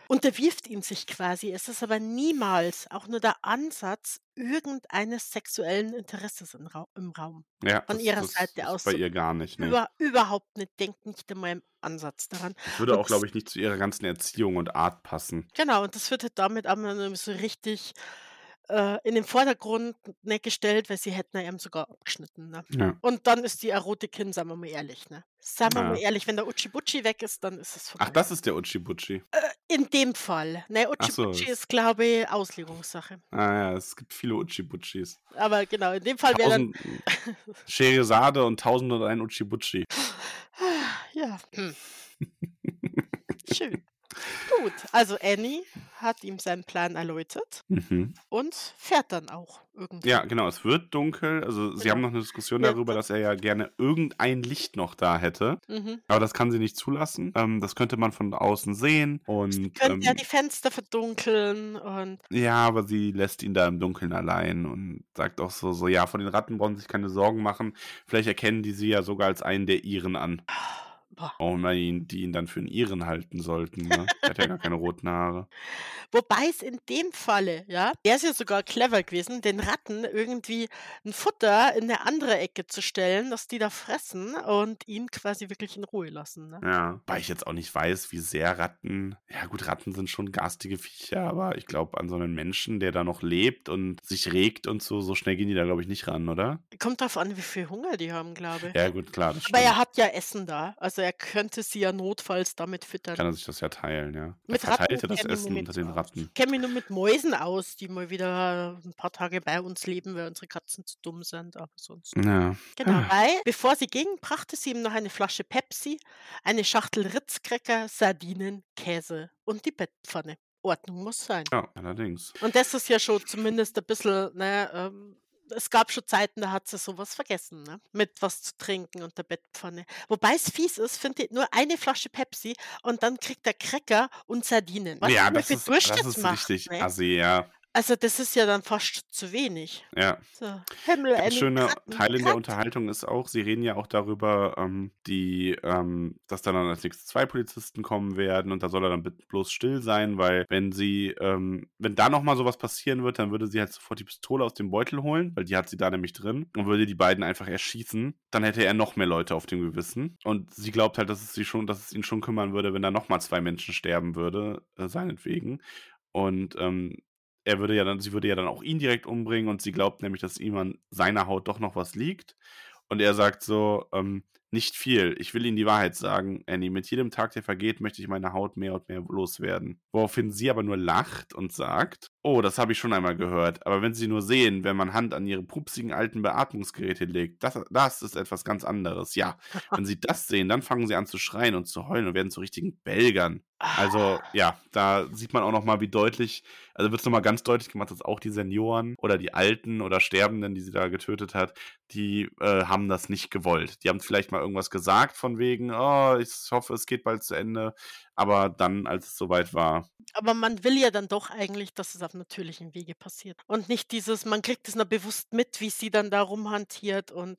unterwirft ihn sich quasi. Es ist aber niemals auch nur der Ansatz irgendeines sexuellen Interesses im, Ra im Raum. Ja, Von das, ihrer das Seite ist aus. bei So ihr gar nicht. Ne? über, überhaupt nicht. Denkt nicht einmal im Ansatz daran. Das würde Und auch, glaube ich, nicht zu ihrer ganzen Erziehung und Art passen. genau, und das wird halt damit aber so richtig äh, in den Vordergrund ne, gestellt, weil sie hätten ja eben sogar abgeschnitten. Ne? Ja. Und dann ist die Erotik hin, sagen wir mal ehrlich. Ne? Sagen wir mal ja. ehrlich, wenn der Uchi-Buchi weg ist, dann ist es Ach, vorbei. das ist der Uchi-Buchi. Äh, in dem Fall. Ne, Ach so. Uchi-Buchi das- ist, glaube ich, Auslegungssache. Ah ja, es gibt viele Uchi-Butchis. Aber genau, in dem Fall wäre dann. Scheherazade und tausend und ein Uchi-Butchi. ja. Hm. Schön. Gut, also Annie hat ihm seinen Plan erläutert Mhm. und fährt dann auch irgendwie. Ja, genau, es wird dunkel. Also sie haben Genau. noch eine Diskussion Ja, darüber, das, dass er ja gerne irgendein Licht noch da hätte. mhm. Aber das kann sie nicht zulassen. Ähm, das könnte man von außen sehen. Sie Und könnte ja ähm, die Fenster verdunkeln und ja, aber sie lässt ihn da im Dunkeln allein und sagt auch so, so, ja, von den Ratten brauchen sie sich keine Sorgen machen. Vielleicht erkennen die sie ja sogar als einen der Iren an. Boah. Und man ihn, die ihn dann für einen Iren halten sollten. Ne? Er hat ja gar keine roten Haare. Wobei es in dem Falle, ja, wäre es ja sogar clever gewesen, den Ratten irgendwie ein Futter in eine andere Ecke zu stellen, dass die da fressen und ihn quasi wirklich in Ruhe lassen. Ne? Ja. Weil ich jetzt auch nicht weiß, wie sehr Ratten. Ja, gut, Ratten sind schon garstige Viecher, aber ich glaube, an so einen Menschen, der da noch lebt und sich regt und so, so schnell gehen die da, glaube ich, nicht ran, oder? Kommt drauf an, wie viel Hunger die haben, glaube ich. Ja, gut, klar, Aber er hat ja Essen da. Also er könnte sie ja notfalls damit füttern. Kann er sich das ja teilen, ja. Er Mit verteilte Ratten das Essen unter den. Ratten. Ich kenne mich nur mit Mäusen aus, die mal wieder ein paar Tage bei uns leben, weil unsere Katzen zu dumm sind, aber sonst. Ja. Genau, Ah. weil bevor sie ging, brachte sie ihm noch eine Flasche Pepsi, eine Schachtel Ritzcracker, Sardinen, Käse und die Bettpfanne. Ordnung muss sein. Ja, allerdings. Und das ist ja schon zumindest ein bisschen, ne, ähm, es gab schon Zeiten, da hat sie sowas vergessen, ne? Mit was zu trinken und der Bettpfanne. Wobei es fies ist, finde ich, nur eine Flasche Pepsi und dann kriegt er Cracker und Sardinen. Was Ja, er mir das ist, das ist richtig assi, ja. Also das ist ja dann fast zu wenig. Ja. So, Himmel, Ganz eine schöner Ratten, Teil in der. Unterhaltung ist auch, sie reden ja auch darüber, ähm, die, ähm, dass dann als nächstes zwei Polizisten kommen werden und da soll er dann bloß still sein, weil wenn sie, ähm, wenn da nochmal sowas passieren wird, dann würde sie halt sofort die Pistole aus dem Beutel holen, weil die hat sie da nämlich drin und würde die beiden einfach erschießen. Dann hätte er noch mehr Leute auf dem Gewissen. Und sie glaubt halt, dass es sie schon, dass es ihn schon kümmern würde, wenn da nochmal zwei Menschen sterben würde, äh, seinetwegen. Und ähm, er würde ja dann, sie würde ja dann auch ihn direkt umbringen und sie glaubt nämlich, dass ihm an seiner Haut doch noch was liegt. Und er sagt so, ähm, nicht viel. Ich will Ihnen die Wahrheit sagen, Annie. Mit jedem Tag, der vergeht, möchte ich meine Haut mehr und mehr loswerden. Woraufhin sie aber nur lacht und sagt, oh, das habe ich schon einmal gehört. Aber wenn Sie nur sehen, wenn man Hand an Ihre pupsigen alten Beatmungsgeräte legt, das, das ist etwas ganz anderes. Ja, wenn Sie das sehen, dann fangen Sie an zu schreien und zu heulen und werden zu richtigen Belgern. Also, ja, da sieht man auch nochmal, wie deutlich, also wird es nochmal ganz deutlich gemacht, dass auch die Senioren oder die Alten oder Sterbenden, die sie da getötet hat, die äh, haben das nicht gewollt. Die haben vielleicht mal irgendwas gesagt von wegen, oh, ich hoffe, es geht bald zu Ende. Aber dann, als es soweit war, Aber man will ja dann doch eigentlich, dass es auf natürlichem Wege passiert. Und nicht dieses, man kriegt es nur bewusst mit, wie sie dann da rumhantiert. Und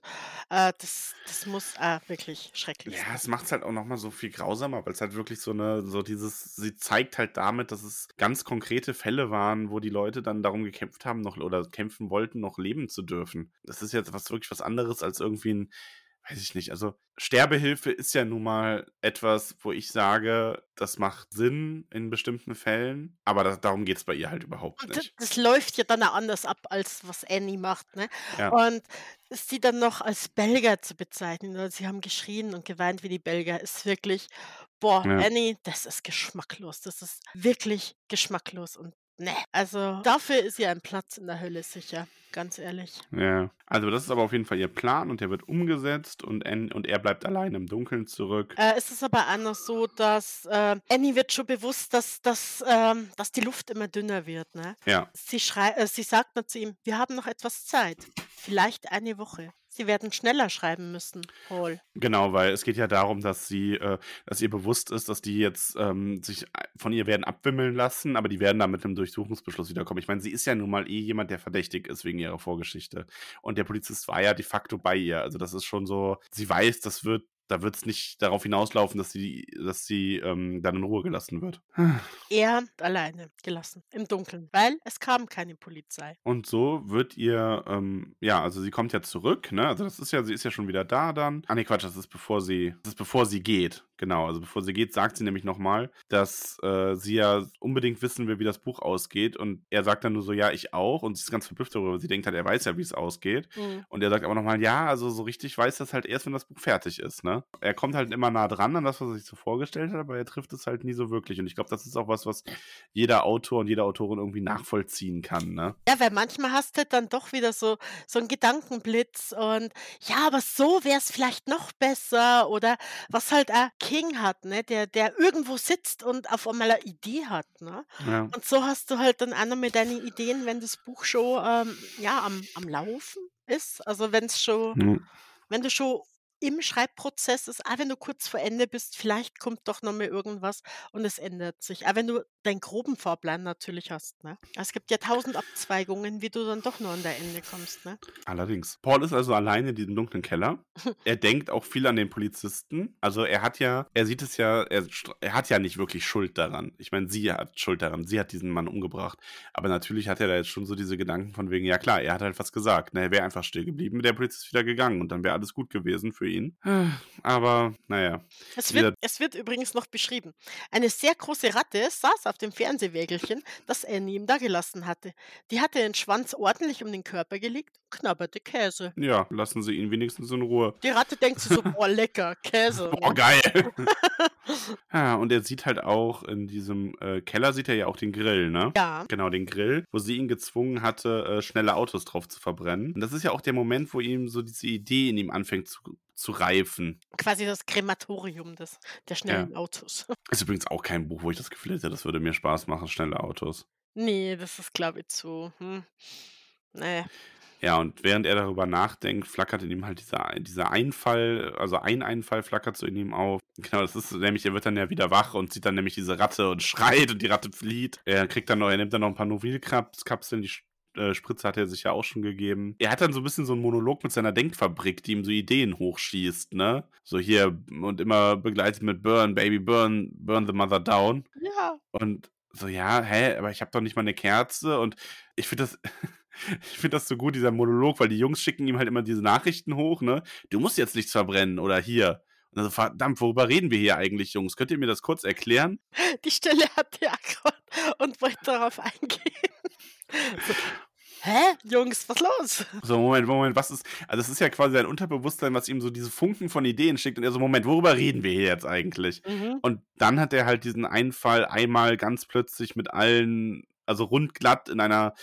äh, das, das muss äh, wirklich schrecklich ja, sein. es macht es halt auch nochmal so viel grausamer, weil es halt wirklich so eine, so dieses, sie zeigt halt damit, dass es ganz konkrete Fälle waren, wo die Leute dann darum gekämpft haben, noch oder kämpfen wollten, noch leben zu dürfen. Das ist jetzt was wirklich was anderes als irgendwie ein, weiß ich nicht, also Sterbehilfe ist ja nun mal etwas, wo ich sage, das macht Sinn in bestimmten Fällen, aber das, darum geht es bei ihr halt überhaupt Und das, nicht. das läuft ja dann auch anders ab, als was Annie macht. Ne? Ja. Und sie dann noch als Belgier zu bezeichnen, sie haben geschrien und geweint wie die Belgier, ist wirklich, boah, Ja. Annie, das ist geschmacklos. Das ist wirklich geschmacklos. Und ne, also dafür ist ihr ein Platz in der Hölle sicher, ganz ehrlich. Ja, also das ist aber auf jeden Fall ihr Plan und der wird umgesetzt und, Ann, und er bleibt allein im Dunkeln zurück. Äh, es ist aber noch so, dass äh, Annie wird schon bewusst, dass, dass, ähm, dass die Luft immer dünner wird. Ne? Ja, Sie, schrei äh, sie sagt nur zu ihm, wir haben noch etwas Zeit, vielleicht eine Woche. Sie werden schneller schreiben müssen, Paul. genau, weil es geht ja darum, dass sie, äh, dass ihr bewusst ist, dass die jetzt ähm, sich von ihr werden abwimmeln lassen, aber die werden da mit einem Durchsuchungsbeschluss wiederkommen. Ich meine, sie ist ja nun mal eh jemand, der verdächtig ist wegen ihrer Vorgeschichte. Und der Polizist war ja de facto bei ihr. Also das ist schon so, sie weiß, das wird, da wird es nicht darauf hinauslaufen, dass sie, dass sie ähm, dann in Ruhe gelassen wird. Er alleine gelassen, im Dunkeln, weil es kam keine Polizei. Und so wird ihr, ähm, ja, also sie kommt ja zurück, ne? Also das ist ja, sie ist ja schon wieder da dann. Ah ne, Quatsch, das ist bevor sie, das ist bevor sie geht. Genau, also bevor sie geht, sagt sie nämlich nochmal, dass äh, sie ja unbedingt wissen will, wie das Buch ausgeht. Und er sagt dann nur so, ja, ich auch. Und sie ist ganz verblüfft darüber. Sie denkt halt, er weiß ja, wie es ausgeht. Mhm. Und er sagt aber nochmal, ja, also so richtig weiß das halt erst, wenn das Buch fertig ist, ne? Er kommt halt immer nah dran an das, was er sich so vorgestellt hat, aber er trifft es halt nie so wirklich. Und ich glaube, das ist auch was, was jeder Autor und jede Autorin irgendwie nachvollziehen kann, ne? Ja, weil manchmal hast du dann doch wieder so, so einen Gedankenblitz und ja, aber so wäre es vielleicht noch besser oder was halt auch King hat, ne, der, der irgendwo sitzt und auf einmal eine Idee hat, ne? Ja. Und so hast du halt dann auch noch mit deinen Ideen, wenn das Buch schon ähm, ja, am, am Laufen ist. Also wenn es schon, Hm. wenn du schon im Schreibprozess ist, auch wenn du kurz vor Ende bist, vielleicht kommt doch noch mal irgendwas und es ändert sich. Auch wenn du deinen groben Fahrplan natürlich hast. Ne? Es gibt ja tausend Abzweigungen, wie du dann doch nur an der Ende kommst. Ne? Allerdings. Paul ist also alleine in diesem dunklen Keller. Er denkt auch viel an den Polizisten. Also er hat ja, er sieht es ja, er, er hat ja nicht wirklich Schuld daran. Ich meine, sie hat Schuld daran. Sie hat diesen Mann umgebracht. Aber natürlich hat er da jetzt schon so diese Gedanken von wegen, ja klar, er hat halt was gesagt. Ne, er wäre einfach still geblieben, der Polizist ist wieder gegangen und dann wäre alles gut gewesen für ihn. Aber naja. Es wird, es wird übrigens noch beschrieben. Eine sehr große Ratte saß auf dem Fernsehwägelchen, das Annie ihm dagelassen hatte. Die hatte den Schwanz ordentlich um den Körper gelegt und knabberte Käse. Ja, lassen Sie ihn wenigstens in Ruhe. Die Ratte denkt sich so, boah, lecker, Käse. Boah, ne? geil. ja, und er sieht halt auch in diesem äh, Keller, sieht er ja auch den Grill, ne? Ja, Genau, den Grill, wo sie ihn gezwungen hatte, äh, schnelle Autos drauf zu verbrennen. Und das ist ja auch der Moment, wo ihm so diese Idee in ihm anfängt zu, zu reifen. quasi das Krematorium des, der schnellen Autos. Ist übrigens auch kein Buch, wo ich das Gefühl hätte, das würde mir Spaß machen, schnelle Autos. nee, das ist, glaube ich, zu. Hm. Nee. Ja, und während er darüber nachdenkt, flackert in ihm halt dieser, dieser Einfall, also ein Einfall flackert so in ihm auf. Genau, das ist nämlich, er wird dann ja wieder wach und sieht dann nämlich diese Ratte und schreit und die Ratte flieht. Er kriegt dann noch, er nimmt dann noch ein paar Novilkapseln, die äh, Spritze hat er sich ja auch schon gegeben. Er hat dann so ein bisschen so einen Monolog mit seiner Denkfabrik, die ihm so Ideen hochschießt, ne? So hier und immer begleitet mit Burn, Baby, Burn, Burn the Mother Down. Ja. Und so, ja, hä, aber ich habe doch nicht mal eine Kerze und ich finde das. Ich finde das so gut, dieser Monolog, weil die Jungs schicken ihm halt immer diese Nachrichten hoch, ne? Du musst jetzt nichts verbrennen oder hier. Und dann so, verdammt, worüber reden wir hier eigentlich, Jungs? Könnt ihr mir das kurz erklären? Die Stelle hatte er gerade und wollte darauf eingehen. So, Hä? Jungs, was los? So, Moment, Moment, was ist. Also, das ist ja quasi sein Unterbewusstsein, was ihm so diese Funken von Ideen schickt. Und er so, Moment, worüber reden wir hier jetzt eigentlich? Mhm. Und dann hat er halt diesen Einfall einmal ganz plötzlich mit allen, also rundglatt in einer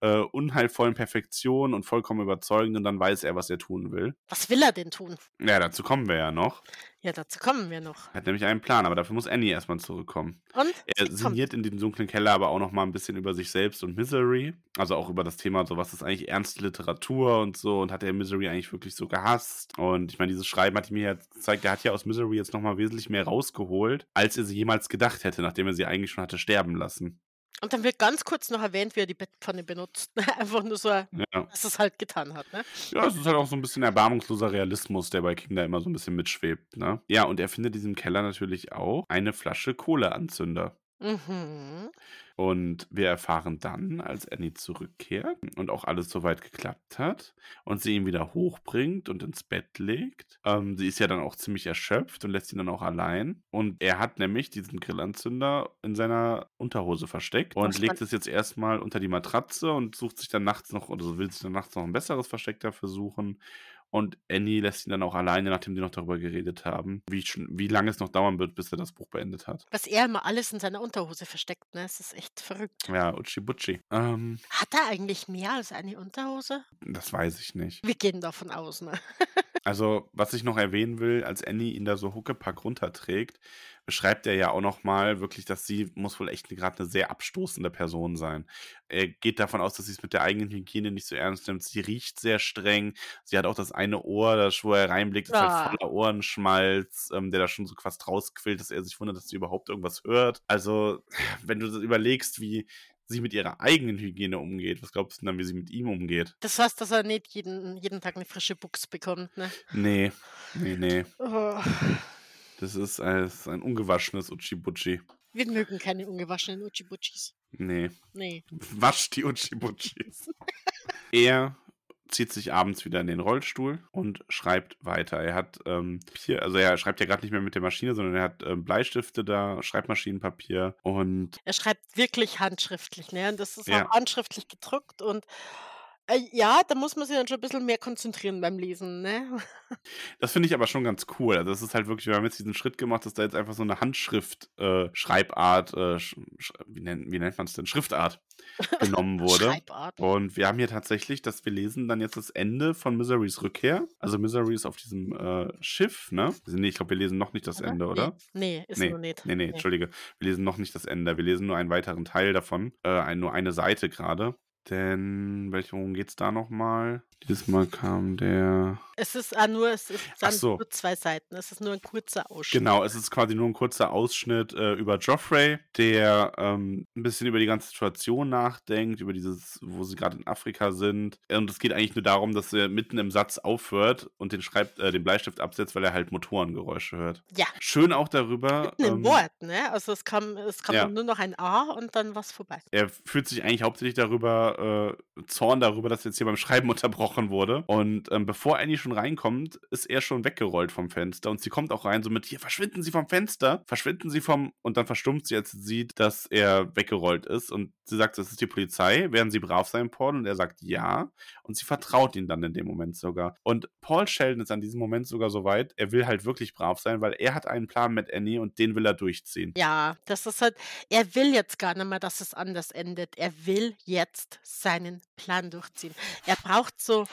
äh, unheilvollen Perfektion und vollkommen überzeugend und dann weiß er, was er tun will. Was will er denn tun? Ja, dazu kommen wir ja noch. Ja, dazu kommen wir noch. Er hat nämlich einen Plan, aber dafür muss Annie erstmal zurückkommen. Und? Er sie kommt. sinniert in diesem dunklen Keller aber auch noch mal ein bisschen über sich selbst und Misery. Also auch über das Thema, so was ist eigentlich ernste Literatur und so. Und hat er Misery eigentlich wirklich so gehasst? Und ich meine, dieses Schreiben hat ihm ja gezeigt, er hat ja aus Misery jetzt noch mal wesentlich mehr rausgeholt, als er sie jemals gedacht hätte, nachdem er sie eigentlich schon hatte sterben lassen. Und dann wird ganz kurz noch erwähnt, wie er die Bettpfanne benutzt. Einfach nur so, Ja. dass es halt getan hat. Ne? Ja, es ist halt auch so ein bisschen erbarmungsloser Realismus, der bei King da immer so ein bisschen mitschwebt, ne? Ja, und er findet in diesem Keller natürlich auch eine Flasche Kohleanzünder. Mhm. Und wir erfahren dann, als Annie zurückkehrt und auch alles soweit geklappt hat und sie ihn wieder hochbringt und ins Bett legt. Ähm, sie ist ja dann auch ziemlich erschöpft und lässt ihn dann auch allein. Und er hat nämlich diesen Grillanzünder in seiner Unterhose versteckt und legt es jetzt erstmal unter die Matratze und sucht sich dann nachts noch, oder so will sich dann nachts noch ein besseres Versteck dafür suchen. Und Annie lässt ihn dann auch alleine, nachdem die noch darüber geredet haben, wie, wie lange es noch dauern wird, bis er das Buch beendet hat. Was er immer alles in seiner Unterhose versteckt. Ne? Es ist echt verrückt. Ja, Uchi Butchi. Ähm, Hat er eigentlich mehr als eine Unterhose? das weiß ich nicht. Wir gehen davon aus. Ne? Also, was ich noch erwähnen will, als Annie ihn da so Huckepack runterträgt, beschreibt er ja auch nochmal wirklich, dass sie muss wohl echt gerade eine sehr abstoßende Person sein. Er geht davon aus, dass sie es mit der eigenen Hygiene nicht so ernst nimmt. Sie riecht sehr streng. Sie hat auch das eine Ohr, das, wo er reinblickt, ist halt voller Ohrenschmalz, ähm, der da schon so fast rausquillt, dass er sich wundert, dass sie überhaupt irgendwas hört. Also, wenn du das überlegst, wie sie mit ihrer eigenen Hygiene umgeht, was glaubst du denn dann, wie sie mit ihm umgeht? Das heißt, dass er nicht jeden, jeden Tag eine frische Buchs bekommt. Ne? Nee, nee, nee. Oh. Das ist, ein- das ist ein ungewaschenes Uchi-Butchi. Wir mögen keine ungewaschenen Uchi-Butchis. Nee. Nee. Wasch die Uchi-Butchis. er zieht sich abends wieder in den Rollstuhl und schreibt weiter. Er hat ähm, Papier, also er schreibt ja gerade nicht mehr mit der Maschine, sondern er hat ähm, Bleistifte da, Schreibmaschinenpapier und Er schreibt wirklich handschriftlich, ne? Und das ist Ja. auch handschriftlich gedruckt und äh, ja, da muss man sich dann schon ein bisschen mehr konzentrieren beim Lesen, ne? das finde ich aber schon ganz cool. Also das ist halt wirklich, wir haben jetzt diesen Schritt gemacht, dass da jetzt einfach so eine Handschrift-Schreibart, äh, sch sch wie, nennt, wie nennt man es denn, Schriftart genommen wurde. Schreibart. Und wir haben hier tatsächlich, dass wir lesen dann jetzt das Ende von Miserys Rückkehr. Also Misery ist auf diesem äh, Schiff, ne? Also nee, ich glaube, wir lesen noch nicht das oder? Ende, oder? Nee, nee ist Nee, nur nicht. Nee, nee, Entschuldige. Wir lesen noch nicht das Ende. Wir lesen nur einen weiteren Teil davon. Äh, nur eine Seite gerade. Denn, welche, worum geht's da nochmal? Dieses Mal kam der. Es ist ah, nur, es ist dann so. nur zwei Seiten. Es ist nur ein kurzer Ausschnitt. Genau, es ist quasi nur ein kurzer Ausschnitt äh, über Joffrey, der ähm, ein bisschen über die ganze Situation nachdenkt, über dieses, wo sie gerade in Afrika sind. Und es geht eigentlich nur darum, dass er mitten im Satz aufhört und den, Schreib äh, den Bleistift absetzt, weil er halt Motorengeräusche hört. Ja. Schön auch darüber. Mitten im ähm, Wort, ne? Also es kam, es kam ja. nur noch ein A und dann was vorbei. Er fühlt sich eigentlich hauptsächlich darüber äh, Zorn darüber, dass jetzt hier beim Schreiben unterbrochen wurde. Und ähm, bevor Annie schon reinkommt, ist er schon weggerollt vom Fenster. Und sie kommt auch rein, so mit, hier, verschwinden Sie vom Fenster, verschwinden Sie vom. Und dann verstummt sie, als sie sieht, dass er weggerollt ist. Und sie sagt, das ist die Polizei. Werden Sie brav sein, Paul? Und er sagt, ja. Und sie vertraut ihn dann in dem Moment sogar. Und Paul Sheldon ist an diesem Moment sogar so weit, er will halt wirklich brav sein, weil er hat einen Plan mit Annie und den will er durchziehen. Ja, das ist halt, er will jetzt gar nicht mehr, dass es anders endet. Er will jetzt seinen Plan durchziehen. Er braucht so,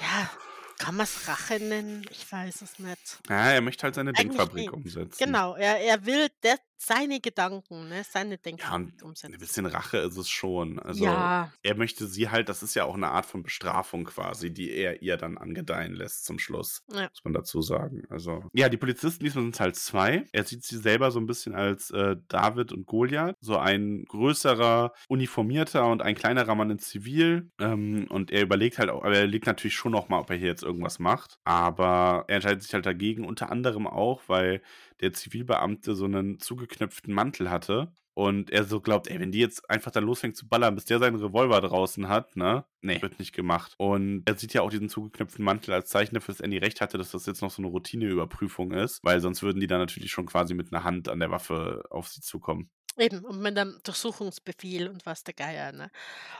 ja, kann man es Rache nennen? Ich weiß es nicht. Ja, er möchte halt seine Eigentlich Denkfabrik nicht. umsetzen. Genau, er, er will das, seine Gedanken, ne, seine Ja, Denkfabrik und ein umsetzen. bisschen Rache ist es schon. Also, Ja, er möchte sie halt, das ist ja auch eine Art von Bestrafung quasi, die er ihr dann angedeihen lässt zum Schluss. ja. Muss man dazu sagen. Also, ja, die Polizisten, diesmal sind es halt zwei. Er sieht sie selber so ein bisschen als äh, David und Goliath. So ein größerer, uniformierter und ein kleinerer Mann in Zivil. Ähm, und er überlegt halt, auch- aber er überlegt natürlich schon nochmal, ob er hier jetzt irgendwas macht. Aber er entscheidet sich halt dagegen, unter anderem auch, weil der Zivilbeamte so einen zugeknöpften Mantel hatte. Und er so glaubt, ey, wenn die jetzt einfach dann losfängt zu ballern, bis der seinen Revolver draußen hat, ne? Nee, wird nicht gemacht. Und er sieht ja auch diesen zugeknöpften Mantel als Zeichen dafür, dass Annie recht hatte, dass das jetzt noch so eine Routineüberprüfung ist, weil sonst würden die dann natürlich schon quasi mit einer Hand an der Waffe auf sie zukommen. Eben, und mit einem Durchsuchungsbefehl und was der Geier, ne?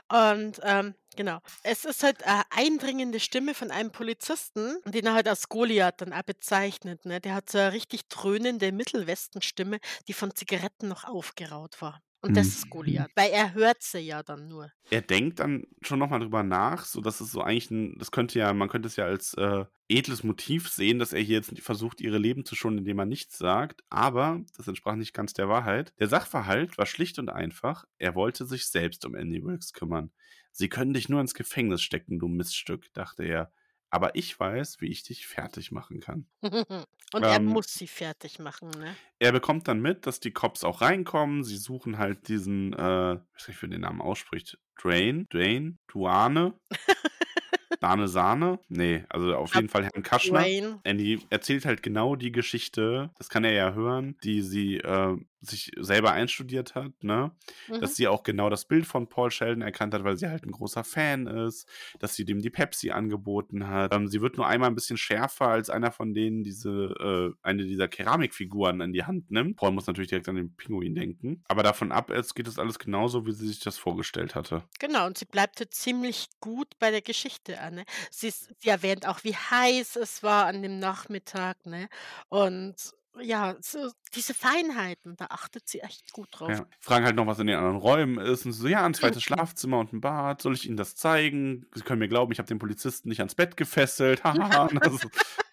Und ähm, genau, es ist halt eine eindringende Stimme von einem Polizisten, den er halt als Goliath dann auch bezeichnet, ne? Der hat so eine richtig dröhnende Mittelwestenstimme, die von Zigaretten noch aufgeraut war. Und das ist Mhm. Goliath, weil er hört sie ja dann nur. Er denkt dann schon nochmal drüber nach, so dass es so eigentlich ein, das könnte ja, man könnte es ja als äh, edles Motiv sehen, dass er hier jetzt versucht, ihre Leben zu schonen, indem er nichts sagt, aber das entsprach nicht ganz der Wahrheit. Der Sachverhalt war schlicht und einfach, er wollte sich selbst um Andy Wilkes kümmern. Sie können dich nur ins Gefängnis stecken, du Miststück, dachte er. Aber ich weiß, wie ich dich fertig machen kann. Und er Ähm, muss sie fertig machen, ne? Er bekommt dann mit, dass die Cops auch reinkommen. Sie suchen halt diesen, äh, ich weiß nicht, wie den Namen ausspricht. Drain? Dwayne? Duane? Dane Sahne? Nee, also auf jeden Fall Herrn Kaschner. Dwayne. Andy erzählt halt genau die Geschichte, das kann er ja hören, die sie äh, sich selber einstudiert hat, ne? Mhm. Dass sie auch genau das Bild von Paul Sheldon erkannt hat, weil sie halt ein großer Fan ist, dass sie dem die Pepsi angeboten hat. Ähm, sie wird nur einmal ein bisschen schärfer, als einer von denen diese, äh, eine dieser Keramikfiguren in die Hand nimmt. Paul muss natürlich direkt an den Pinguin denken. Aber davon ab, es geht das alles genauso, wie sie sich das vorgestellt hatte. Genau, und sie bleibt halt ziemlich gut bei der Geschichte an. Ne? Sie, sie erwähnt auch, wie heiß es war an dem Nachmittag. Ne? Und ja, so, diese Feinheiten, da achtet sie echt gut drauf. Ja. Fragen halt noch, was in den anderen Räumen ist. Und so, ja, ein zweites Schlafzimmer und ein Bad. Soll ich Ihnen das zeigen? Sie können mir glauben, ich habe den Polizisten nicht ans Bett gefesselt. Haha.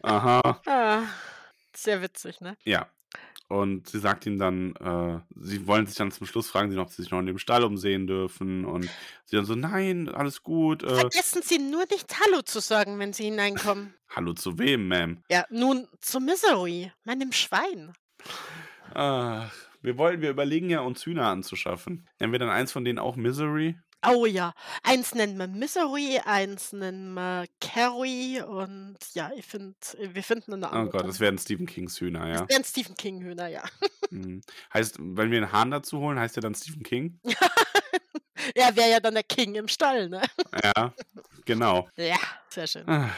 Aha. Ah, sehr witzig, ne? Ja. Und sie sagt ihm dann, äh, sie wollen sich dann zum Schluss fragen, sie noch, ob sie sich noch in dem Stall umsehen dürfen. Und sie dann so, nein, alles gut. Äh, Vergessen Sie nur nicht Hallo zu sagen, wenn Sie hineinkommen. Hallo zu wem, Ma'am? Ja, nun zu Misery, meinem Schwein. Ach, wir wollen, wir überlegen ja, uns Hühner anzuschaffen. Nennen wir dann eins von denen auch Misery? Oh ja, eins nennen wir Misery, eins nennen wir Carrie und ja, ich finde, wir finden eine Oh andere. Gott, das werden Stephen Kings Hühner, ja. Das wären Stephen King Hühner, ja. Mhm. Heißt, wenn wir einen Hahn dazu holen, heißt der dann Stephen King? er wäre ja dann der King im Stall, ne? Ja, genau. Ja, sehr schön. Ah,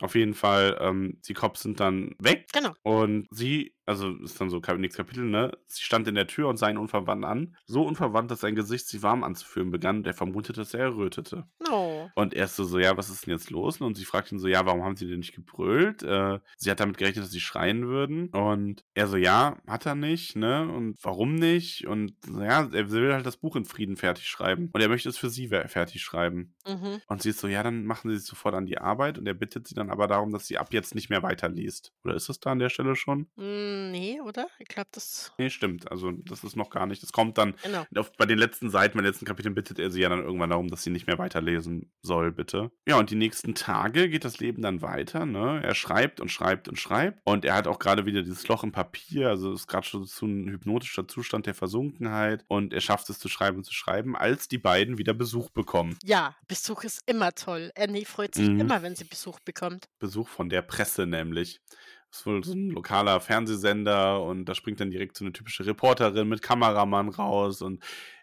Auf jeden Fall, ähm, die Cops sind dann weg Genau. und sie, also ist dann so nächstes Kapitel, ne? Sie stand in der Tür und sah ihn unverwandt an. So unverwandt, dass sein Gesicht sich warm anzufühlen begann und er vermutete, dass er errötete. Oh. Und er ist so, so, ja, was ist denn jetzt los? Und sie fragt ihn so, ja, warum haben sie denn nicht gebrüllt? Äh, sie hat damit gerechnet, dass sie schreien würden. Und er so, ja, hat er nicht, ne? Und warum nicht? Und ja, er will halt das Buch in Frieden fertig schreiben. Und er möchte es für sie fertig schreiben. Mhm. Und sie ist so, ja, dann machen sie sich sofort an die Arbeit. Und er bittet sie dann aber darum, dass sie ab jetzt nicht mehr weiterliest. Oder ist das da an der Stelle schon? Mm, Nee, oder? Ich glaube, das. Nee, stimmt. Also, das ist noch gar nicht. Das kommt dann Genau. auf, bei den letzten Seiten, bei den letzten Kapiteln bittet er sie ja dann irgendwann darum, dass sie nicht mehr weiterlesen soll, bitte. Ja, und die nächsten Tage geht das Leben dann weiter, ne? Er schreibt und schreibt und schreibt. Und er hat auch gerade wieder dieses Loch im Papier, also ist gerade schon so ein hypnotischer Zustand der Versunkenheit. Und er schafft es zu schreiben und zu schreiben, als die beiden wieder Besuch bekommen. Ja, Besuch ist immer toll. Annie freut sich Mhm. immer, wenn sie Besuch bekommt. Besuch von der Presse nämlich. Das ist wohl so ein lokaler Fernsehsender und da springt dann direkt so eine typische Reporterin mit Kameramann raus und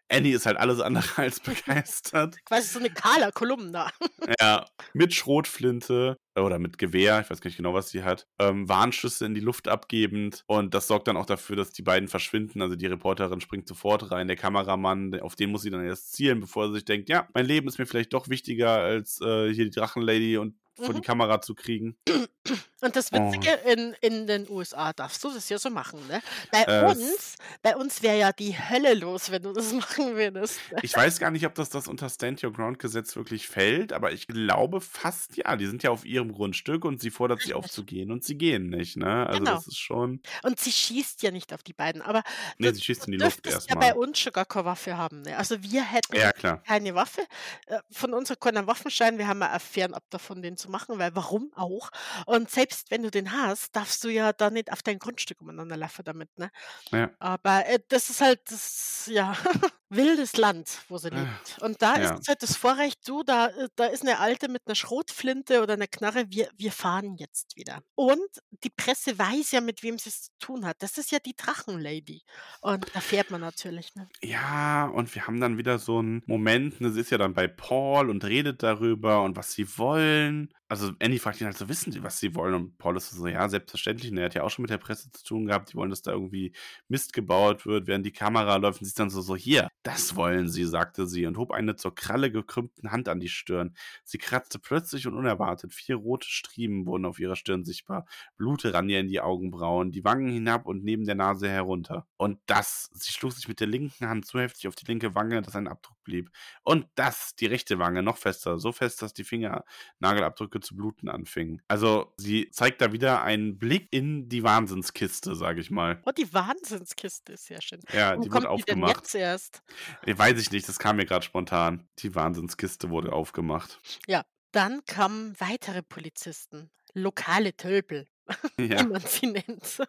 Annie ist halt alles andere als begeistert. Quasi so eine kahler Kolumna. ja, mit Schrotflinte oder mit Gewehr, ich weiß gar nicht genau, was sie hat, ähm, Warnschüsse in die Luft abgebend und das sorgt dann auch dafür, dass die beiden verschwinden. Also die Reporterin springt sofort rein, der Kameramann, auf den muss sie dann erst zielen, bevor sie sich denkt, ja, mein Leben ist mir vielleicht doch wichtiger als äh, hier die Drachenlady und vor die Mhm. Kamera zu kriegen. Und das Oh. Witzige, in, in den USA darfst du das ja so machen, ne? Bei Äh, uns, bei uns wäre ja die Hölle los, wenn du das machen würdest. Ne? Ich weiß gar nicht, ob das das unter Stand Your Ground Gesetz wirklich fällt, aber ich glaube fast ja. Die sind ja auf ihrem Grundstück und sie fordert sie aufzugehen und sie gehen nicht, ne? Also Genau. das ist schon. Und sie schießt ja nicht auf die beiden, aber Nee, sie schießt in die Luft dürftest ja bei erstmal. uns schon gar keine Waffe haben. Ne? Also wir hätten Ja, keine Waffe. Äh, Von uns hat keiner Waffenschein. Wir haben ja auch fernab davon, den zu machen, weil warum auch? Und selbst wenn du den hast, darfst du ja da nicht auf dein Grundstück umeinander laufen damit. Ne? Ja. Aber äh, das ist halt das, ja, wildes Land, wo sie Äh, lebt. Und da ist Ja. es halt das Vorrecht, du, da, äh, da ist eine Alte mit einer Schrotflinte oder einer Knarre, wir, wir fahren jetzt wieder. Und die Presse weiß ja, mit wem sie es zu tun hat. Das ist ja die Drachenlady. Und da fährt man natürlich. Ne? Ja, und wir haben dann wieder so einen Moment, ne, sie ist ja dann bei Paul und redet darüber und was sie wollen. Also Annie fragt ihn halt so, wissen sie, was sie wollen? Und Paul ist so, ja, selbstverständlich. Und er hat ja auch schon mit der Presse zu tun gehabt. Die wollen, dass da irgendwie Mist gebaut wird, während die Kamera läuft. Und sie ist dann so, so, hier, das wollen sie, sagte sie und hob eine zur Kralle gekrümmten Hand an die Stirn. Sie kratzte plötzlich und unerwartet. Vier rote Striemen wurden auf ihrer Stirn sichtbar. Blut rann ihr in die Augenbrauen, die Wangen hinab und neben der Nase herunter. Und das, sie schlug sich mit der linken Hand so heftig auf die linke Wange, dass ein Abdruck blieb. Und das, die rechte Wange, noch fester, so fest, dass die Fingernagelabdrücke zu bluten anfingen. Also, sie zeigt da wieder einen Blick in die Wahnsinnskiste, sage ich mal. Oh, die Wahnsinnskiste ist sehr schön. Ja, Warum die wird kommt die denn aufgemacht. jetzt erst? Weiß ich nicht, das kam mir gerade spontan. Die Wahnsinnskiste wurde aufgemacht. Ja, dann kamen weitere Polizisten. Lokale Tölpel, wie Ja, man sie nennt.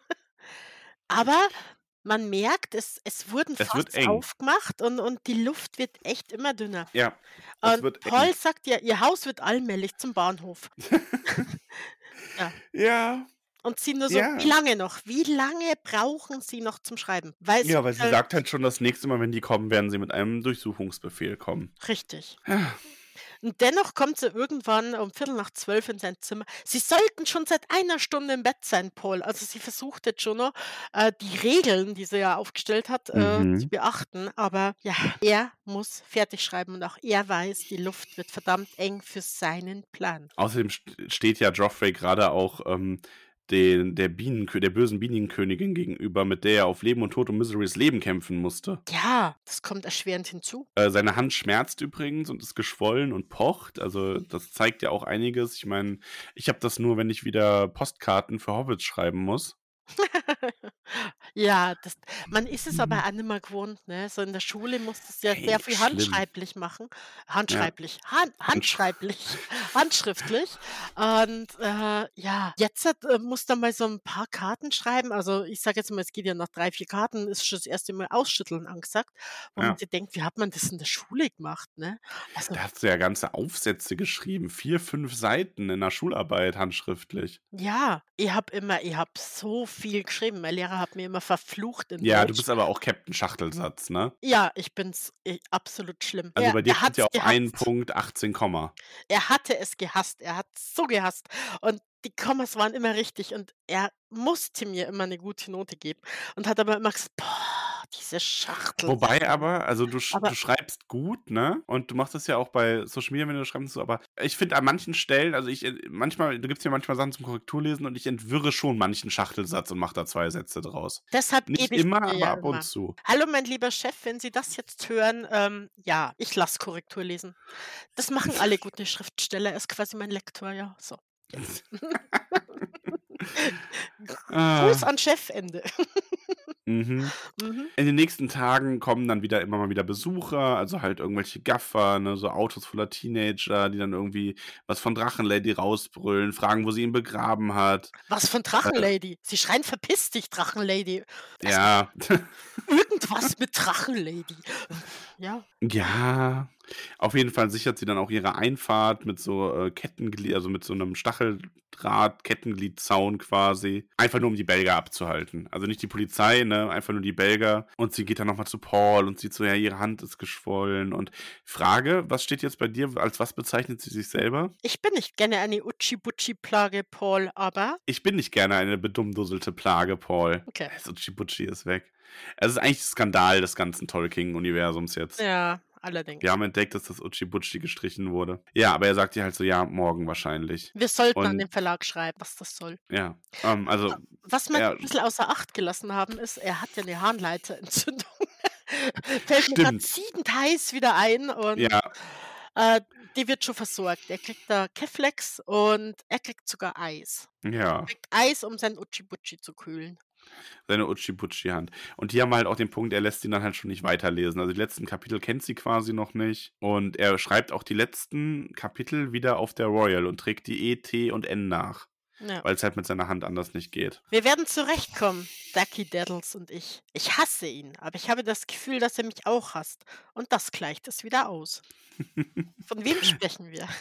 Aber man merkt, es, es wurden es eng. aufgemacht und, und die Luft wird echt immer dünner. Ja, Und wird eng. Paul sagt ja, ihr Haus wird allmählich zum Bahnhof. Ja. Ja, Und sie nur so, wie ja. lange noch? Wie lange brauchen sie noch zum Schreiben? Weil Ja, weil sie halt, sagt halt schon, das nächste Mal, wenn die kommen, werden sie mit einem Durchsuchungsbefehl kommen. richtig. Ja, Und dennoch kommt sie irgendwann um Viertel nach zwölf in sein Zimmer. Sie sollten schon seit einer Stunde im Bett sein, Paul. Also sie versucht jetzt schon noch, äh, die Regeln, die sie ja aufgestellt hat, äh, zu Mhm. beachten. Aber ja, er muss fertig schreiben und auch er weiß, die Luft wird verdammt eng für seinen Plan. Außerdem st- steht ja Joffrey gerade auch ähm, den, der, Bienenkö der bösen Bienenkönigin gegenüber, mit der er auf Leben und Tod und Miserys Leben kämpfen musste. Ja, das kommt erschwerend hinzu. Äh, seine Hand schmerzt übrigens und ist geschwollen und pocht. Also das zeigt ja auch einiges. Ich meine, ich habe das nur, wenn ich wieder Postkarten für Hobbits schreiben muss. Ja, das man ist es aber Mhm. auch nicht mehr gewohnt, ne? So in der Schule musstest du ja Hey, sehr viel schlimm. handschreiblich machen. Ja. Handschreiblich, Han Handsch handschreiblich, handschriftlich. Und äh, ja, jetzt hat, äh, musst du mal so ein paar Karten schreiben. Also ich sage jetzt mal, es geht ja nach drei, vier Karten, ist schon das erste Mal Ausschütteln angesagt, wo man Ja. sich denkt, wie hat man das in der Schule gemacht, ne? Also Da hast du ja ganze Aufsätze geschrieben. Vier, fünf Seiten in der Schularbeit handschriftlich. ja, ich habe immer, ich habe so viel geschrieben. Mein Lehrer hat mir immer verflucht in Ja, du Deutsch. bist aber auch Captain Schachtelsatz, ne? Ja, ich bin's äh, absolut schlimm. Also Er, bei dir hat's ja auch ein gehasst. Punkt 18 Komma. Er hatte es gehasst. Er hat so gehasst. Und die Kommas waren immer richtig. Und er musste mir immer eine gute Note geben. Und hat aber immer gesagt, boah, diese Schachtel. Wobei aber, also du, sch Aber du schreibst gut, ne? Und du machst das ja auch bei Social Media, wenn du schreibst, so, aber ich finde an manchen Stellen, also ich, äh, manchmal, du gibst ja manchmal Sachen zum Korrekturlesen und ich entwirre schon manchen Schachtelsatz und mache da zwei Sätze draus. deshalb Nicht gebe ich immer, aber ab und immer. zu. Hallo, mein lieber Chef, wenn Sie das jetzt hören, ähm, ja, ich lasse Korrektur lesen. Das machen alle gute Schriftsteller. Er ist quasi mein Lektor, ja. So. Gruß Ah, an Chefende. Mhm. mhm. In den nächsten Tagen kommen dann wieder immer mal wieder Besucher, also halt irgendwelche Gaffer, ne, so Autos voller Teenager, die dann irgendwie was von Drachenlady rausbrüllen, fragen, wo sie ihn begraben hat. Was von Äh, Drachenlady? Sie schreien, verpiss dich, Drachenlady. Also ja, irgendwas mit Drachenlady. Ja. ja. Auf jeden Fall sichert sie dann auch ihre Einfahrt mit so äh, Kettenglied, also mit so einem Stacheldraht, Kettengliedzaun quasi. Einfach nur, um die Belgier abzuhalten. Also nicht die Polizei, ne? Einfach nur die Belgier. Und sie geht dann nochmal zu Paul und sieht so, ja, ihre Hand ist geschwollen. Und Frage, was steht jetzt bei dir? Als was bezeichnet sie sich selber? Ich bin nicht gerne eine Uchi-Buchi-Plage, Paul, aber. Ich bin nicht gerne eine bedummdusselte Plage, Paul. Okay. Das Uchi-Buchi ist weg. Es ist eigentlich Skandal des ganzen Tolkien-Universums jetzt. Ja, allerdings. Wir haben entdeckt, dass das Uchi-Buchi gestrichen wurde. Ja, aber er sagt ihr halt so, ja, morgen wahrscheinlich. Wir sollten an Und- den Verlag schreiben, was das soll. Ja, ähm, also, Was wir Ja. ein bisschen außer Acht gelassen haben, ist, er hat ja eine Harnleiterentzündung. Fällt mir gerade ziehend heiß wieder ein und ja, äh, die wird schon versorgt. Er kriegt da Keflex und er kriegt sogar Eis. ja, Er kriegt Eis, um sein Uchi-Buchi zu kühlen. Seine Uchi-Buchi-Hand. Und die haben halt auch den Punkt, er lässt ihn dann halt schon nicht weiterlesen. Also die letzten Kapitel kennt sie quasi noch nicht. Und er schreibt auch die letzten Kapitel wieder auf der Royal und trägt die E, T und N nach. Ja. Weil es halt mit seiner Hand anders nicht geht. Wir werden zurechtkommen, Ducky Daddles und ich. Ich hasse ihn, aber ich habe das Gefühl, dass er mich auch hasst. Und das gleicht es wieder aus. Von wem sprechen wir?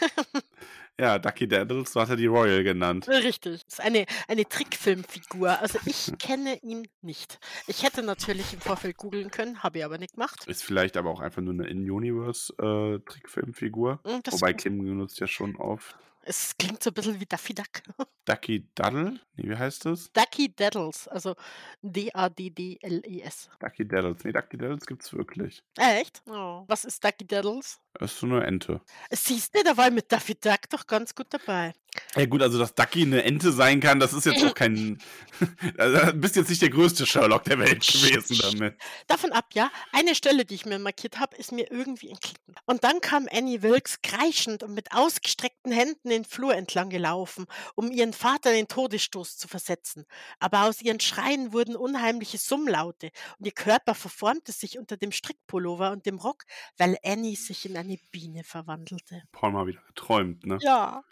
Ja, Ducky Daddles, so hat er die Royal genannt. Richtig. Das ist eine, eine Trickfilmfigur. Also ich kenne ihn nicht. Ich hätte natürlich im Vorfeld googeln können, habe ich aber nicht gemacht. Ist vielleicht aber auch einfach nur eine In-Universe-Trickfilmfigur. Mm, Das, Wobei Kim benutzt ja schon oft. Es klingt so ein bisschen wie Daffy Duck. Ducky Daddle? Nee, wie heißt das? Ducky Daddles, also D-A-D-D-L-E-S. Ducky Daddles. Nee, Ducky Daddles gibt's wirklich. Äh, echt? Oh. Was ist Ducky Daddles? Das ist so eine Ente. Siehst du, da war mit Daffy Duck doch ganz gut dabei. Ja gut, also dass Ducky eine Ente sein kann, das ist jetzt auch kein... also, du bist jetzt nicht der größte Sherlock der Welt gewesen damit. Davon ab, ja. Eine Stelle, die ich mir markiert habe, ist mir irgendwie entglitten. Und dann kam Annie Wilkes kreischend und mit ausgestreckten Händen den Flur entlang gelaufen, um ihren Vater den Todesstoß zu versetzen. Aber aus ihren Schreien wurden unheimliche Summlaute und ihr Körper verformte sich unter dem Strickpullover und dem Rock, weil Annie sich in eine Biene verwandelte. Paul mal wieder geträumt, ne? Ja.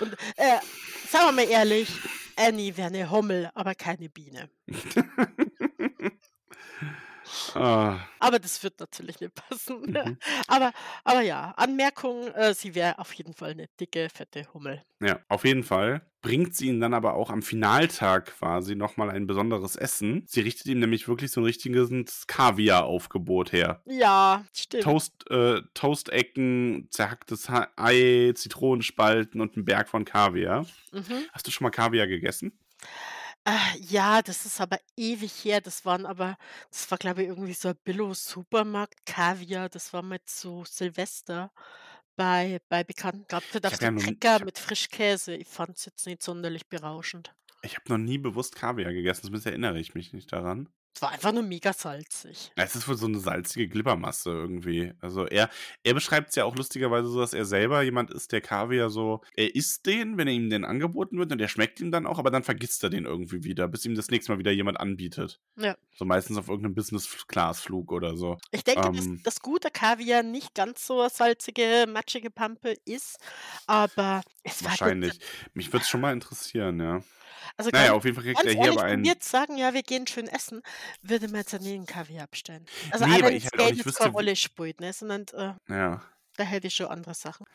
Und äh, sagen wir mal ehrlich, Annie wäre eine Hummel, aber keine Biene. Ah, Aber das wird natürlich nicht passen. Mhm. Aber, aber ja, Anmerkung, äh, sie wäre auf jeden Fall eine dicke, fette Hummel. ja, auf jeden Fall bringt sie ihn dann aber auch am Finaltag quasi nochmal ein besonderes Essen. Sie richtet ihm nämlich wirklich so ein richtiges Kaviar-Aufgebot her. Ja, stimmt. Toast, äh, Toastecken, zerhacktes Ha- Ei, Zitronenspalten und ein Berg von Kaviar. Mhm. Hast du schon mal Kaviar gegessen? Äh, ja, das ist aber ewig her. Das waren aber, das war glaube ich irgendwie so ein Billo-Supermarkt, Kaviar. Das war mit so Silvester bei, bei Bekannten. Es da ja noch nie- Cracker ich mit Frischkäse. Ich fand es jetzt nicht sonderlich berauschend. Ich habe noch nie bewusst Kaviar gegessen, zumindest erinnere ich mich nicht daran. Es war einfach nur mega salzig. Es ist wohl so eine salzige Glibbermasse irgendwie. Also er, er beschreibt es ja auch lustigerweise so, dass er selber jemand ist, der Kaviar so, er isst den, wenn er ihm den angeboten wird und der schmeckt ihm dann auch, aber dann vergisst er den irgendwie wieder, bis ihm das nächste Mal wieder jemand anbietet. Ja. So meistens auf irgendeinem Business-Class-Flug oder so. Ich denke, dass Ähm. das gute Kaviar nicht ganz so salzige, matschige Pampe ist, aber es war Wahrscheinlich. Mich würde es schon mal interessieren, ja. Also Naja, ganz, auf jeden Fall kriegt er hier ehrlich, aber wenn einen. wir jetzt sagen, ja, wir gehen schön essen, würde man jetzt an den Kaviar bestellen. Also Nee, wenn ich das halt auch Geld nicht keine wüsste, wie- Rolle spielt, ne, sondern äh, Ja. da hätte ich schon andere Sachen.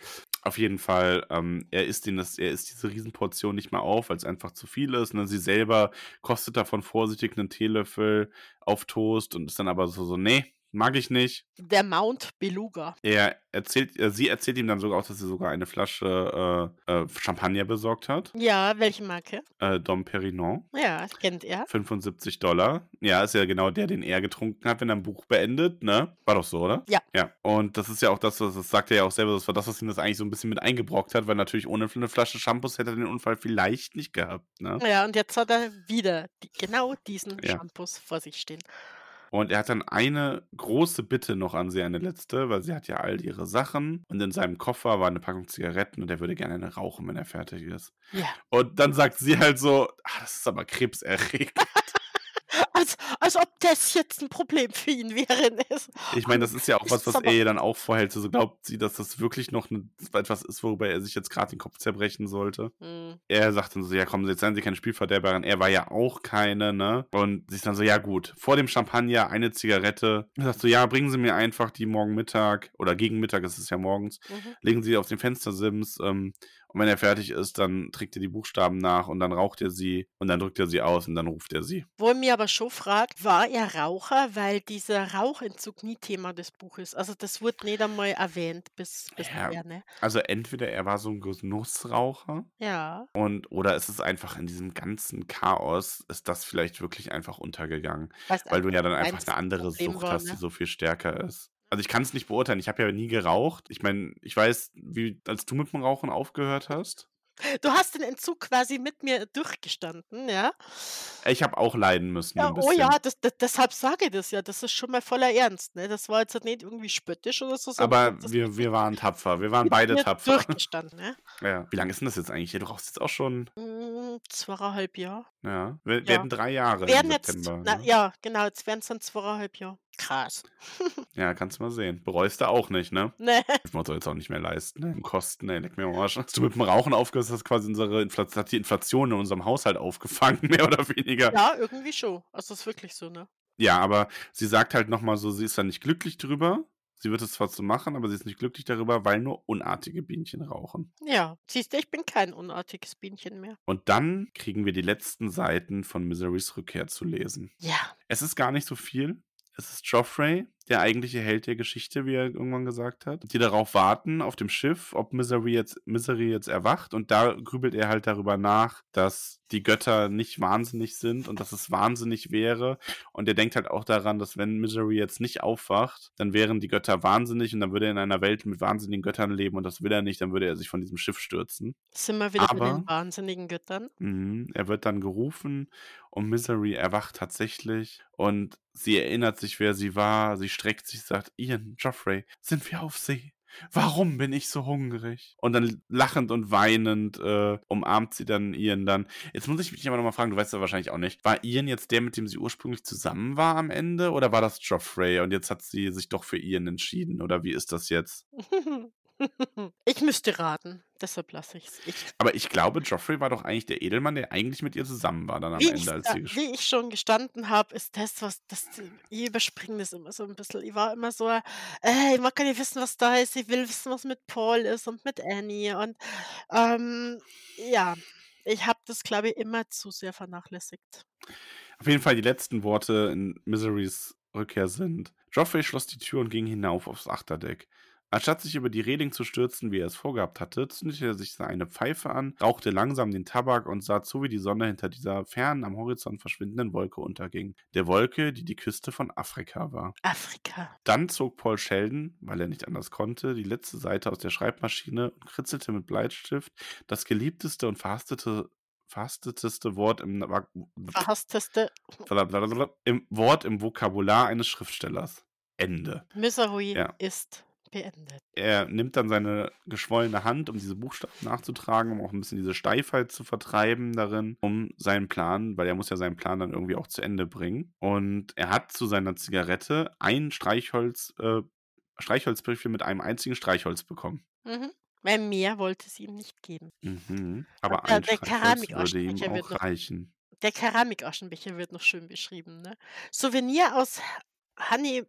Auf jeden Fall, ähm, er isst den, das, er isst diese Riesenportion nicht mehr auf, weil es einfach zu viel ist. Und dann sie selber kostet davon vorsichtig einen Teelöffel auf Toast und ist dann aber so, so, nee, mag ich nicht. Der Mount Beluga. Er erzählt, äh, sie erzählt ihm dann sogar auch, dass sie sogar eine Flasche äh, äh, Champagner besorgt hat. Ja, welche Marke? Äh, Dom Perignon. Ja, kennt er. 75 Dollar. Ja, ist ja genau der, den er getrunken hat, wenn er ein Buch beendet, ne? War doch so, oder? Ja. Ja. Und das ist ja auch das, was das sagt er ja auch selber, das war das, was ihm das eigentlich so ein bisschen mit eingebrockt hat, weil natürlich ohne eine Flasche Shampoos hätte er den Unfall vielleicht nicht gehabt, ne? Ja, und jetzt hat er wieder die, genau diesen Ja. Shampoos vor sich stehen. Und er hat dann eine große Bitte noch an sie, eine letzte, weil sie hat ja all ihre Sachen und in seinem Koffer war eine Packung Zigaretten und er würde gerne eine rauchen, wenn er fertig ist. Ja. Und dann sagt sie halt so, ah, das ist aber krebserregend. Als, als ob das jetzt ein Problem für ihn wäre. ne? Ich meine, das ist ja auch Ist was, was er ihr dann auch vorhält. So glaubt sie, dass das wirklich noch ne, etwas ist, worüber er sich jetzt gerade den Kopf zerbrechen sollte. Hm. Mhm. Er sagt dann so, ja komm, jetzt seien Sie keine Spielverderberin. Er war ja auch keine, ne? Und sie ist dann so, ja gut, vor dem Champagner eine Zigarette. Er sagt so, ja, bringen Sie mir einfach die morgen Mittag oder gegen Mittag ist es ja morgens, Mhm. legen Sie auf den Fenstersims ähm, und wenn er fertig ist, dann trägt er die Buchstaben nach und dann raucht er sie und dann drückt er sie aus und dann ruft er sie. Wo ich mir aber schon fragt, war er Raucher, weil dieser Rauchentzug nie Thema des Buches. Also das wurde nicht einmal erwähnt bis, bis Ja. nachher, ne? Also entweder er war so ein Genussraucher Ja. und oder ist es einfach in diesem ganzen Chaos, ist das vielleicht wirklich einfach untergegangen. Weil's Weil du ja dann einfach eine andere Problem Sucht war, hast, ne? die so viel stärker ist. Also ich kann es nicht beurteilen. Ich habe ja nie geraucht. Ich meine, ich weiß, wie als du mit dem Rauchen aufgehört hast. Du hast den Entzug quasi mit mir durchgestanden, ja? Ich habe auch leiden müssen Ja, oh ja, das, das, deshalb sage ich das ja. Das ist schon mal voller Ernst, ne? Das war jetzt nicht irgendwie spöttisch oder so, Aber wir, wir waren tapfer. Wir waren beide tapfer. durchgestanden, ne? Ja. Wie lange ist denn das jetzt eigentlich? Du rauchst jetzt auch schon, Mm, Zweieinhalb Jahre. ja, wir- Ja. werden drei Jahre im Werden jetzt, September. na, ne? ja, genau, jetzt werden es dann zweieinhalb Jahre. Krass. Ja, kannst du mal sehen. Bereust du auch nicht, ne? Ne? Das man soll jetzt auch nicht mehr leisten, ne? Im Kosten, ey, leck mir Arsch. Hast du mit dem Rauchen aufgehört, hast quasi unsere Inflation, hat die Inflation in unserem Haushalt aufgefangen, mehr oder weniger. Ja, irgendwie schon. Also ist wirklich so, ne? Ja, aber sie sagt halt nochmal so, sie ist da nicht glücklich drüber. Sie wird es zwar so machen, aber sie ist nicht glücklich darüber, weil nur unartige Bienchen rauchen. Ja, siehst du, ich bin kein unartiges Bienchen mehr. Und dann kriegen wir die letzten Seiten von Miserys Rückkehr zu lesen. Ja. Es ist gar nicht so viel. Es ist Joffrey, der eigentliche Held der Geschichte, wie er irgendwann gesagt hat, die darauf warten auf dem Schiff, ob Misery jetzt, Misery jetzt erwacht. Und da grübelt er halt darüber nach, dass die Götter nicht wahnsinnig sind und dass es wahnsinnig wäre. Und er denkt halt auch daran, dass wenn Misery jetzt nicht aufwacht, dann wären die Götter wahnsinnig und dann würde er in einer Welt mit wahnsinnigen Göttern leben und das will er nicht, dann würde er sich von diesem Schiff stürzen. Sind wir wieder Aber- den wahnsinnigen Göttern? Mhm. Er wird dann gerufen und Misery erwacht tatsächlich und sie erinnert sich, wer sie war. Sie streckt sich, sagt, Ian, Joffrey, sind wir auf See? Warum bin ich so hungrig? Und dann lachend und weinend äh, umarmt sie dann Ian dann. Jetzt muss ich mich aber nochmal fragen, du weißt ja wahrscheinlich auch nicht. War Ian jetzt der, mit dem sie ursprünglich zusammen war am Ende? Oder war das Joffrey und jetzt hat sie sich doch für Ian entschieden? Oder wie ist das jetzt? ich müsste raten. Deshalb lasse. Ich Aber ich glaube, Joffrey war doch eigentlich der Edelmann, der eigentlich mit ihr zusammen war dann am Wie Ende, ich, als sie wie ich schon gestanden habe, ist das, was das, ich überspringe das immer so ein bisschen. Ich war immer so, äh, ich mag gar nicht wissen, was da ist. Ich will wissen, was mit Paul ist und mit Annie. Und ähm, ja, ich habe das, glaube ich, immer zu sehr vernachlässigt. Auf jeden Fall die letzten Worte in Miserys Rückkehr sind: Joffrey schloss die Tür und ging hinauf aufs Achterdeck. Anstatt sich über die Reling zu stürzen, wie er es vorgehabt hatte, zündete er sich eine Pfeife an, rauchte langsam den Tabak und sah zu, wie die Sonne hinter dieser fernen, am Horizont verschwindenden Wolke unterging. Der Wolke, die die Küste von Afrika war. Afrika. Dann zog Paul Sheldon, weil er nicht anders konnte, die letzte Seite aus der Schreibmaschine und kritzelte mit Bleistift das geliebteste und verhastete, verhasteteste Wort im, Verhassteste im Wort im Vokabular eines Schriftstellers. Ende. Misery Ja. ist beendet. Er nimmt dann seine geschwollene Hand, um diese Buchstaben nachzutragen, um auch ein bisschen diese Steifheit zu vertreiben darin, um seinen Plan, weil er muss ja seinen Plan dann irgendwie auch zu Ende bringen. Und er hat zu seiner Zigarette ein Streichholz, äh, Streichholzbriefchen mit einem einzigen Streichholz bekommen. Mhm. Weil mehr wollte sie ihm nicht geben. Mhm. Aber der- ein der Streichholz würde ihm auch noch- reichen. Der Keramikaschenbecher wird noch schön beschrieben. Ne? Souvenir aus Hanni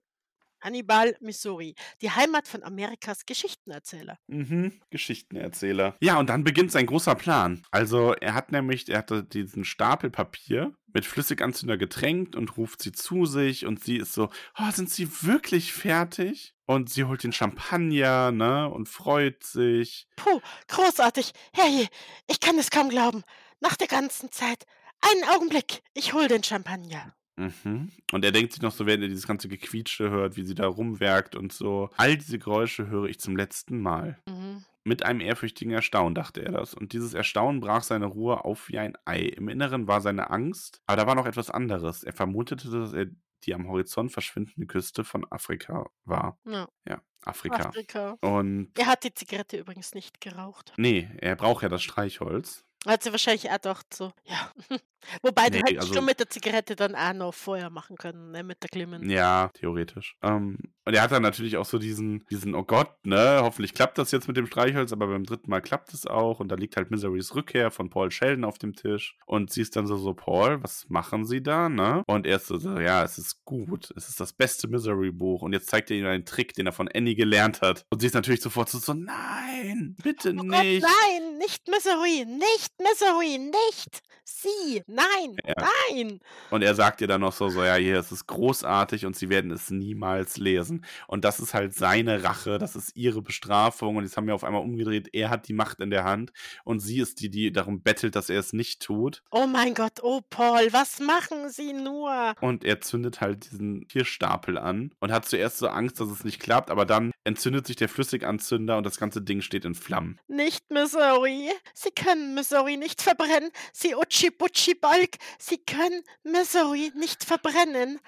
Hannibal, Missouri, die Heimat von Amerikas Geschichtenerzähler. Mhm, Geschichtenerzähler. Ja, und dann beginnt sein großer Plan. Also er hat nämlich, er hatte diesen Stapel Papier mit Flüssiganzünder getränkt und ruft sie zu sich und sie ist so, oh, sind sie wirklich fertig? Und sie holt den Champagner, ne, und freut sich. Puh, großartig. Herrje, ich kann es kaum glauben. Nach der ganzen Zeit. Einen Augenblick, ich hol den Champagner. Mhm. Und er denkt sich noch so, während er dieses ganze Gequietsche hört, wie sie da rumwerkt und so. All diese Geräusche höre ich zum letzten Mal. Mhm. Mit einem ehrfürchtigen Erstaunen dachte er das. Und dieses Erstaunen brach seine Ruhe auf wie ein Ei. Im Inneren war seine Angst, aber da war noch etwas anderes. Er vermutete, dass er die am Horizont verschwindende Küste von Afrika war. Ja, Ja, Afrika. Afrika. Und Er hat die Zigarette übrigens nicht geraucht. nee, er braucht ja das Streichholz. Hat sie wahrscheinlich auch gedacht, so, ja, Wobei, du Ne, hättest also schon mit der Zigarette dann auch noch Feuer machen können, ne, mit der Glimmen. Ja, theoretisch. Ähm, und er hat dann natürlich auch so diesen diesen: „Oh Gott, ne, hoffentlich klappt das jetzt mit dem Streichholz“, aber beim dritten Mal klappt es auch und da liegt halt Miserys Rückkehr von Paul Sheldon auf dem Tisch und sie ist dann so so: „Paul, was machen Sie da, ne?“ Und er ist so so: „Ja, es ist gut. Es ist das beste Misery-Buch.“ Und jetzt zeigt er ihm einen Trick, den er von Annie gelernt hat. Und sie ist natürlich sofort so so: „Nein, bitte Oh Gott, nicht.“ nein, nicht Misery, nicht Misery, nicht sie, nein, Ja. nein. Und er sagt ihr dann noch so so: „Ja, hier, es ist großartig und sie werden es niemals lesen.“ Und das ist halt seine Rache, das ist ihre Bestrafung und jetzt haben wir auf einmal umgedreht, er hat die Macht in der Hand und sie ist die, die darum bettelt, dass er es nicht tut. Oh mein Gott, oh Paul, was machen Sie nur? Und er zündet halt diesen Tierstapel an und hat zuerst so Angst, dass es nicht klappt, aber dann entzündet sich der Flüssiganzünder und das ganze Ding steht in Flammen. Nicht Missouri. Sie können Missouri nicht verbrennen. Sie Utschi-Butschi-Balk. Sie können Missouri nicht verbrennen.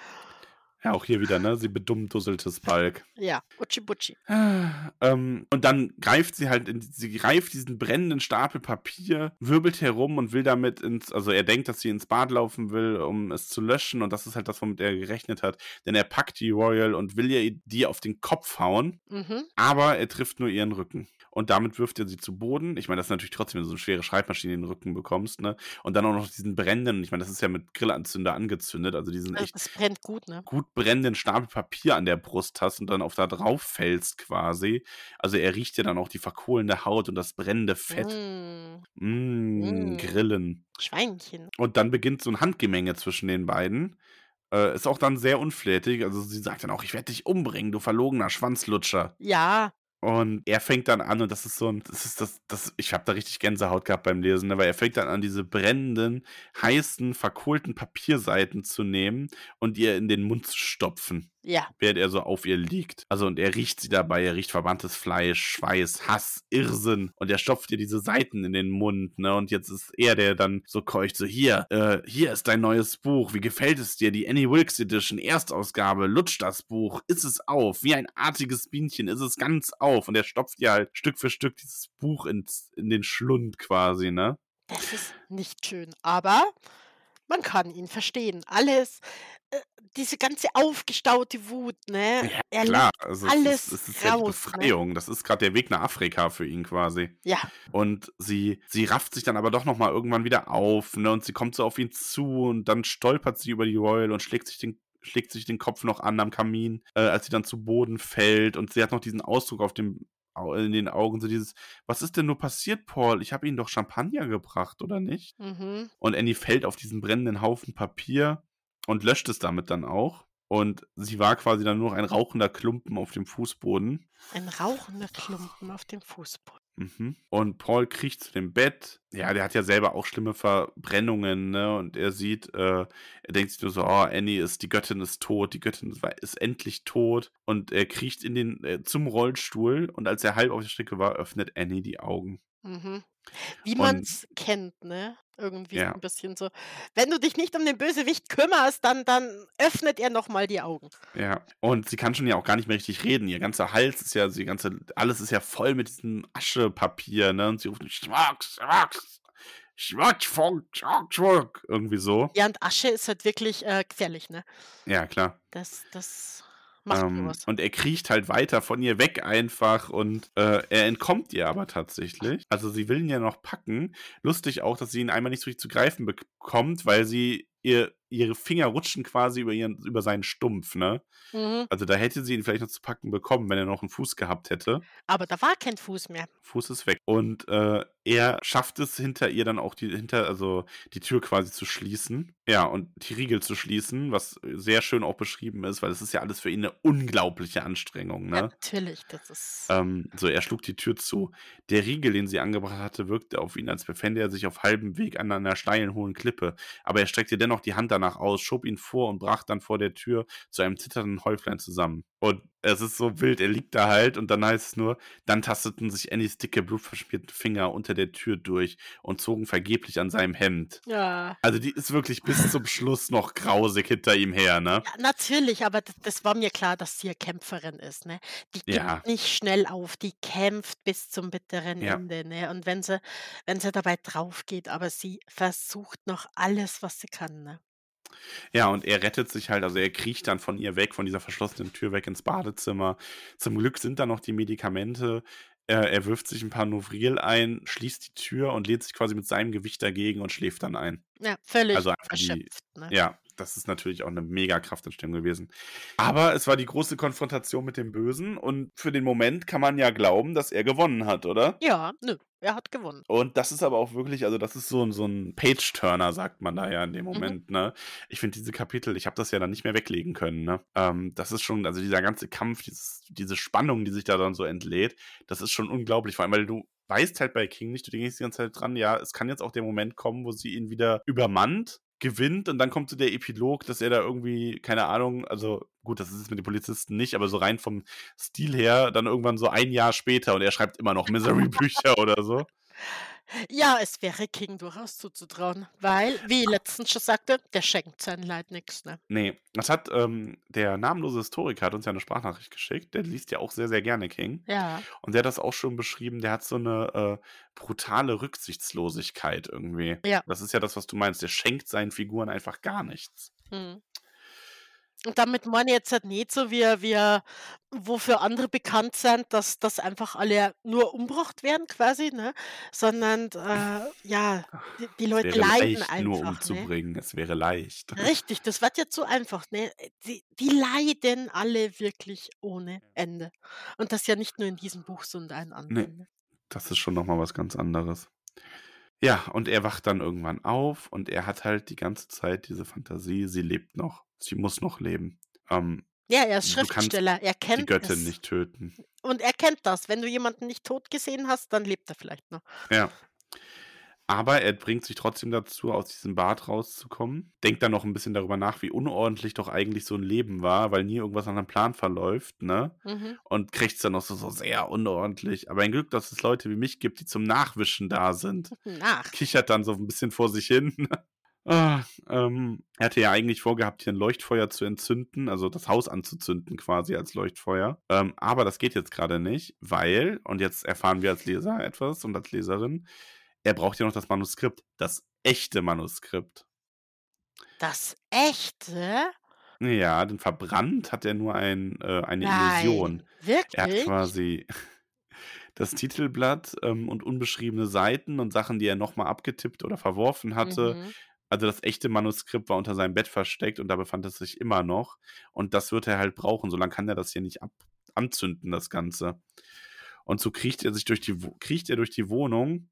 Ja, auch hier wieder, ne? Sie bedummdusseltes Balk. Ja, Utschi-Butschi. ähm, und dann greift sie halt, in, sie greift diesen brennenden Stapel Papier, wirbelt herum und will damit ins, also er denkt, dass sie ins Bad laufen will, um es zu löschen und das ist halt das, womit er gerechnet hat, denn er packt die Royal und will ihr die auf den Kopf hauen, Mhm. aber er trifft nur ihren Rücken. Und damit wirft er sie zu Boden. Ich meine, das ist natürlich trotzdem, wenn du so eine schwere Schreibmaschine in den Rücken bekommst, ne? Und dann auch noch diesen brennenden, ich meine, das ist ja mit Grillanzünder angezündet, also diesen echt das brennt gut, ne? gut brennenden Stapel Papier an der Brust hast und dann auf da drauf fällst quasi. Also er riecht ja dann auch die verkohlende Haut und das brennende Fett. Mm, Mmh, Mm. Grillen. Schweinchen. Und dann beginnt so ein Handgemenge zwischen den beiden. Äh, ist auch dann sehr unflätig. Also sie sagt dann auch, ich werde dich umbringen, du verlogener Schwanzlutscher. Ja, Und er fängt dann an, und das ist so ein, das ist das, das, ich habe da richtig Gänsehaut gehabt beim Lesen, weil er fängt dann an, diese brennenden, heißen, verkohlten Papierseiten zu nehmen und ihr in den Mund zu stopfen, ja. während er so auf ihr liegt. Also, und er riecht sie dabei, er riecht verbranntes Fleisch, Schweiß, Hass, Irrsinn, und er stopft ihr diese Seiten in den Mund, ne, und jetzt ist er, der dann so keucht, so, hier, äh, hier ist dein neues Buch, wie gefällt es dir, die Annie Wilkes Edition, Erstausgabe, lutsch das Buch, iss es auf, wie ein artiges Bienchen, iss es ganz auf, und er stopft ihr halt Stück für Stück dieses Buch ins, in den Schlund quasi, ne. Das ist nicht schön, aber man kann ihn verstehen. Alles, äh, diese ganze aufgestaute Wut, ne? Ja, Er klar, also alles es ist, es ist ja die raus, ne? Befreiung, das ist gerade der Weg nach Afrika für ihn quasi. Ja, Und sie, sie rafft sich dann aber doch nochmal irgendwann wieder auf, ne? Und sie kommt so auf ihn zu und dann stolpert sie über die Royal und schlägt sich den, schlägt sich den Kopf noch an am Kamin, äh, als sie dann zu Boden fällt. Und sie hat noch diesen Ausdruck auf dem, in den Augen, so dieses, was ist denn nur passiert, Paul? Ich habe ihnen doch Champagner gebracht, oder nicht? mhm. Und Annie fällt auf diesen brennenden Haufen Papier und löscht es damit dann auch. Und sie war quasi dann nur noch ein rauchender Klumpen auf dem Fußboden. ein rauchender Klumpen auf dem Fußboden. Mhm. Und Paul kriecht zu dem Bett. Ja, der hat ja selber auch schlimme Verbrennungen, ne? Und er sieht, äh, er denkt sich nur so, oh, Annie ist, die Göttin ist tot, die Göttin ist, endlich tot. Und er kriecht in den, äh, zum Rollstuhl und als er halb auf der Strecke war, öffnet Annie die Augen. Mhm. Wie Und- man's kennt, ne? Irgendwie Ja. ein bisschen so. Wenn du dich nicht um den Bösewicht kümmerst, dann, dann öffnet er nochmal die Augen. Ja, und sie kann schon ja auch gar nicht mehr richtig reden. Ihr ganzer Hals ist ja, sie ganze, alles ist ja voll mit diesem Aschepapier, ne? Und sie ruft Schwachs, Schwachs, Schwachfunk, Schwachfunk, irgendwie so. Ja, und Asche ist halt wirklich äh, gefährlich, ne? Ja, klar. Das, das macht Ähm, was. und er kriecht halt weiter von ihr weg einfach und äh, er entkommt ihr aber tatsächlich. Also sie will ihn ja noch packen. Lustig auch, dass sie ihn einmal nicht so richtig zu greifen bekommt, weil sie ihr, ihre Finger rutschen quasi über, ihren, über seinen Stumpf, ne? Mhm. Also da hätte sie ihn vielleicht noch zu packen bekommen, wenn er noch einen Fuß gehabt hätte. Aber da war kein Fuß mehr. Fuß ist weg. Und äh, er schafft es hinter ihr dann auch die, hinter, also die Tür quasi zu schließen. Ja, und die Riegel zu schließen, was sehr schön auch beschrieben ist, weil es ist ja alles für ihn eine unglaubliche Anstrengung, Ja, ne? natürlich, das ist. Ähm, so, er schlug die Tür zu. Der Riegel, den sie angebracht hatte, wirkte auf ihn, als befände er sich auf halbem Weg an einer steilen, hohen Klippe. Aber er streckte dennoch die Hand danach aus, schob ihn vor und brach dann vor der Tür zu einem zitternden Häuflein zusammen. Und es ist so wild, er liegt da halt und dann heißt es nur, dann tasteten sich Annies dicke, blutverschmierte Finger unter der Tür durch und zogen vergeblich an seinem Hemd. Ja. Also die ist wirklich bis zum Schluss noch grausig hinter ihm her, ne? Ja, natürlich, aber das, das war mir klar, dass sie eine Kämpferin ist, ne? Die gibt Ja. nicht schnell auf, die kämpft bis zum bitteren Ja. Ende, ne? Und wenn sie, wenn sie dabei drauf geht, aber sie versucht noch alles, was sie kann, ne? Ja, und er rettet sich halt, also er kriecht dann von ihr weg, von dieser verschlossenen Tür weg ins Badezimmer. Zum Glück sind da noch die Medikamente. Er, er wirft sich ein paar Novril ein, schließt die Tür und lehnt sich quasi mit seinem Gewicht dagegen und schläft dann ein. Ja, völlig Also einfach die, erschöpft, ne? ja, das ist natürlich auch eine mega Kraftentstehung gewesen. Aber es war die große Konfrontation mit dem Bösen und für den Moment kann man ja glauben, dass er gewonnen hat, oder? Ja, nö, er hat gewonnen. Und das ist aber auch wirklich, also das ist so, ein- so ein Page-Turner, sagt man da ja in dem Mhm. Moment, ne? Ich finde diese Kapitel, ich habe das ja dann nicht mehr weglegen können, ne? Ähm, das ist schon, also dieser ganze Kampf, dieses, diese Spannung, die sich da dann so entlädt, das ist schon unglaublich, vor allem, weil du weißt halt bei King nicht, du denkst die ganze Zeit dran, ja, es kann jetzt auch der Moment kommen, wo sie ihn wieder übermannt, gewinnt und dann kommt so der Epilog, dass er da irgendwie, keine Ahnung, also gut, das ist es mit den Polizisten nicht, aber so rein vom Stil her, dann irgendwann so ein Jahr später und er schreibt immer noch Misery-Bücher oder so. Ja, es wäre King durchaus zuzutrauen, weil, wie ich letztens schon sagte, der schenkt sein Leid nichts, ne? Nee, das hat ähm, der namenlose Historiker hat uns ja eine Sprachnachricht geschickt. Der liest ja auch sehr, sehr gerne King. Ja. Und der hat das auch schon beschrieben, der hat so eine äh, brutale Rücksichtslosigkeit irgendwie. Ja. Das ist ja das, was du meinst. Der schenkt seinen Figuren einfach gar nichts. Mhm. Und damit meine ich jetzt halt nicht so, wie, wie wofür andere bekannt sind, dass das einfach alle nur umgebracht werden quasi, ne? Sondern äh, ja, die, die Es Leute wäre leiden leicht, nur einfach, ne? umzubringen. Es wäre leicht. Richtig, das wird jetzt so einfach, ne? Die, die leiden alle wirklich ohne Ende. Und das ja nicht nur in diesem Buch, sondern in Nee, anderen. Ne? das ist schon nochmal was ganz anderes. Ja, und er wacht dann irgendwann auf und er hat halt die ganze Zeit diese Fantasie, sie lebt noch. Sie muss noch leben. Ähm, Ja, er ist Schriftsteller, er die kennt Göttin es. nicht töten. Und er kennt das. Wenn du jemanden nicht tot gesehen hast, dann lebt er vielleicht noch. Ja. Aber er bringt sich trotzdem dazu, aus diesem Bad rauszukommen. Denkt dann noch ein bisschen darüber nach, wie unordentlich doch eigentlich so ein Leben war, weil nie irgendwas an einem Plan verläuft, ne? Mhm. Und kriegt es dann noch so, so sehr unordentlich. Aber ein Glück, dass es Leute wie mich gibt, die zum Nachwischen da sind. Nach. Kichert dann so ein bisschen vor sich hin. ah, ähm, er hatte ja eigentlich vorgehabt, hier ein Leuchtfeuer zu entzünden, also das Haus anzuzünden quasi als Leuchtfeuer. Ähm, aber das geht jetzt gerade nicht, weil, und jetzt erfahren wir als Leser etwas und als Leserin, er braucht ja noch das Manuskript, das echte Manuskript. Das echte? Ja, denn verbrannt hat er nur ein, äh, eine Illusion. Nein. Er hat Wirklich? quasi das Titelblatt ähm, und unbeschriebene Seiten und Sachen, die er nochmal abgetippt oder verworfen hatte. Mhm. Also das echte Manuskript war unter seinem Bett versteckt und da befand es sich immer noch. Und das wird er halt brauchen. Solange kann er das hier nicht ab anzünden, das Ganze. Und so kriecht er sich durch die, kriecht er durch die Wohnung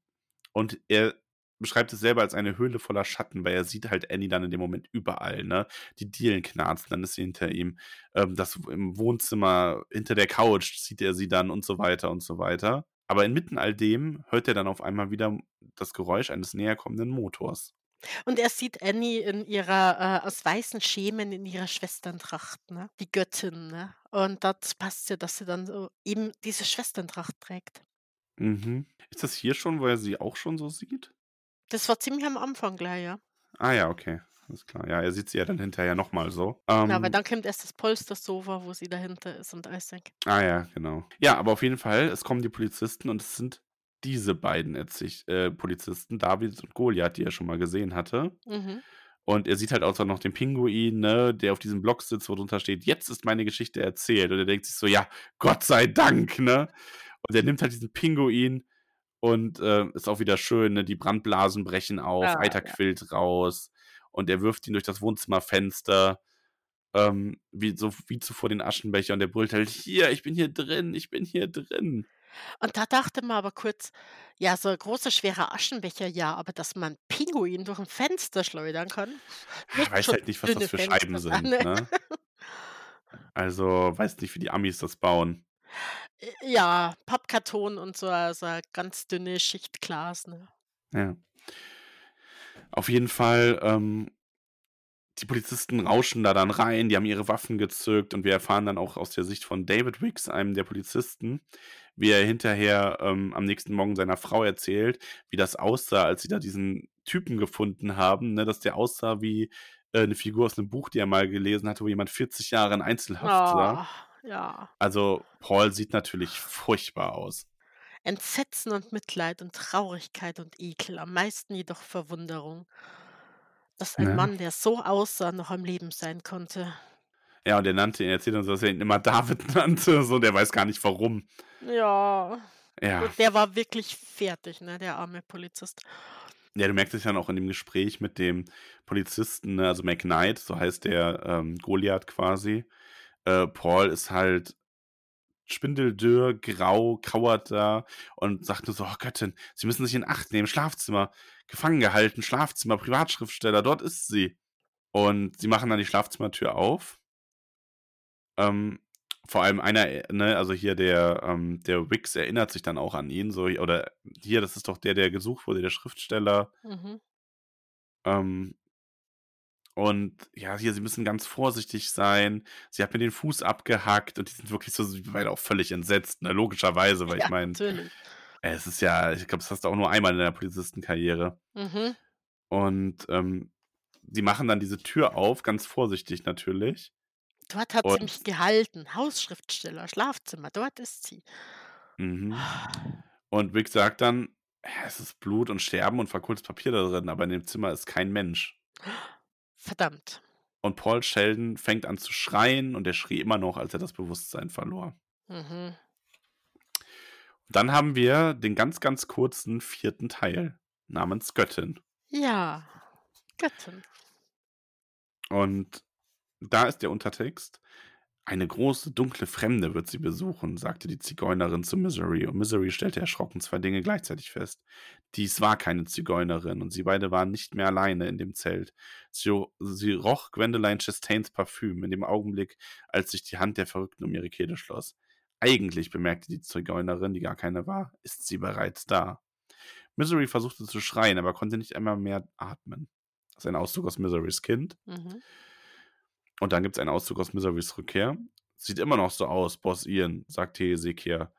und er beschreibt es selber als eine Höhle voller Schatten, weil er sieht halt Annie dann in dem Moment überall, ne? Die Dielen knarzen, dann ist sie hinter ihm. Ähm, das im Wohnzimmer, hinter der Couch sieht er sie dann und so weiter und so weiter. Aber inmitten all dem hört er dann auf einmal wieder das Geräusch eines näher kommenden Motors. Und er sieht Annie in ihrer, äh, aus weißen Schemen in ihrer Schwesterntracht, ne? Die Göttin, ne? Und das passt ja, dass sie dann so eben diese Schwesterntracht trägt. Mhm. Ist das hier schon, wo er sie auch schon so sieht? Das war ziemlich am Anfang gleich, ja. Ah ja, okay. Alles klar. Ja, er sieht sie ja dann hinterher nochmal so. Ja, weil Ähm, dann kommt erst das Polstersofa, wo sie dahinter ist und weg. ah ja, genau. Ja, aber auf jeden Fall, es kommen die Polizisten und es sind diese beiden Erzich äh, Polizisten, David und Goliath, die er schon mal gesehen hatte. Mhm. Und er sieht halt auch noch den Pinguin, ne, der auf diesem Block sitzt, wo drunter steht, jetzt ist meine Geschichte erzählt. Und er denkt sich so, ja, Gott sei Dank, ne? Und er nimmt halt diesen Pinguin und äh, ist auch wieder schön, ne? Die Brandblasen brechen auf, Ah, Eiter ja. quillt raus und er wirft ihn durch das Wohnzimmerfenster, ähm, wie, so, wie zuvor den Aschenbecher und der brüllt halt, hier, ich bin hier drin, ich bin hier drin. Und da dachte man aber kurz, ja, so ein großer, schwerer Aschenbecher, ja, aber dass man Pinguin durch ein Fenster schleudern kann, Ich weiß halt nicht, was das für Fenster Scheiben sind, ne? Also, weiß nicht, wie die Amis das bauen. Äh, Ja, Pappkarton und so, also ganz dünne Schicht Glas, ne? Ja. Auf jeden Fall ähm, die Polizisten rauschen da dann rein, die haben ihre Waffen gezückt und wir erfahren dann auch aus der Sicht von David Wicks, einem der Polizisten, wie er hinterher ähm, am nächsten Morgen seiner Frau erzählt, wie das aussah, als sie da diesen Typen gefunden haben, ne, dass der aussah wie äh, eine Figur aus einem Buch, die er mal gelesen hatte, wo jemand 40 Jahre in Einzelhaft sah. Oh, ja. Also Paul sieht natürlich furchtbar aus. Entsetzen und Mitleid und Traurigkeit und Ekel, am meisten jedoch Verwunderung, dass ein Ne? Mann, der so aussah, noch am Leben sein konnte. Ja, und er nannte ihn, er erzählt uns, dass er ihn immer David nannte, so, der weiß gar nicht warum. Ja. Ja. Und der war wirklich fertig, ne, der arme Polizist. Ja, du merkst es ja auch in dem Gespräch mit dem Polizisten, ne, also McKnight, so heißt der ähm, Goliath quasi. Äh, Paul ist halt spindeldürr, grau, kauert da und sagt nur so, oh Göttin, Sie müssen sich in Acht nehmen, Schlafzimmer, gefangen gehalten, Schlafzimmer, Privatschriftsteller, dort ist sie. Und sie machen dann die Schlafzimmertür auf. Ähm, vor allem einer, äh, ne, also hier der, ähm, der Wix erinnert sich dann auch an ihn, so, oder hier, das ist doch der, der gesucht wurde, der Schriftsteller. Mhm. Ähm, und ja, hier, sie müssen ganz vorsichtig sein. Sie hat mir den Fuß abgehackt und die sind wirklich so, sie beide auch völlig entsetzt, ne? logischerweise, weil Ja, ich meine, es ist ja, ich glaube, das hast du auch nur einmal in der Polizistenkarriere. Mhm. Und ähm, die machen dann diese Tür auf, ganz vorsichtig natürlich. Dort hat sie Und mich gehalten. Hausschriftsteller, Schlafzimmer, dort ist sie. Mhm. Und Rick sagt dann, "Ja, es ist Blut und Sterben und verkohltes Papier da drin, aber in dem Zimmer ist kein Mensch. Verdammt. Und Paul Sheldon fängt an zu schreien und er schrie immer noch, als er das Bewusstsein verlor. Mhm. Dann haben wir den ganz, ganz kurzen vierten Teil namens Göttin. Ja, Göttin. Und da ist der Untertext. Eine große, dunkle Fremde wird sie besuchen, sagte die Zigeunerin zu Misery. Und Misery stellte erschrocken zwei Dinge gleichzeitig fest. Dies war keine Zigeunerin und sie beide waren nicht mehr alleine in dem Zelt. Sie, sie roch Gwendoline Chastains Parfüm in dem Augenblick, als sich die Hand der Verrückten um ihre Kehle schloss. Eigentlich, bemerkte die Zigeunerin, die gar keine war, ist sie bereits da. Misery versuchte zu schreien, aber konnte nicht einmal mehr atmen. Das ist ein Auszug aus Miserys Kind. Mhm. Und dann gibt es einen Auszug aus Miserys Rückkehr. Sieht immer noch so aus, Boss Ian, sagte Hesekiah.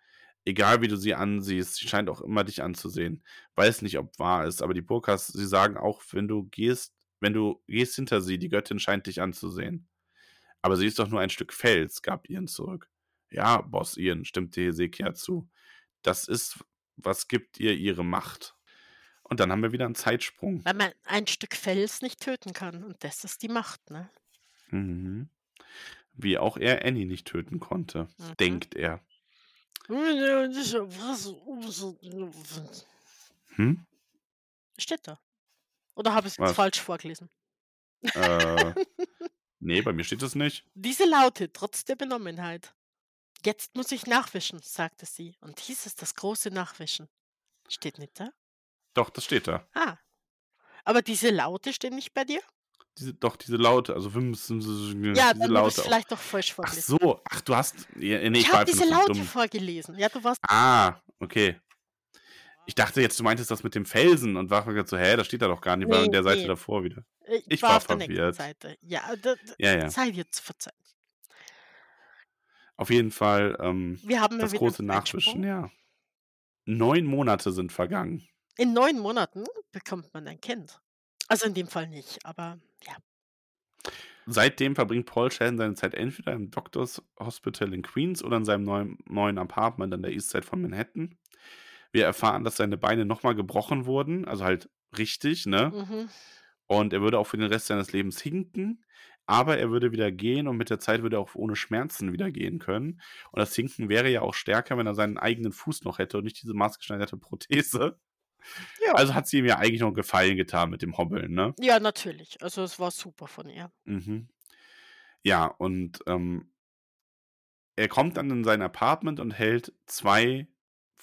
Egal wie du sie ansiehst, sie scheint auch immer dich anzusehen. Weiß nicht, ob wahr ist, aber die Burkas, sie sagen auch, wenn du gehst, wenn du gehst hinter sie, die Göttin scheint dich anzusehen. Aber sie ist doch nur ein Stück Fels, gab Ian zurück. Ja, Boss Ian, stimmte Hesekiah zu. Das ist, was gibt ihr ihre Macht. Und dann haben wir wieder einen Zeitsprung. Weil man ein Stück Fels nicht töten kann. Und das ist die Macht, ne? Mhm. Wie auch er Annie nicht töten konnte, Mhm. denkt er. Hm? Steht da. Oder habe ich es jetzt Was? falsch vorgelesen? Äh, nee, bei mir steht es nicht. Diese Laute, trotz der Benommenheit. Jetzt muss ich nachwischen, sagte sie. Und hieß es das große Nachwischen. Steht nicht da? Doch, das steht da. Ah. Aber diese Laute stehen nicht bei dir? Diese, doch, diese Laute, also diese Ja, ich Laute. auch. vielleicht doch falsch Ach vorgelesen. so, ach, du hast. Ja, nee, ich ich war habe diese Laute dumm. vorgelesen. Ja, du warst. Ah, okay. Ich dachte jetzt, du meintest das mit dem Felsen und war gerade so, hä, das steht da doch gar nicht, war Nee, an der Seite nee. davor wieder. äh, Ich war war auf der nächsten verwirrt. Seite. Ja, d- d- Ja, ja. sei dir zu verzeihen. Auf jeden Fall ähm, Wir haben ja das große Nachwischen, ja. Neun Monate sind vergangen. In neun Monaten bekommt man ein Kind. Also in dem Fall nicht, aber ja. Seitdem verbringt Paul Sheldon seine Zeit entweder im Doctors Hospital in Queens oder in seinem neuen, neuen Apartment an der Eastside von Manhattan. Wir erfahren, dass seine Beine nochmal gebrochen wurden, also halt richtig, ne? Mhm. Und er würde auch für den Rest seines Lebens hinken, aber er würde wieder gehen und mit der Zeit würde er auch ohne Schmerzen wieder gehen können. Und das Hinken wäre ja auch stärker, wenn er seinen eigenen Fuß noch hätte und nicht diese maßgeschneiderte Prothese. Ja. Also hat sie ihm ja eigentlich noch einen Gefallen getan mit dem Hobbeln, ne? ja, natürlich. Also es war super von ihr. Mhm. Ja, und ähm, er kommt dann in sein Apartment und hält zwei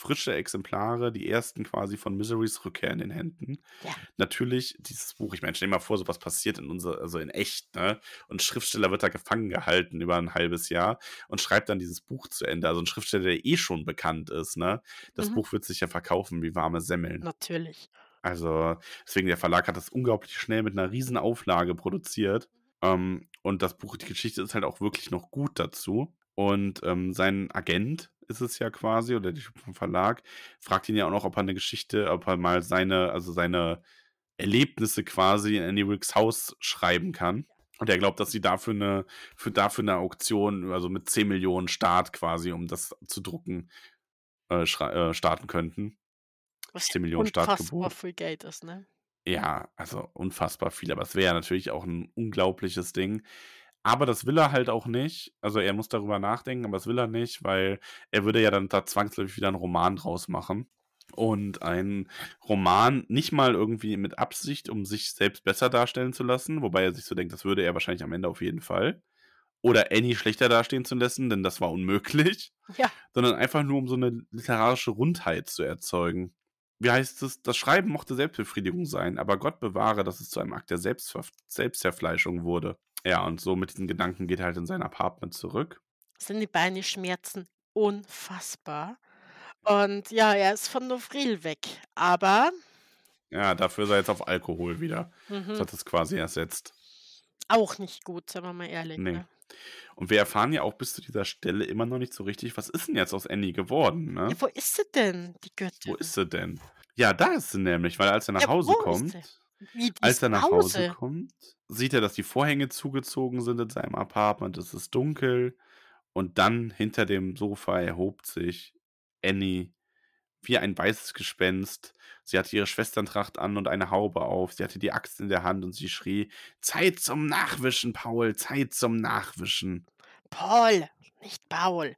frische Exemplare, die ersten quasi von Miserys Rückkehr in den Händen. Ja. Natürlich, dieses Buch, ich meine, stell dir mal vor, sowas passiert in unser, also in echt, ne? Und ein Schriftsteller wird da gefangen gehalten über ein halbes Jahr und schreibt dann dieses Buch zu Ende. Also ein Schriftsteller, der eh schon bekannt ist, ne? Das Mhm. Buch wird sich ja verkaufen wie warme Semmeln. Natürlich. Also, deswegen, der Verlag hat das unglaublich schnell mit einer riesen Auflage produziert. Mhm. Ähm, und das Buch, die Geschichte ist halt auch wirklich noch gut dazu. Und ähm, sein Agent ist es ja quasi, oder die vom Verlag, fragt ihn ja auch noch, ob er eine Geschichte, ob er mal seine, also seine Erlebnisse quasi in Andy Ricks Haus schreiben kann. Und er glaubt, dass sie dafür eine, für dafür eine Auktion, also mit 10 Millionen Start quasi, um das zu drucken, äh, äh, starten könnten. Was 10 Millionen Startgebot. viel Geld ist, ne? Ja, also unfassbar viel. Aber es wäre ja natürlich auch ein unglaubliches Ding. Aber das will er halt auch nicht. Also er muss darüber nachdenken, aber das will er nicht, weil er würde ja dann da zwangsläufig wieder einen Roman draus machen. Und ein Roman nicht mal irgendwie mit Absicht, um sich selbst besser darstellen zu lassen, wobei er sich so denkt, das würde er wahrscheinlich am Ende auf jeden Fall. Oder Annie schlechter dastehen zu lassen, denn das war unmöglich. Ja. Sondern einfach nur, um so eine literarische Rundheit zu erzeugen. Wie heißt es? Das Schreiben mochte Selbstbefriedigung sein, aber Gott bewahre, dass es zu einem Akt der Selbstver Selbstverfleischung wurde. Ja, und so mit diesen Gedanken geht er halt in sein Apartment zurück. Sind die Beine schmerzen unfassbar. Und ja, er ist von Novril weg, aber Ja, dafür ist er jetzt auf Alkohol wieder. Das mhm, hat es quasi ersetzt. auch nicht gut, sagen wir mal ehrlich, Ne. ne? Und wir erfahren ja auch bis zu dieser Stelle immer noch nicht so richtig, was ist denn jetzt aus Annie geworden, Ja, ne? wo ist sie denn, die Wo Göttin? ist sie denn? Ja, da ist sie nämlich, weil als er nach Ja, Hause wo kommt als er nach Hause Hause? kommt, sieht er, dass die Vorhänge zugezogen sind in seinem Apartment. Es ist dunkel. Und dann hinter dem Sofa erhob sich Annie wie ein weißes Gespenst. Sie hatte ihre Schwesterntracht an und eine Haube auf. Sie hatte die Axt in der Hand und sie schrie: Zeit zum Nachwischen, Paul, Zeit zum Nachwischen. Paul, nicht Paul.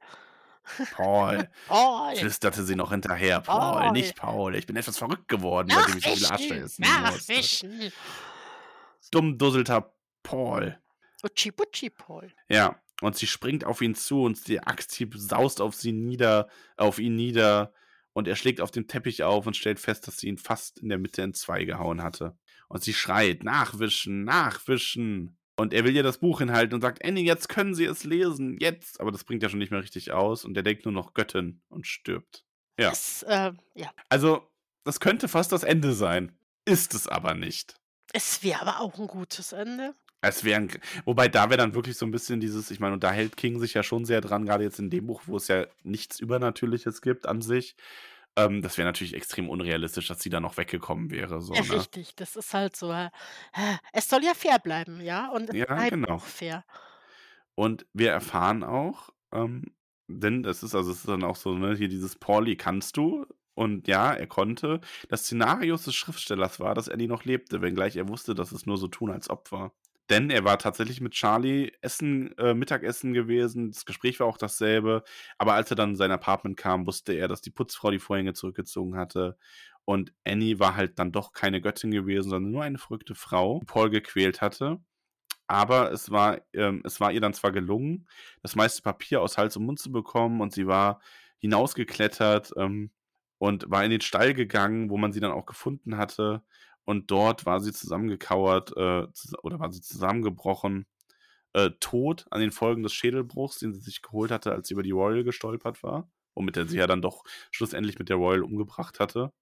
Paul, Paul, flüsterte sie noch hinterher. Paul, Paul. nicht Paul. Ich bin etwas verrückt geworden, seitdem ich so viel Asche nachwischen, essen musste. Dumm dusselter Paul. Utschi Butschi Paul. Ja, und sie springt auf ihn zu und die Axthieb saust auf sie nieder, auf ihn nieder und er schlägt auf dem Teppich auf und stellt fest, dass sie ihn fast in der Mitte in zwei gehauen hatte. Und sie schreit, nachwischen, nachwischen. Und er will ihr das Buch hinhalten und sagt, Annie, jetzt können sie es lesen, jetzt. Aber das bringt ja schon nicht mehr richtig aus und er denkt nur noch Göttin und stirbt. Ja. Das, äh, ja. Also, das könnte fast das Ende sein. Ist es aber nicht. Es wäre aber auch ein gutes Ende. Es wären, wobei da wäre dann wirklich so ein bisschen dieses, ich meine, und da hält King sich ja schon sehr dran, gerade jetzt in dem Buch, wo es ja nichts Übernatürliches gibt an sich. Ähm, das wäre natürlich extrem unrealistisch, dass sie da noch weggekommen wäre. So, Ja, ne? richtig. Das ist halt so. äh, Es soll ja fair bleiben, ja? Und es Ja, bleibt genau. auch fair. Und wir erfahren auch, ähm, denn das ist, also es ist dann auch so, ne, hier dieses Pauli kannst du. Und ja, er konnte. Das Szenario des Schriftstellers war, dass Ellie noch lebte, wenngleich er wusste, dass es nur so tun als war. Denn er war tatsächlich mit Charlie essen, äh, Mittagessen gewesen. Das Gespräch war auch dasselbe. Aber als er dann in sein Apartment kam, wusste er, dass die Putzfrau die Vorhänge zurückgezogen hatte. Und Annie war halt dann doch keine Göttin gewesen, sondern nur eine verrückte Frau, die Paul gequält hatte. Aber es war, ähm, es war ihr dann zwar gelungen, das meiste Papier aus Hals und Mund zu bekommen und sie war hinausgeklettert ähm, und war in den Stall gegangen, wo man sie dann auch gefunden hatte. Und dort war sie zusammengekauert äh, oder war sie zusammengebrochen, äh, tot an den Folgen des Schädelbruchs, den sie sich geholt hatte, als sie über die Royal gestolpert war. Womit er sie ja dann doch schlussendlich mit der Royal umgebracht hatte.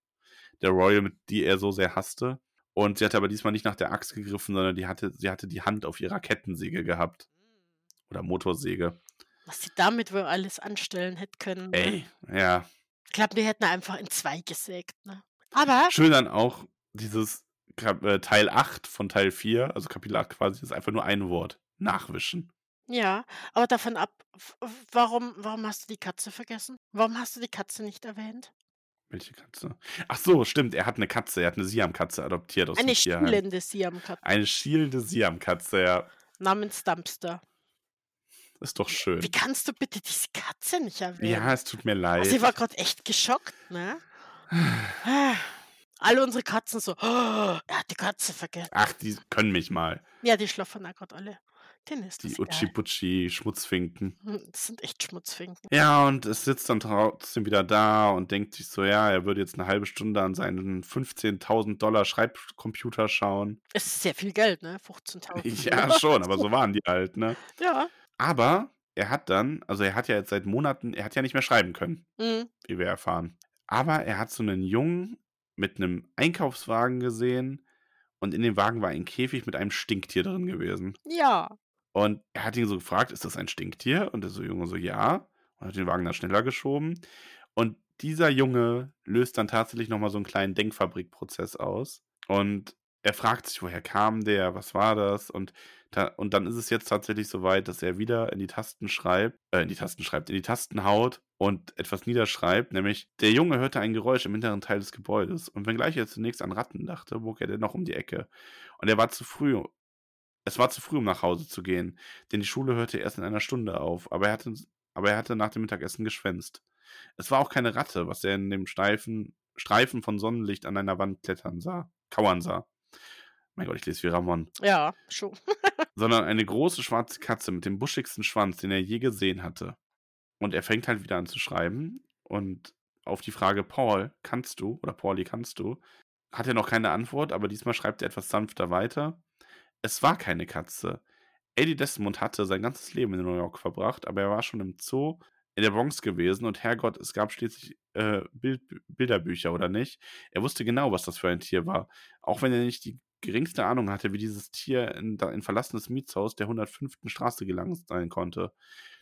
Der Royal, mit die er so sehr hasste. Und sie hatte aber diesmal nicht nach der Axt gegriffen, sondern die hatte, sie hatte die Hand auf ihrer Kettensäge gehabt. Oder Motorsäge. Was sie damit wohl alles anstellen hätte können. Ne? Ey, ja. Ich glaube, die hätten einfach in zwei gesägt. Ne? Aber Schön dann auch dieses äh, Teil 8 von Teil 4, also Kapitel 8 quasi, ist einfach nur ein Wort. Nachwischen. ja, aber davon ab, warum, warum hast du die Katze vergessen? Warum hast du die Katze nicht erwähnt? Welche Katze? Ach so, stimmt, er hat eine Katze. Er hat eine Siam-Katze adoptiert aus Eine schielende Siamkatze Eine schielende Siam-Katze, ja. namens Dumpster. Ist doch schön. Wie kannst du bitte diese Katze nicht erwähnen? Ja, es tut mir leid. Sie war gerade echt geschockt, ne? Alle unsere Katzen so, oh, er hat die Katze vergessen. Ach, die können mich mal. Ja, die schlafen da gerade alle. Denen ist Die egal. Uchi-Putschi-Schmutzfinken. Hm, Das sind echt Schmutzfinken. Ja, und es sitzt dann trotzdem wieder da und denkt sich so, ja, er würde jetzt eine halbe Stunde an seinen 15.000 Dollar Schreibcomputer schauen. Es ist sehr viel Geld, ne? 15.000. Ja, schon, aber so waren die halt, ne? Ja. Aber er hat dann, also er hat ja jetzt seit Monaten, er hat ja nicht mehr schreiben können, Mhm. wie wir erfahren. Aber er hat so einen Jungen mit einem Einkaufswagen gesehen und in dem Wagen war ein Käfig mit einem Stinktier drin gewesen. Ja. Und er hat ihn so gefragt, ist das ein Stinktier? Und der so Junge so, ja. Und hat den Wagen dann schneller geschoben. Und dieser Junge löst dann tatsächlich nochmal so einen kleinen Denkfabrikprozess aus. Und er fragt sich, woher kam der, was war das? Und, da, und dann ist es jetzt tatsächlich so weit, dass er wieder in die Tasten schreibt, äh, in die Tasten schreibt, in die Tasten haut und etwas niederschreibt, nämlich der Junge hörte ein Geräusch im hinteren Teil des Gebäudes und wenngleich er zunächst an Ratten dachte, bog er dennoch um die Ecke. Und er war zu früh. Es war zu früh, um nach Hause zu gehen, denn die Schule hörte erst in einer Stunde auf, aber er hatte, aber er hatte nach dem Mittagessen geschwänzt. Es war auch keine Ratte, was er in dem steifen Streifen von Sonnenlicht an einer Wand klettern sah, kauern sah. Mein Gott, ich lese wie Ramon. Ja, schon. Sondern eine große schwarze Katze mit dem buschigsten Schwanz, den er je gesehen hatte. Und er fängt halt wieder an zu schreiben. Und auf die Frage, Paul, kannst du, oder Pauli, kannst du, hat er noch keine Antwort, aber diesmal schreibt er etwas sanfter weiter. Es war keine Katze. Eddie Desmond hatte sein ganzes Leben in New York verbracht, aber er war schon im Zoo in der Bronx gewesen und Herrgott, es gab schließlich äh, Bild, Bilderbücher, oder nicht? Er wusste genau, was das für ein Tier war. Auch wenn er nicht die geringste Ahnung hatte, wie dieses Tier in ein verlassenes Mietshaus der 105. Straße gelangt sein konnte.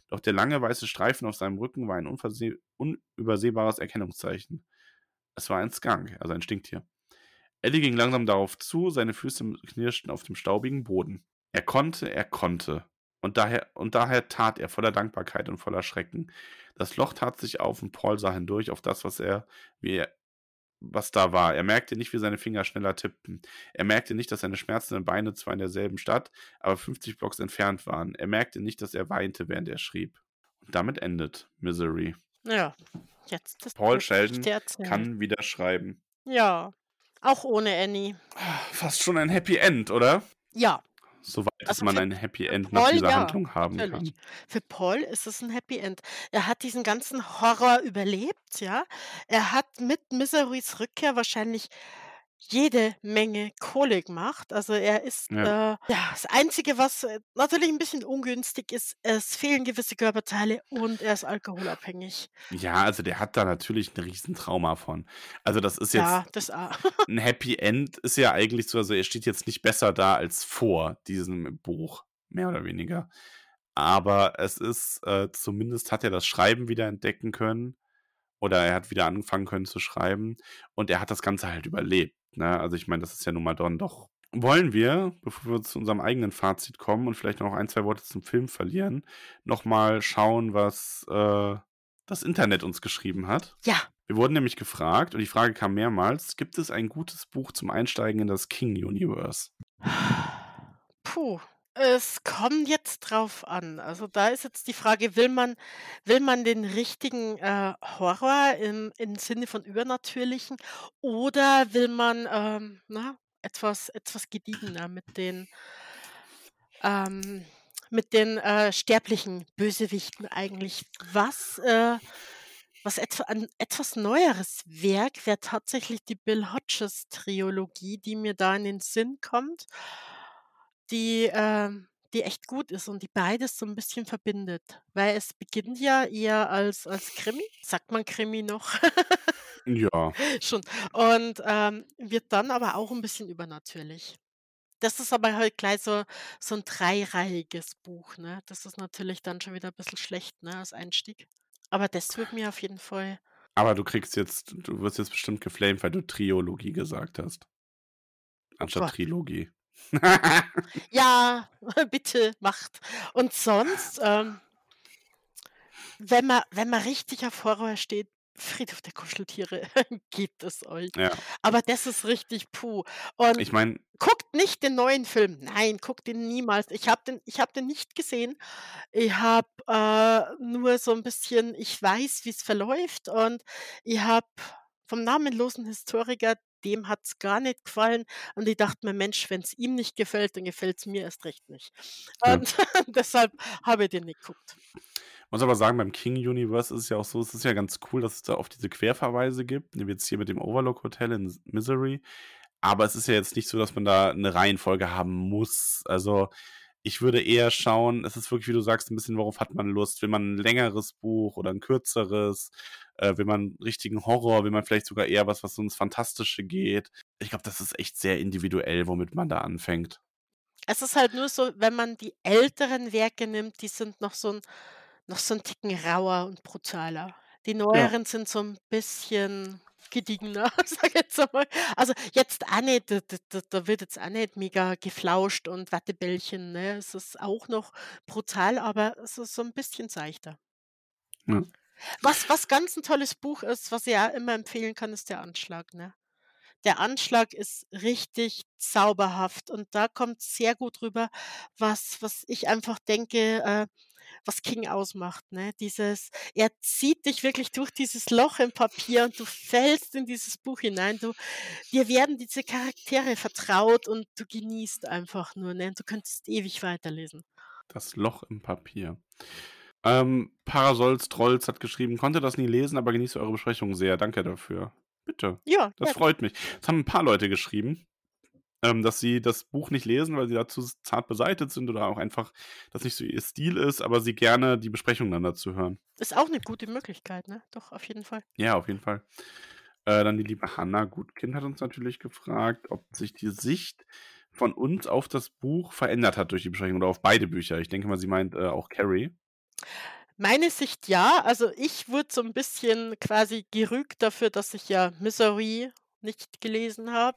Doch der lange weiße Streifen auf seinem Rücken war ein unübersehbares Erkennungszeichen. Es war ein Skunk, also ein Stinktier. Eddie ging langsam darauf zu, seine Füße knirschten auf dem staubigen Boden. Er konnte, er konnte. Und daher, und daher tat er voller Dankbarkeit und voller Schrecken. Das Loch tat sich auf und Paul sah hindurch auf das, was er, wie er, was da war. Er merkte nicht, wie seine Finger schneller tippten. Er merkte nicht, dass seine schmerzenden Beine zwar in derselben Stadt, aber 50 Blocks entfernt waren. Er merkte nicht, dass er weinte, während er schrieb. Und damit endet Misery. Ja, jetzt das Paul Sheldon kann wieder schreiben. Ja, auch ohne Annie. Fast schon ein Happy End, oder? Ja, Soweit also man ein Happy End nach dieser ja, Handlung haben natürlich. kann. Für Paul ist es ein Happy End. Er hat diesen ganzen Horror überlebt, ja. Er hat mit Miserys Rückkehr wahrscheinlich jede Menge Kohle gemacht. Also er ist Ja. äh, ja das Einzige, was äh, natürlich ein bisschen ungünstig ist, es fehlen gewisse Körperteile und er ist alkoholabhängig. Ja, also der hat da natürlich ein Riesentrauma von. Also das ist jetzt Ja, das ein Happy End ist ja eigentlich so, also er steht jetzt nicht besser da als vor diesem Buch, mehr oder weniger. Aber es ist, äh, zumindest hat er das Schreiben wieder entdecken können oder er hat wieder angefangen können zu schreiben und er hat das Ganze halt überlebt. Ne? Also ich meine, das ist ja nun mal dann doch. Wollen wir, bevor wir zu unserem eigenen Fazit kommen und vielleicht noch ein, zwei Worte zum Film verlieren, nochmal schauen, was äh, das Internet uns geschrieben hat? Ja. Wir wurden nämlich gefragt, und die Frage kam mehrmals, gibt es ein gutes Buch zum Einsteigen in das King-Universe? Puh, es kommt jetzt drauf an. Also, da ist jetzt die Frage, will man will man den richtigen, äh, Horror im im Sinne von Übernatürlichen oder will man, ähm, na, etwas etwas gediegener mit den ähm, mit den, äh, sterblichen Bösewichten eigentlich? Was, äh was etwa ein etwas neueres Werk wäre tatsächlich die Bill Hodges Trilogie, die mir da in den Sinn kommt die, ähm die echt gut ist und die beides so ein bisschen verbindet. Weil es beginnt ja eher als als Krimi. Sagt man Krimi noch? Ja. Schon. Und, ähm, wird dann aber auch ein bisschen übernatürlich. Das ist aber halt gleich so so 'n dreireihiges Buch, ne? Das ist natürlich dann schon wieder ein bisschen schlecht, ne, als Einstieg. Aber das wird mir auf jeden Fall Aber du kriegst jetzt du wirst jetzt bestimmt geflamed, weil du Triologie gesagt hast. Anstatt Gott. Trilogie. Ja, bitte macht. Und sonst, ähm wenn man wenn man richtig auf Horror steht, Friedhof der Kuscheltiere, gibt es euch. Ja. Aber das ist richtig puh. Und Ich meine guckt nicht den neuen Film. Nein, guckt den niemals. Ich habe den ich habe den nicht gesehen. Ich habe, äh, nur so ein bisschen ich weiß, wie es verläuft und ich habe vom namenlosen Historiker dem hat es gar nicht gefallen. Und ich dachte mir, Mensch, wenn es ihm nicht gefällt, dann gefällt es mir erst recht nicht. Ja. Und deshalb habe ich den nicht geguckt. Muss aber sagen, beim King Universe ist es ja auch so, es ist ja ganz cool, dass es da oft diese Querverweise gibt, wie jetzt hier mit dem Overlook Hotel in Misery. Aber es ist ja jetzt nicht so, dass man da eine Reihenfolge haben muss. Also ich würde eher schauen, es ist wirklich, wie du sagst, ein bisschen, worauf hat man Lust? Will man ein längeres Buch oder ein kürzeres? Äh, will man richtigen Horror? Will man vielleicht sogar eher was, was so ins Fantastische geht? Ich glaube, das ist echt sehr individuell, womit man da anfängt. Es ist halt nur so, wenn man die älteren Werke nimmt, die sind noch so ein noch so 'n Ticken rauer und brutaler. Die Ja. neueren sind so ein bisschen gediegener, sage ich jetzt einmal. Also, jetzt auch nicht da da da wird jetzt auch nicht mega geflauscht und Wattebällchen, ne? Es ist auch noch brutal, aber es ist so ein bisschen seichter. Ja. Was was ganz 'n tolles Buch ist, was ich auch immer empfehlen kann, ist „Der Anschlag“, ne? Der Anschlag ist richtig zauberhaft und da kommt sehr gut rüber, was was ich einfach denke, äh, was King ausmacht, ne? Dieses er zieht dich wirklich durch dieses Loch im Papier und du fällst in dieses Buch hinein. Du dir werden diese Charaktere vertraut und du genießt einfach nur, ne? Du könntest ewig weiterlesen. Das Loch im Papier. Ähm, Parasols Trolls hat geschrieben: „Konnte das nie lesen, aber genieße eure Besprechung sehr. Danke dafür.“ Bitte, Ja, das gerne. freut mich. Es haben 'n paar Leute geschrieben, ähm, dass sie das Buch nicht lesen, weil sie da zu s zart beseitet sind oder auch einfach das nicht so ihr Stil ist, aber sie gerne die Besprechung dann dazu hören. Ist auch 'ne gute Möglichkeit, ne? Doch, auf jeden Fall. Ja, auf jeden Fall. Äh, dann die liebe Hanna Gutkind hat uns natürlich gefragt, ob sich die Sicht von uns auf das Buch verändert hat durch die Besprechung oder auf beide Bücher. Ich denke mal, sie meint, äh, auch Carrie. Meine Sicht ja. Also, ich wurde so 'n bisschen quasi gerügt dafür, dass ich ja „Misery“ nicht gelesen habe,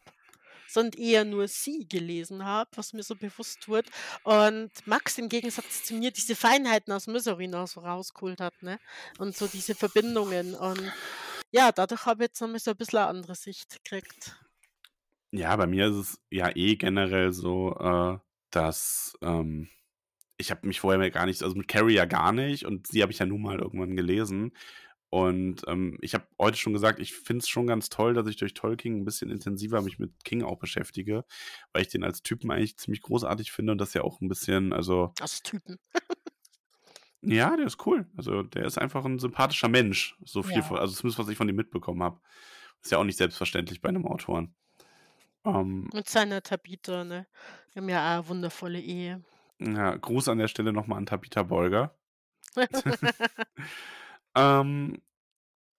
sondern eher nur sie gelesen habe, was mir so bewusst wurde. Und Max im Gegensatz zu mir diese Feinheiten aus „Misery“ noch so rausgeholt hat, ne? Und so diese Verbindungen. Und ja, dadurch habe ich jetzt noch mal so 'n bisschen 'ne andere Sicht gekriegt. Ja, bei mir ist es ja eh generell so, äh, dass, ähm ich habe mich vorher gar nicht also, mit Carrie ja gar nicht und sie habe ich ja nun mal irgendwann gelesen. Und, ähm, ich habe heute schon gesagt, ich finde es schon ganz toll, dass ich durch Tolkien 'n bisschen intensiver mich mit King auch beschäftige, weil ich den als Typen eigentlich ziemlich großartig finde und das ja auch 'n bisschen also Als Typen. Ja, der ist cool. Also, der ist einfach 'n sympathischer Mensch, so viel Ja. von also, zumindest was ich von ihm mitbekommen habe. Ist ja auch nicht selbstverständlich bei 'nem Autoren. Ähm Mit seiner Tabitha, ne? Die haben ja auch 'ne wundervolle Ehe. Ja, Gruß an der Stelle noch mal an Tabitha Bolger. Ähm,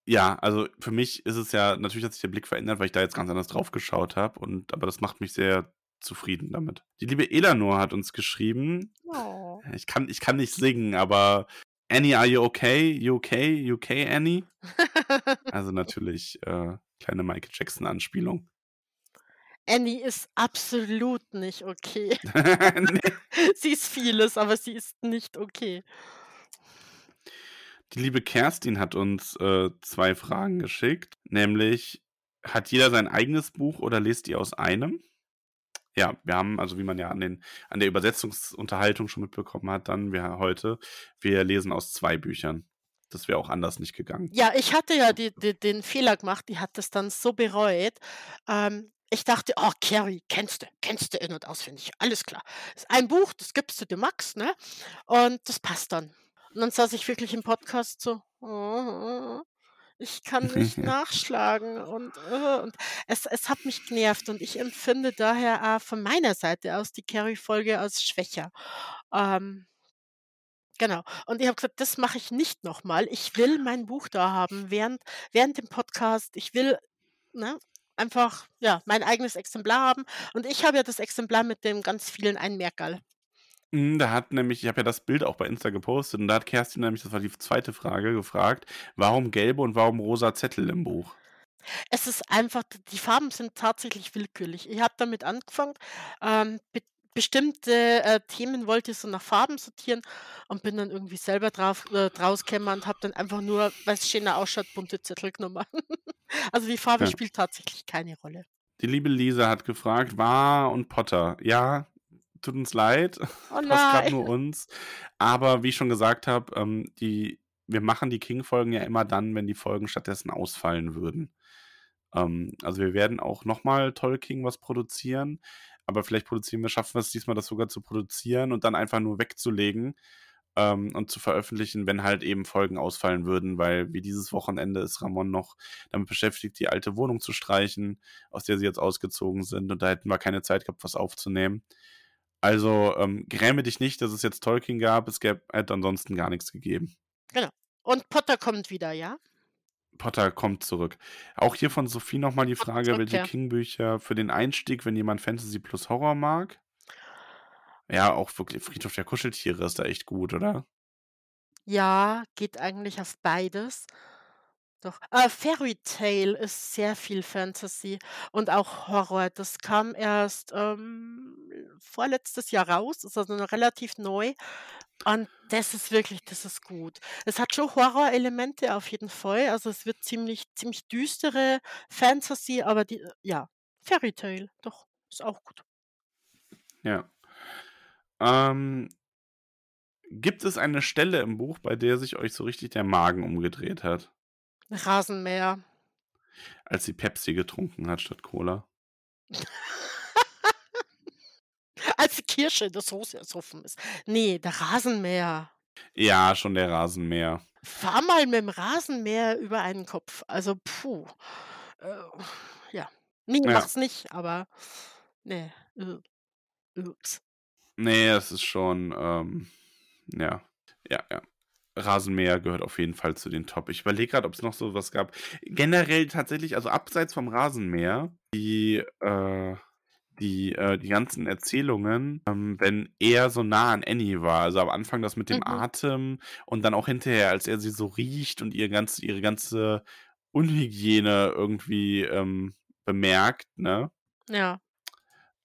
ja, also, für mich ist es ja natürlich hat sich der Blick verändert, weil ich da jetzt ganz anders drauf geschaut habe und aber das macht mich sehr zufrieden damit. Die liebe Elanor hat uns geschrieben Oh. ich kann ich kann nicht singen, aber „Annie, are you okay? You okay? You okay, Annie?“ Also, natürlich, äh, kleine Michael Jackson-Anspielung. Annie ist absolut nicht okay. Sie ist vieles, aber sie ist nicht okay. Die liebe Kerstin hat uns, äh, 2 Fragen geschickt, nämlich: „Hat jeder sein eigenes Buch oder lest ihr aus einem?“ Ja, wir haben also, wie man ja an den an der Übersetzungsunterhaltung schon mitbekommen hat dann wir heute wir lesen aus 2 Büchern. Das wäre auch anders nicht gegangen. Ja, ich hatte ja die die den Fehler gemacht, die hat das dann so bereut. Ähm, ich dachte: „Oh, Carrie kennst du kennst du in und auswendig, alles klar. Ist ein Buch, das gibst du dem Max, ne, und das passt dann.“ Und dann saß ich wirklich im Podcast so: „Ich kann nicht nachschlagen und, äh“ und es es hat mich genervt und ich empfinde daher auch von meiner Seite aus die Carrie-Folge als schwächer. Ähm genau. Und ich habe gesagt: „Das mache ich nicht noch mal. Ich will mein Buch da haben während während dem Podcast. Ich will, ne, einfach, ja, mein eigenes Exemplar haben.“ Und ich habe ja das Exemplar mit den ganz vielen Einmerkerl. Mhm, da hat nämlich ich habe ja das Bild auch bei Insta gepostet und da hat Kerstin nämlich das war die 2. Frage, gefragt: „Warum gelbe und warum rosa Zettel im Buch?“ Es ist einfach die Farben sind tatsächlich willkürlich. Ich habe damit angefangen, ähm, be bestimmte, äh, Themen wollte ich so nach Farben sortieren und bin dann irgendwie selber drauf äh, drausgekommen und habe dann einfach nur, weil's schöner ausschaut, bunte Zettel genommen. Also, die Farbe Ja. spielt tatsächlich keine Rolle. Die liebe Lisa hat gefragt: „War und Potter?“ Ja, tut uns leid, Oh passt grad nein. nur uns. Aber wie ich schon gesagt habe, ähm, die wir machen die King-Folgen ja immer dann, wenn die Folgen stattdessen ausfallen würden. Ähm, also, wir werden auch noch mal Tolkien was produzieren, aber vielleicht produzieren wir schaffen wir's diesmal, das sogar zu produzieren und dann einfach nur wegzulegen, ähm, und zu veröffentlichen, wenn halt eben Folgen ausfallen würden, weil wie dieses Wochenende ist Ramon noch damit beschäftigt, die alte Wohnung zu streichen, aus der sie jetzt ausgezogen sind und da hätten wir keine Zeit gehabt, was aufzunehmen. Also ähm, gräme dich nicht, dass es jetzt Tolkien gab. Es gäbe, hätte ansonsten gar nichts gegeben. Genau. Und Potter kommt wieder, ja? Potter kommt zurück. Auch hier von Sophie nochmal die Frage, zurück, welche ja. King-Bücher für den Einstieg, wenn jemand Fantasy plus Horror mag? Ja, auch wirklich Friedhof der Kuscheltiere ist da echt gut, oder? Ja, geht eigentlich auf beides. Doch. Äh, Fairy Tail ist sehr viel Fantasy und auch Horror. Das kam erst ähm, vorletztes Jahr raus, ist also noch relativ neu. Und das ist wirklich, das ist gut. Es hat schon Horrorelemente auf jeden Fall. Also es wird ziemlich, ziemlich düstere Fantasy, aber die, ja, Fairy Tail, doch, ist auch gut. Ja. Ähm, gibt es eine Stelle im Buch, bei der sich euch so richtig der Magen umgedreht hat, Rasenmäher. als sie Pepsi getrunken hat statt Cola? Als die Kirsche in der Soße ersoffen ist. Nee, der Rasenmäher. Ja, schon der Rasenmäher. Fahr mal mit dem Rasenmäher über einen Kopf. Also, puh. Äh, ja. Nee, Ja. mach's nicht, aber nee. äh, Ups. Nee, es ist schon, ähm, ja, ja, ja. Rasenmäher gehört auf jeden Fall zu den Top. Ich überlege gerade, ob es noch so was gab. Generell tatsächlich, also abseits vom Rasenmäher, die, äh, die, äh, die ganzen Erzählungen, ähm, wenn er so nah an Annie war, also am Anfang das mit dem Mhm. Atem und dann auch hinterher, als er sie so riecht und ihr ganz, ihre ganze Unhygiene irgendwie ähm, bemerkt, ne? Ja.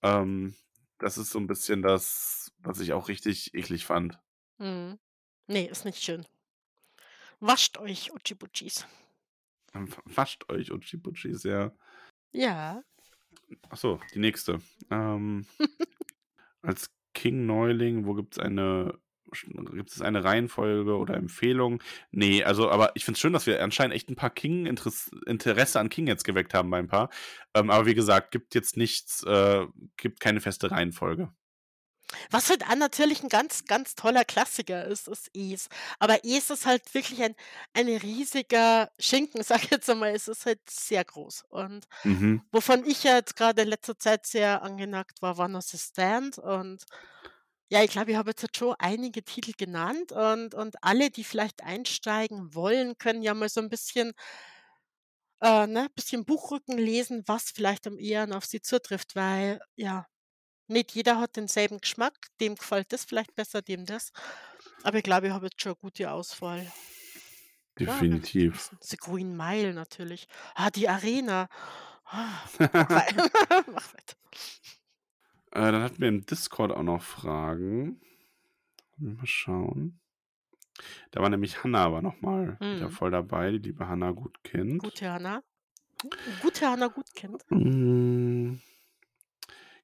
Ähm, das ist so ein bisschen das, was ich auch richtig eklig fand. Mhm. Nee, ist nicht schön. Wascht euch, Uchi-Butchis. Ähm, Wascht euch, Uchi-Butchis, ja. Ja. Achso, die nächste. Ähm, als King-Neuling, wo gibt es eine, gibt es eine Reihenfolge oder Empfehlung? Nee, also, aber ich finde es schön, dass wir anscheinend echt ein paar King-Interesse an King jetzt geweckt haben bei ein paar. Ähm, aber wie gesagt, gibt jetzt nichts, äh, gibt keine feste Reihenfolge. Was halt auch natürlich ein ganz, ganz toller Klassiker ist, ist Es. Aber Es ist halt wirklich ein, ein riesiger Schinken, sag ich jetzt einmal. Es ist halt sehr groß. Und Mhm. wovon ich ja jetzt gerade in letzter Zeit sehr angenagt war, war noch The Stand. Und ja, ich glaube, ich habe jetzt halt schon einige Titel genannt. Und, und alle, die vielleicht einsteigen wollen, können ja mal so ein bisschen, äh, ne, bisschen Buchrücken lesen, was vielleicht am ehesten auf sie zutrifft. Weil, ja, nicht jeder hat denselben Geschmack. Dem gefällt das vielleicht besser, dem das. Aber ich glaube, ich habe jetzt schon eine gute Auswahl. Ja, ganz Definitiv. vergessen. The Green Mile natürlich. Ah, die Arena. Ah, mach wei mach weiter. Äh, dann hatten wir im Discord auch noch Fragen. Mal schauen. Da war nämlich Hanna war noch mal wieder Mhm. voll dabei, die liebe Hanna gut kennt. Gute Hanna. Gu gute Hanna gut kennt. Mm,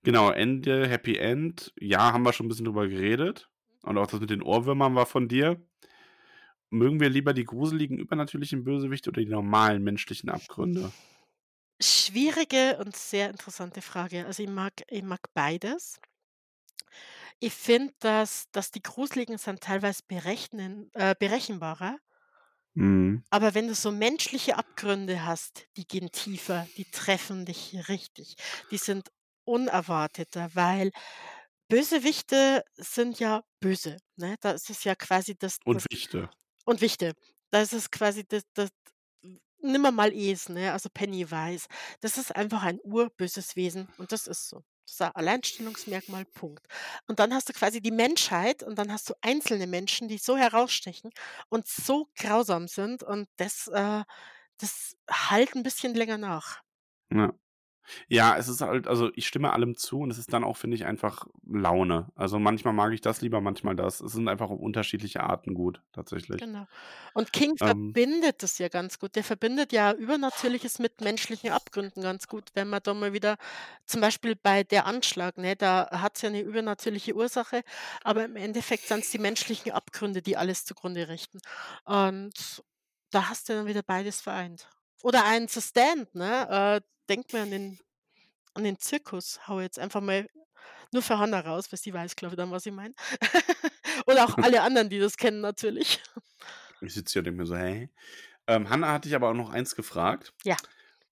Genau, Ende, Happy End. Ja, haben wir schon ein bisschen drüber geredet. Und auch das mit den Ohrwürmern war von dir. Mögen wir lieber die gruseligen, übernatürlichen Bösewichte oder die normalen menschlichen Abgründe? Schwierige und sehr interessante Frage. Also ich mag ich mag beides. Ich finde, dass dass die Gruseligen sind teilweise berechnen äh, berechenbarer. Mhm. Aber wenn du so menschliche Abgründe hast, die gehen tiefer, die treffen dich richtig. Die sind unerwarteter, weil Bösewichte sind ja böse, ne? Da ist es ja quasi das Und das Wichte. und Wichte. Da ist es quasi das das nimm wir mal Es, ne, also Pennywise. Das ist einfach ein urböses Wesen und das ist so. Das ist ein Alleinstellungsmerkmal, Punkt. Und dann hast du quasi die Menschheit und dann hast du einzelne Menschen, die so herausstechen und so grausam sind und das, äh das hallt 'n bisschen länger nach. Ja. Ja, es ist halt also, ich stimme allem zu und es ist dann auch, finde ich, einfach Laune. Also, manchmal mag ich das lieber, manchmal das. Es sind einfach unterschiedliche Arten gut, tatsächlich. Genau. Und King Ähm verbindet das ja ganz gut. Der verbindet ja Übernatürliches mit menschlichen Abgründen ganz gut. Wenn man da mal wieder zum Beispiel bei Der Anschlag, ne, da hat's ja 'ne übernatürliche Ursache, aber im Endeffekt sind's die menschlichen Abgründe, die alles zugrunde richten. Und da hast du dann wieder beides vereint. Oder ein The Stand, ne? Äh, denk mal an den an den Zirkus. Haue jetzt einfach mal nur für Hanna raus, weil sie weiß, glaube ich, dann, was ich meine. Oder auch alle anderen, die das kennen natürlich. Ich sitze hier und denke mir so: „Hä?“ Ähm, Hanna hat dich aber auch noch eins gefragt. Ja.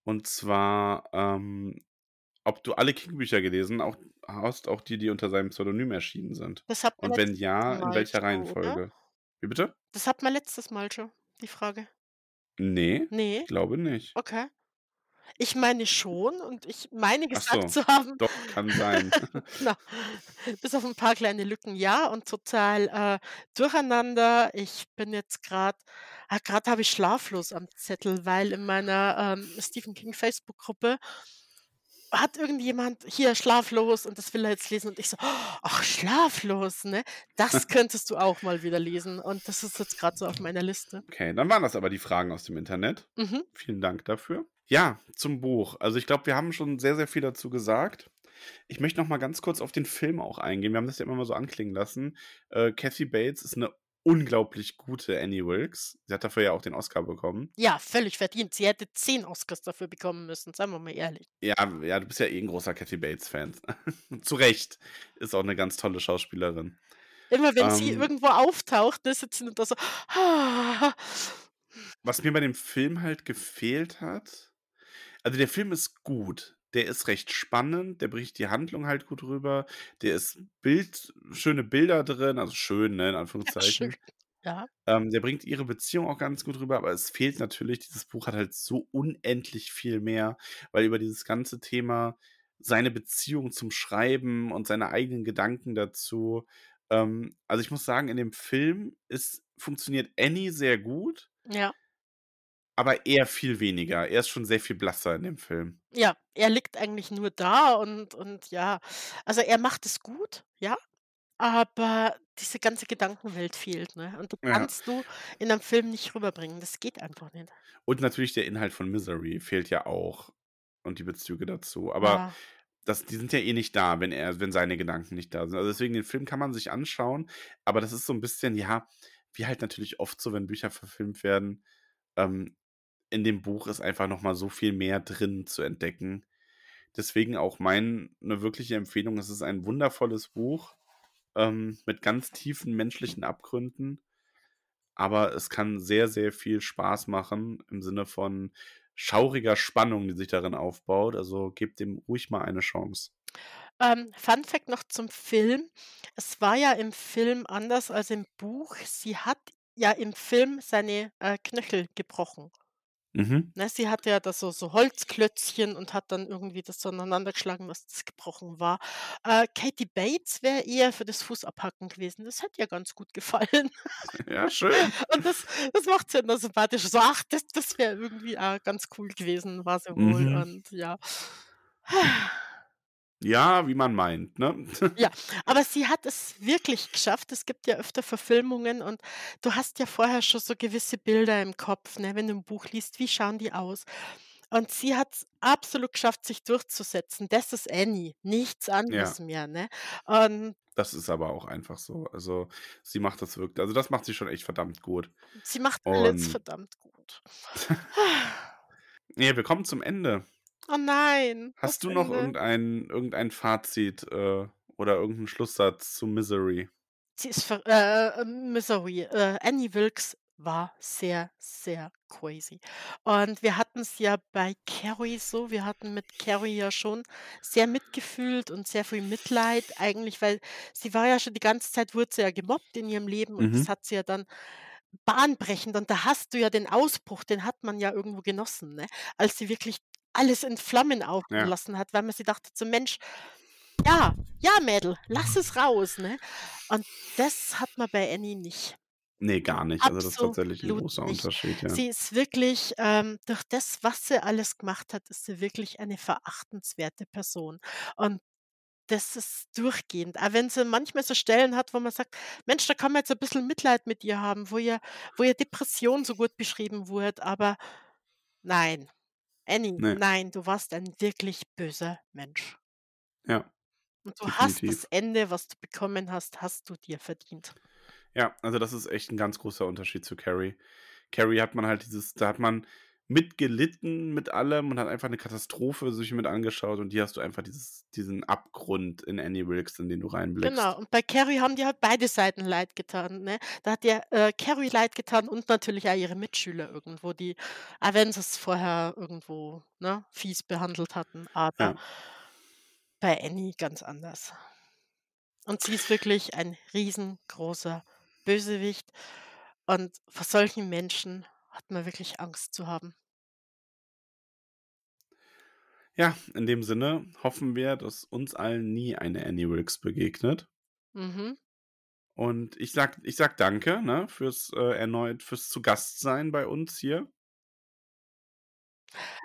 Und zwar, ähm, ob du alle King-Bücher gelesen auch hast auch die, die unter seinem Pseudonym erschienen sind? Das hatten wir Und wenn ja, in welcher schon, oder? Reihenfolge? Wie bitte? Das hatten wir letztes Mal schon, die Frage. Ne, Ne? ich glaube nicht. Okay. Ich meine schon und ich meine Ach gesagt so, zu haben doch, kann sein. genau. Bis auf 'n paar kleine Lücken, ja, und total, äh, durcheinander. Ich bin jetzt grad ah, grad habe ich schlaflos am Zettel, weil in meiner, ähm, Stephen King Facebook-Gruppe hat irgendjemand: „Hier, schlaflos“ und das will er jetzt lesen und ich so: „Ach, schlaflos, ne? Das könntest du auch mal wieder lesen“ und das ist jetzt grad so auf meiner Liste. Okay, dann waren das aber die Fragen aus dem Internet. Mhm. Vielen Dank dafür. Ja, zum Buch. Also, ich glaube, wir haben schon sehr, sehr viel dazu gesagt. Ich möchte noch mal ganz kurz auf den Film auch eingehen. Wir haben das ja immer mal so anklingen lassen. Äh, Kathy Bates ist 'ne unglaublich gute Annie Wilkes. Sie hat dafür ja auch den Oscar bekommen. Ja, völlig verdient. Sie hätte 10 Oscars dafür bekommen müssen, seien wir mal ehrlich. Ja, ja, du bist ja eh 'n großer Kathy Bates-Fan. Zu Recht. Ist auch 'ne ganz tolle Schauspielerin. Immer wenn sie Ähm irgendwo auftaucht, ne, sitzt sie nur da so Was mir bei dem Film halt gefehlt hat also, der Film ist gut. Der ist recht spannend, der bricht die Handlung halt gut rüber. Der ist Bild schöne Bilder drin, also schön, ne, in Ja, schön. Anführungszeichen. Ja. Ähm, der bringt ihre Beziehung auch ganz gut rüber, aber es fehlt natürlich dieses Buch hat halt so unendlich viel mehr, weil über dieses ganze Thema seine Beziehung zum Schreiben und seine eigenen Gedanken dazu ähm, also, ich muss sagen, in dem Film ist funktioniert Annie sehr gut Ja. Aber er viel weniger. Er ist schon sehr viel blasser in dem Film. Ja, er liegt eigentlich nur da und und ja also, er macht es gut, ja, aber diese ganze Gedankenwelt fehlt, ne? Und Ja. kannst du in 'nem Film nicht rüberbringen. Das geht einfach nicht. Und natürlich der Inhalt von Misery fehlt ja auch und die Bezüge dazu. Aber Ja. das die sind ja eh nicht da, wenn er wenn seine Gedanken nicht da sind. Also, deswegen den Film kann man sich anschauen, aber das ist so 'n bisschen, ja, wie halt natürlich oft so, wenn Bücher verfilmt werden, ähm, in dem Buch ist einfach noch mal so viel mehr drin zu entdecken. Deswegen auch mein 'ne wirkliche Empfehlung. Es ist ein wundervolles Buch, ähm, mit ganz tiefen menschlichen Abgründen, aber es kann sehr, sehr viel Spaß machen im Sinne von schauriger Spannung, die sich darin aufbaut. Also, gebt dem ruhig mal eine Chance. Ähm, Fun Fact noch zum Film. Es war ja im Film anders als im Buch. Sie hat ja im Film seine, äh, Knöchel gebrochen. Mhm. Ne, sie hatte ja da so so Holzklötzchen und hat dann irgendwie das so aneinander geschlagen, dass das gebrochen war. Äh, Kathy Bates wäre eher für das Fußabhacken gewesen. Das hätte ihr ganz gut gefallen. Ja, schön. Und das das macht's ja immer sympathisch. So: „Ach, das das wäre irgendwie, ah, ganz cool gewesen, war sie wohl“ Mhm. und ja. Ja, wie man meint, ne? Ja, aber sie hat es wirklich geschafft. Es gibt ja öfter Verfilmungen und du hast ja vorher schon so gewisse Bilder im Kopf, ne, wenn du 'n Buch liest, wie schauen die aus? Und sie hat's absolut geschafft, sich durchzusetzen. Das ist Annie, nichts Ja. anderes mehr, ne? Und Das ist aber auch einfach so. Also, sie macht das wirk also, das macht sie schon echt verdammt gut. sie macht alles Und verdammt gut. Ja, wir kommen zum Ende. Oh nein, das Hast du noch Ende. irgendein irgendein Fazit, äh, oder irgend 'n Schlusssatz zu Misery? Sie ist ver äh, äh, Misery. Äh, Annie Wilkes war sehr, sehr crazy. Und wir hatten's ja bei Carrie so, wir hatten mit Carrie ja schon sehr mitgefühlt und sehr viel Mitleid eigentlich, weil sie war ja schon die ganze Zeit wurde sie ja gemobbt in ihrem Leben und das Mhm. hat sie ja dann bahnbrechend und da hast du ja den Ausbruch, den hat man ja irgendwo genossen, ne? Als sie wirklich alles in Flammen aufgehen Ja. hat, weil man sich dachte so: „Mensch, ja, ja, Mädel, lass es raus“, ne? Und das hat man bei Annie nicht. Ne, gar nicht. Also, das ist tatsächlich 'n Absolut großer nicht. Unterschied, ja. Sie ist wirklich ähm, durch das, was sie alles gemacht hat, ist sie wirklich eine verachtenswerte Person. Und das ist durchgehend. Auch wenn sie manchmal so Stellen hat, wo man sagt: „Mensch, da kann man jetzt 'n bisschen Mitleid mit ihr haben“, wo ihr wo ihr Depression so gut beschrieben wurde, aber nein. Annie, Ne. nein, du warst ein wirklich böser Mensch. Ja. Und du hast das Definitiv. Ende, was du bekommen hast, hast du dir verdient. Ja, also, das ist echt 'n ganz großer Unterschied zu Carrie. Carrie hat man halt dieses da hat man mitgelitten mit allem und hat einfach 'ne Katastrophe sich mit angeschaut und hier hast du einfach dieses diesen Abgrund in Annie Wilkes, in den du reinblickst. Genau, und bei Carrie haben dir halt beide Seiten leid getan, ne? Da hat dir, äh, Carrie leid getan und natürlich auch ihre Mitschüler irgendwo, die sie's vorher irgendwo, ne, fies behandelt hatten, aber Ja. bei Annie ganz anders. Und sie ist wirklich ein riesengroßer Bösewicht. Und vor solchen Menschen hat man wirklich Angst zu haben. Ja, in dem Sinne hoffen wir, dass uns allen nie eine Annie Wilkes begegnet. Mhm. Und ich sag, ich sag danke, ne, fürs äh, erneut, fürs zu Gast sein bei uns hier.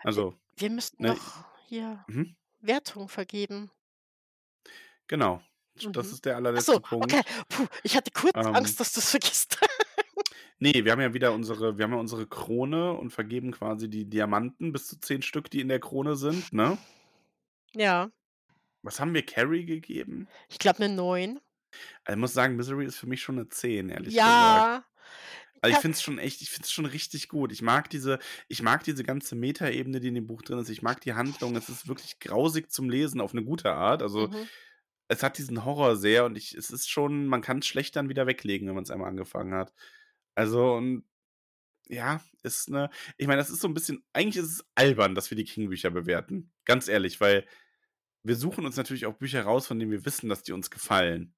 Also, Wir müssten ne, noch hier mhm, Wertung vergeben. genau. Das Mhm. ist der allerletzte so, okay. Punkt. Puh, ich hatte kurz Ähm, Angst, dass du's vergisst. nee, wir haben ja wieder unsere, wir haben ja unsere Krone und vergeben quasi die Diamanten bis zu zehn Stück, die in der Krone sind, ne? Ja. Was haben wir Carrie gegeben? Ich glaube 'ne 9. Also, ich muss sagen, Misery ist für mich schon eine 10, ehrlich gesagt. Ja. Also, ich Ja. finde es schon echt ich finde es schon richtig gut. Ich mag diese ich mag diese ganze Metaebene, die in dem Buch drin ist. Ich mag die Handlung. Es ist wirklich grausig zum Lesen auf eine gute Art. Also, Mhm. es hat diesen Horror sehr und ich es ist schon man kann's schlecht dann wieder weglegen, wenn man es einmal angefangen hat. Also, und ja, ist 'ne ich meine, das ist so ein bisschen eigentlich ist es albern, dass wir die King-Bücher bewerten, ganz ehrlich, weil wir suchen uns natürlich auch Bücher raus, von denen wir wissen, dass die uns gefallen.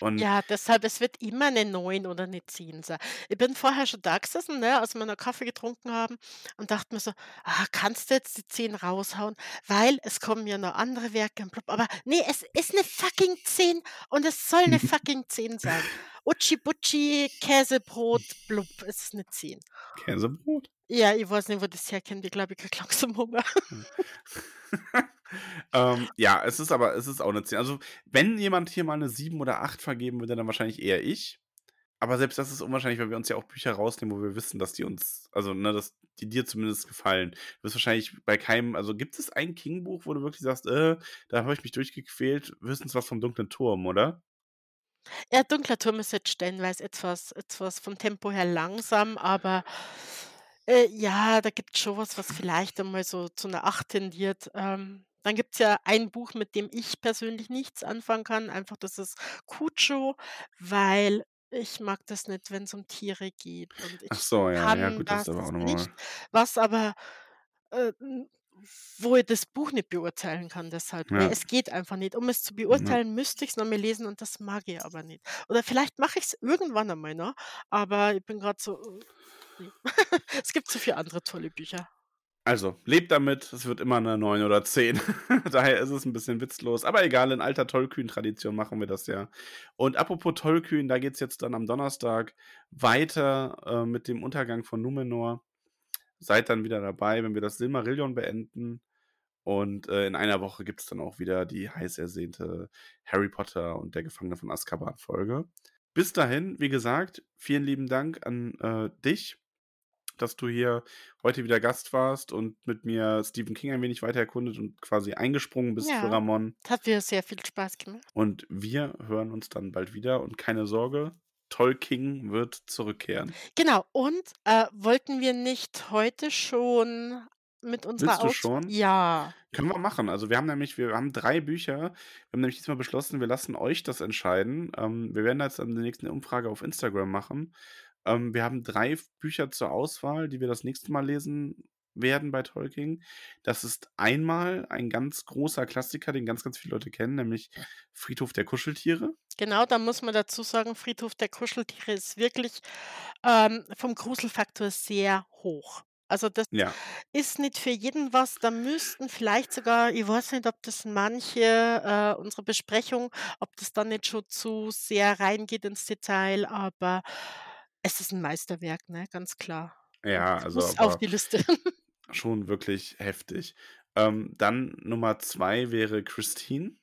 Und Ja, deshalb, es wird immer 'ne 9 oder 'ne 10 sein. Ich bin vorher schon da gesessen, ne, als wir noch Kaffee getrunken haben und dachte mir so: „Ah, kannst du jetzt die 10 raushauen? Weil es kommen ja noch andere Werke und blub.“ Aber ne, es ist 'ne fucking 10 und es soll 'ne fucking 10 sein. Utschi Butschi, Käsebrot, blub, es ist 'ne 10. Käsebrot? Ja, ich weiß nicht, wo das herkommt. Ich glaube, ich kriege langsam Hunger. Ähm, ja, es ist aber es ist auch 'ne 10. Also, wenn jemand hier mal 'ne 7 oder 8 vergeben würde, dann wahrscheinlich eher ich. Aber selbst das ist unwahrscheinlich, weil wir uns ja auch Bücher rausnehmen, wo wir wissen, dass die uns also, ne, dass die dir zumindest gefallen. Du wirst wahrscheinlich bei keinem also, gibt es ein King-Buch, wo du wirklich sagst: „Äh, da habe ich mich durchgequält“? Höchstens was vom Dunklen Turm, oder? Ja, Dunkler Turm ist jetzt stellenweise etwas etwas vom Tempo her langsam, aber, äh, ja, da gibt's schon was, was vielleicht einmal so zu 'ner 8 tendiert. Ähm, dann gibt's ja ein Buch, mit dem ich persönlich nichts anfangen kann, einfach das ist Cujo, weil ich mag das nicht, wenn's um Tiere geht und Ach ich so, ja. Ja kann gut, das das ist aber auch noch nicht, was aber, äh, wo ich das Buch nicht beurteilen kann deshalb? Ja. Es geht einfach nicht. Um es zu Mhm. beurteilen, müsste ich's noch mal lesen und das mag ich aber nicht. Oder vielleicht mache ich's irgendwann einmal, ne? Aber ich bin grad so, äh. Es gibt so viele andere tolle Bücher. Also, lebt damit, es wird immer 'ne 9 oder 10. Daher ist es 'n bisschen witzlos. Aber egal, in alter Tollkühn-Tradition machen wir das ja. Und apropos Tollkühn, da geht's jetzt dann am Donnerstag weiter, äh, mit dem Untergang von Numenor. Seid dann wieder dabei, wenn wir das Silmarillion beenden. Und, äh, in einer Woche gibt's dann auch wieder die heiß ersehnte Harry Potter und der Gefangene von Azkaban-Folge. Bis dahin, wie gesagt, vielen lieben Dank an, äh, dich, dass du hier heute wieder Gast warst und mit mir Stephen King ein wenig weiter erkundet und quasi eingesprungen bist für Ja, Ramon. hat mir sehr viel Spaß gemacht. Und wir hören uns dann bald wieder und keine Sorge, Tolkien wird zurückkehren. Genau, und, äh, wollten wir nicht heute schon mit unserer Willst du Aus schon? ja. Können wir machen. Also, wir haben nämlich wir haben 3 Bücher. Wir haben nämlich diesmal beschlossen, wir lassen euch das entscheiden. Ähm, wir werden jetzt dann demnächst 'ne Umfrage auf Instagram machen. Ähm, wir haben 3 F Bücher zur Auswahl, die wir das nächste Mal lesen werden bei Tolkien. Das ist einmal ein ganz großer Klassiker, den ganz, ganz viele Leute kennen, nämlich Friedhof der Kuscheltiere. Genau, da muss man dazu sagen, Friedhof der Kuscheltiere ist wirklich, ähm, vom Gruselfaktor sehr hoch. Also, das Ja. ist nicht für jeden was. Da müssten vielleicht sogar ich weiß nicht, ob das manche äh, unsere Besprechung ob das dann nicht schon zu sehr reingeht ins Detail, aber es ist 'n Meisterwerk, ne, ganz klar. Ja, also, muss auf die Liste. schon wirklich heftig. Ähm, dann Nummer 2 wäre Christine.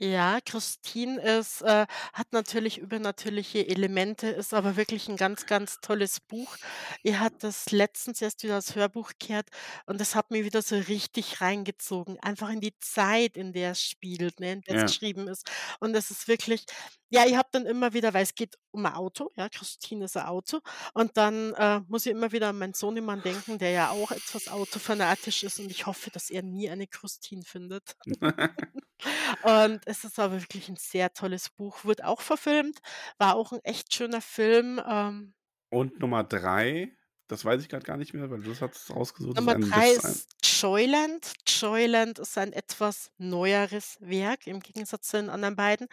Ja, Christine ist äh, hat natürlich übernatürliche Elemente, ist aber wirklich 'n ganz, ganz tolles Buch. Ich habe das letztens erst wieder als Hörbuch gehört und das hat mich wieder so richtig reingezogen, einfach in die Zeit, in der es spielt, ne, in der es Ja. geschrieben ist. Und das ist wirklich ja, ich habe dann immer wieder weil es geht um 'n Auto, ja, Christine ist 'n Auto und dann, äh, muss ich immer wieder an meinen Sohnemann denken, der ja auch etwas autofanatisch ist und ich hoffe, dass er nie eine Christine findet. Und es ist aber wirklich 'n sehr tolles Buch, wurde auch verfilmt, war auch 'n echt schöner Film, ähm Und Nummer 3 Das weiß ich gerade gar nicht mehr, weil du das hast rausgesucht. Nummer drei ist Joyland. Joyland ist ein etwas neueres Werk im Gegensatz zu den anderen beiden.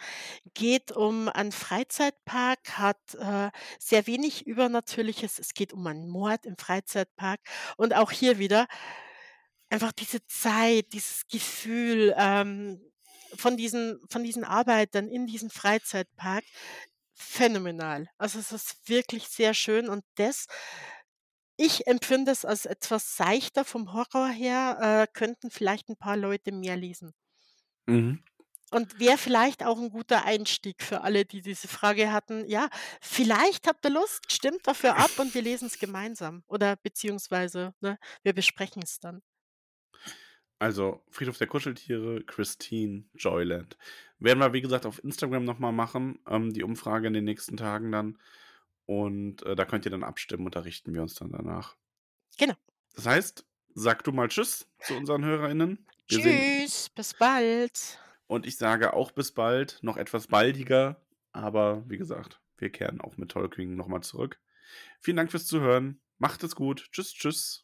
Geht um einen Freizeitpark, hat äh, sehr wenig Übernatürliches. Es geht um einen Mord im Freizeitpark. Und auch hier wieder einfach diese Zeit, dieses Gefühl ähm, von, diesen, von diesen Arbeitern in diesem Freizeitpark. Phänomenal. Also es ist wirklich sehr schön und das ich empfinde es als etwas seichter vom Horror her, äh, könnten vielleicht ein paar Leute mehr lesen. Mhm. Und wäre vielleicht auch ein guter Einstieg für alle, die diese Frage hatten. Ja, vielleicht habt ihr Lust, stimmt dafür ab und wir lesen es gemeinsam. Oder beziehungsweise, ne, wir besprechen es dann. Also, Friedhof der Kuscheltiere, Christine, Joyland. Werden wir, wie gesagt, auf Instagram nochmal machen, ähm, die Umfrage in den nächsten Tagen dann. Und äh, da könnt ihr dann abstimmen und da richten wir uns dann danach. Genau. Das heißt, sag du mal Tschüss zu unseren HörerInnen. Wir Tschüss, bis bald. Und ich sage auch bis bald, noch etwas baldiger. Aber wie gesagt, wir kehren auch mit Tolkien nochmal zurück. Vielen Dank fürs Zuhören. Macht es gut. Tschüss, tschüss.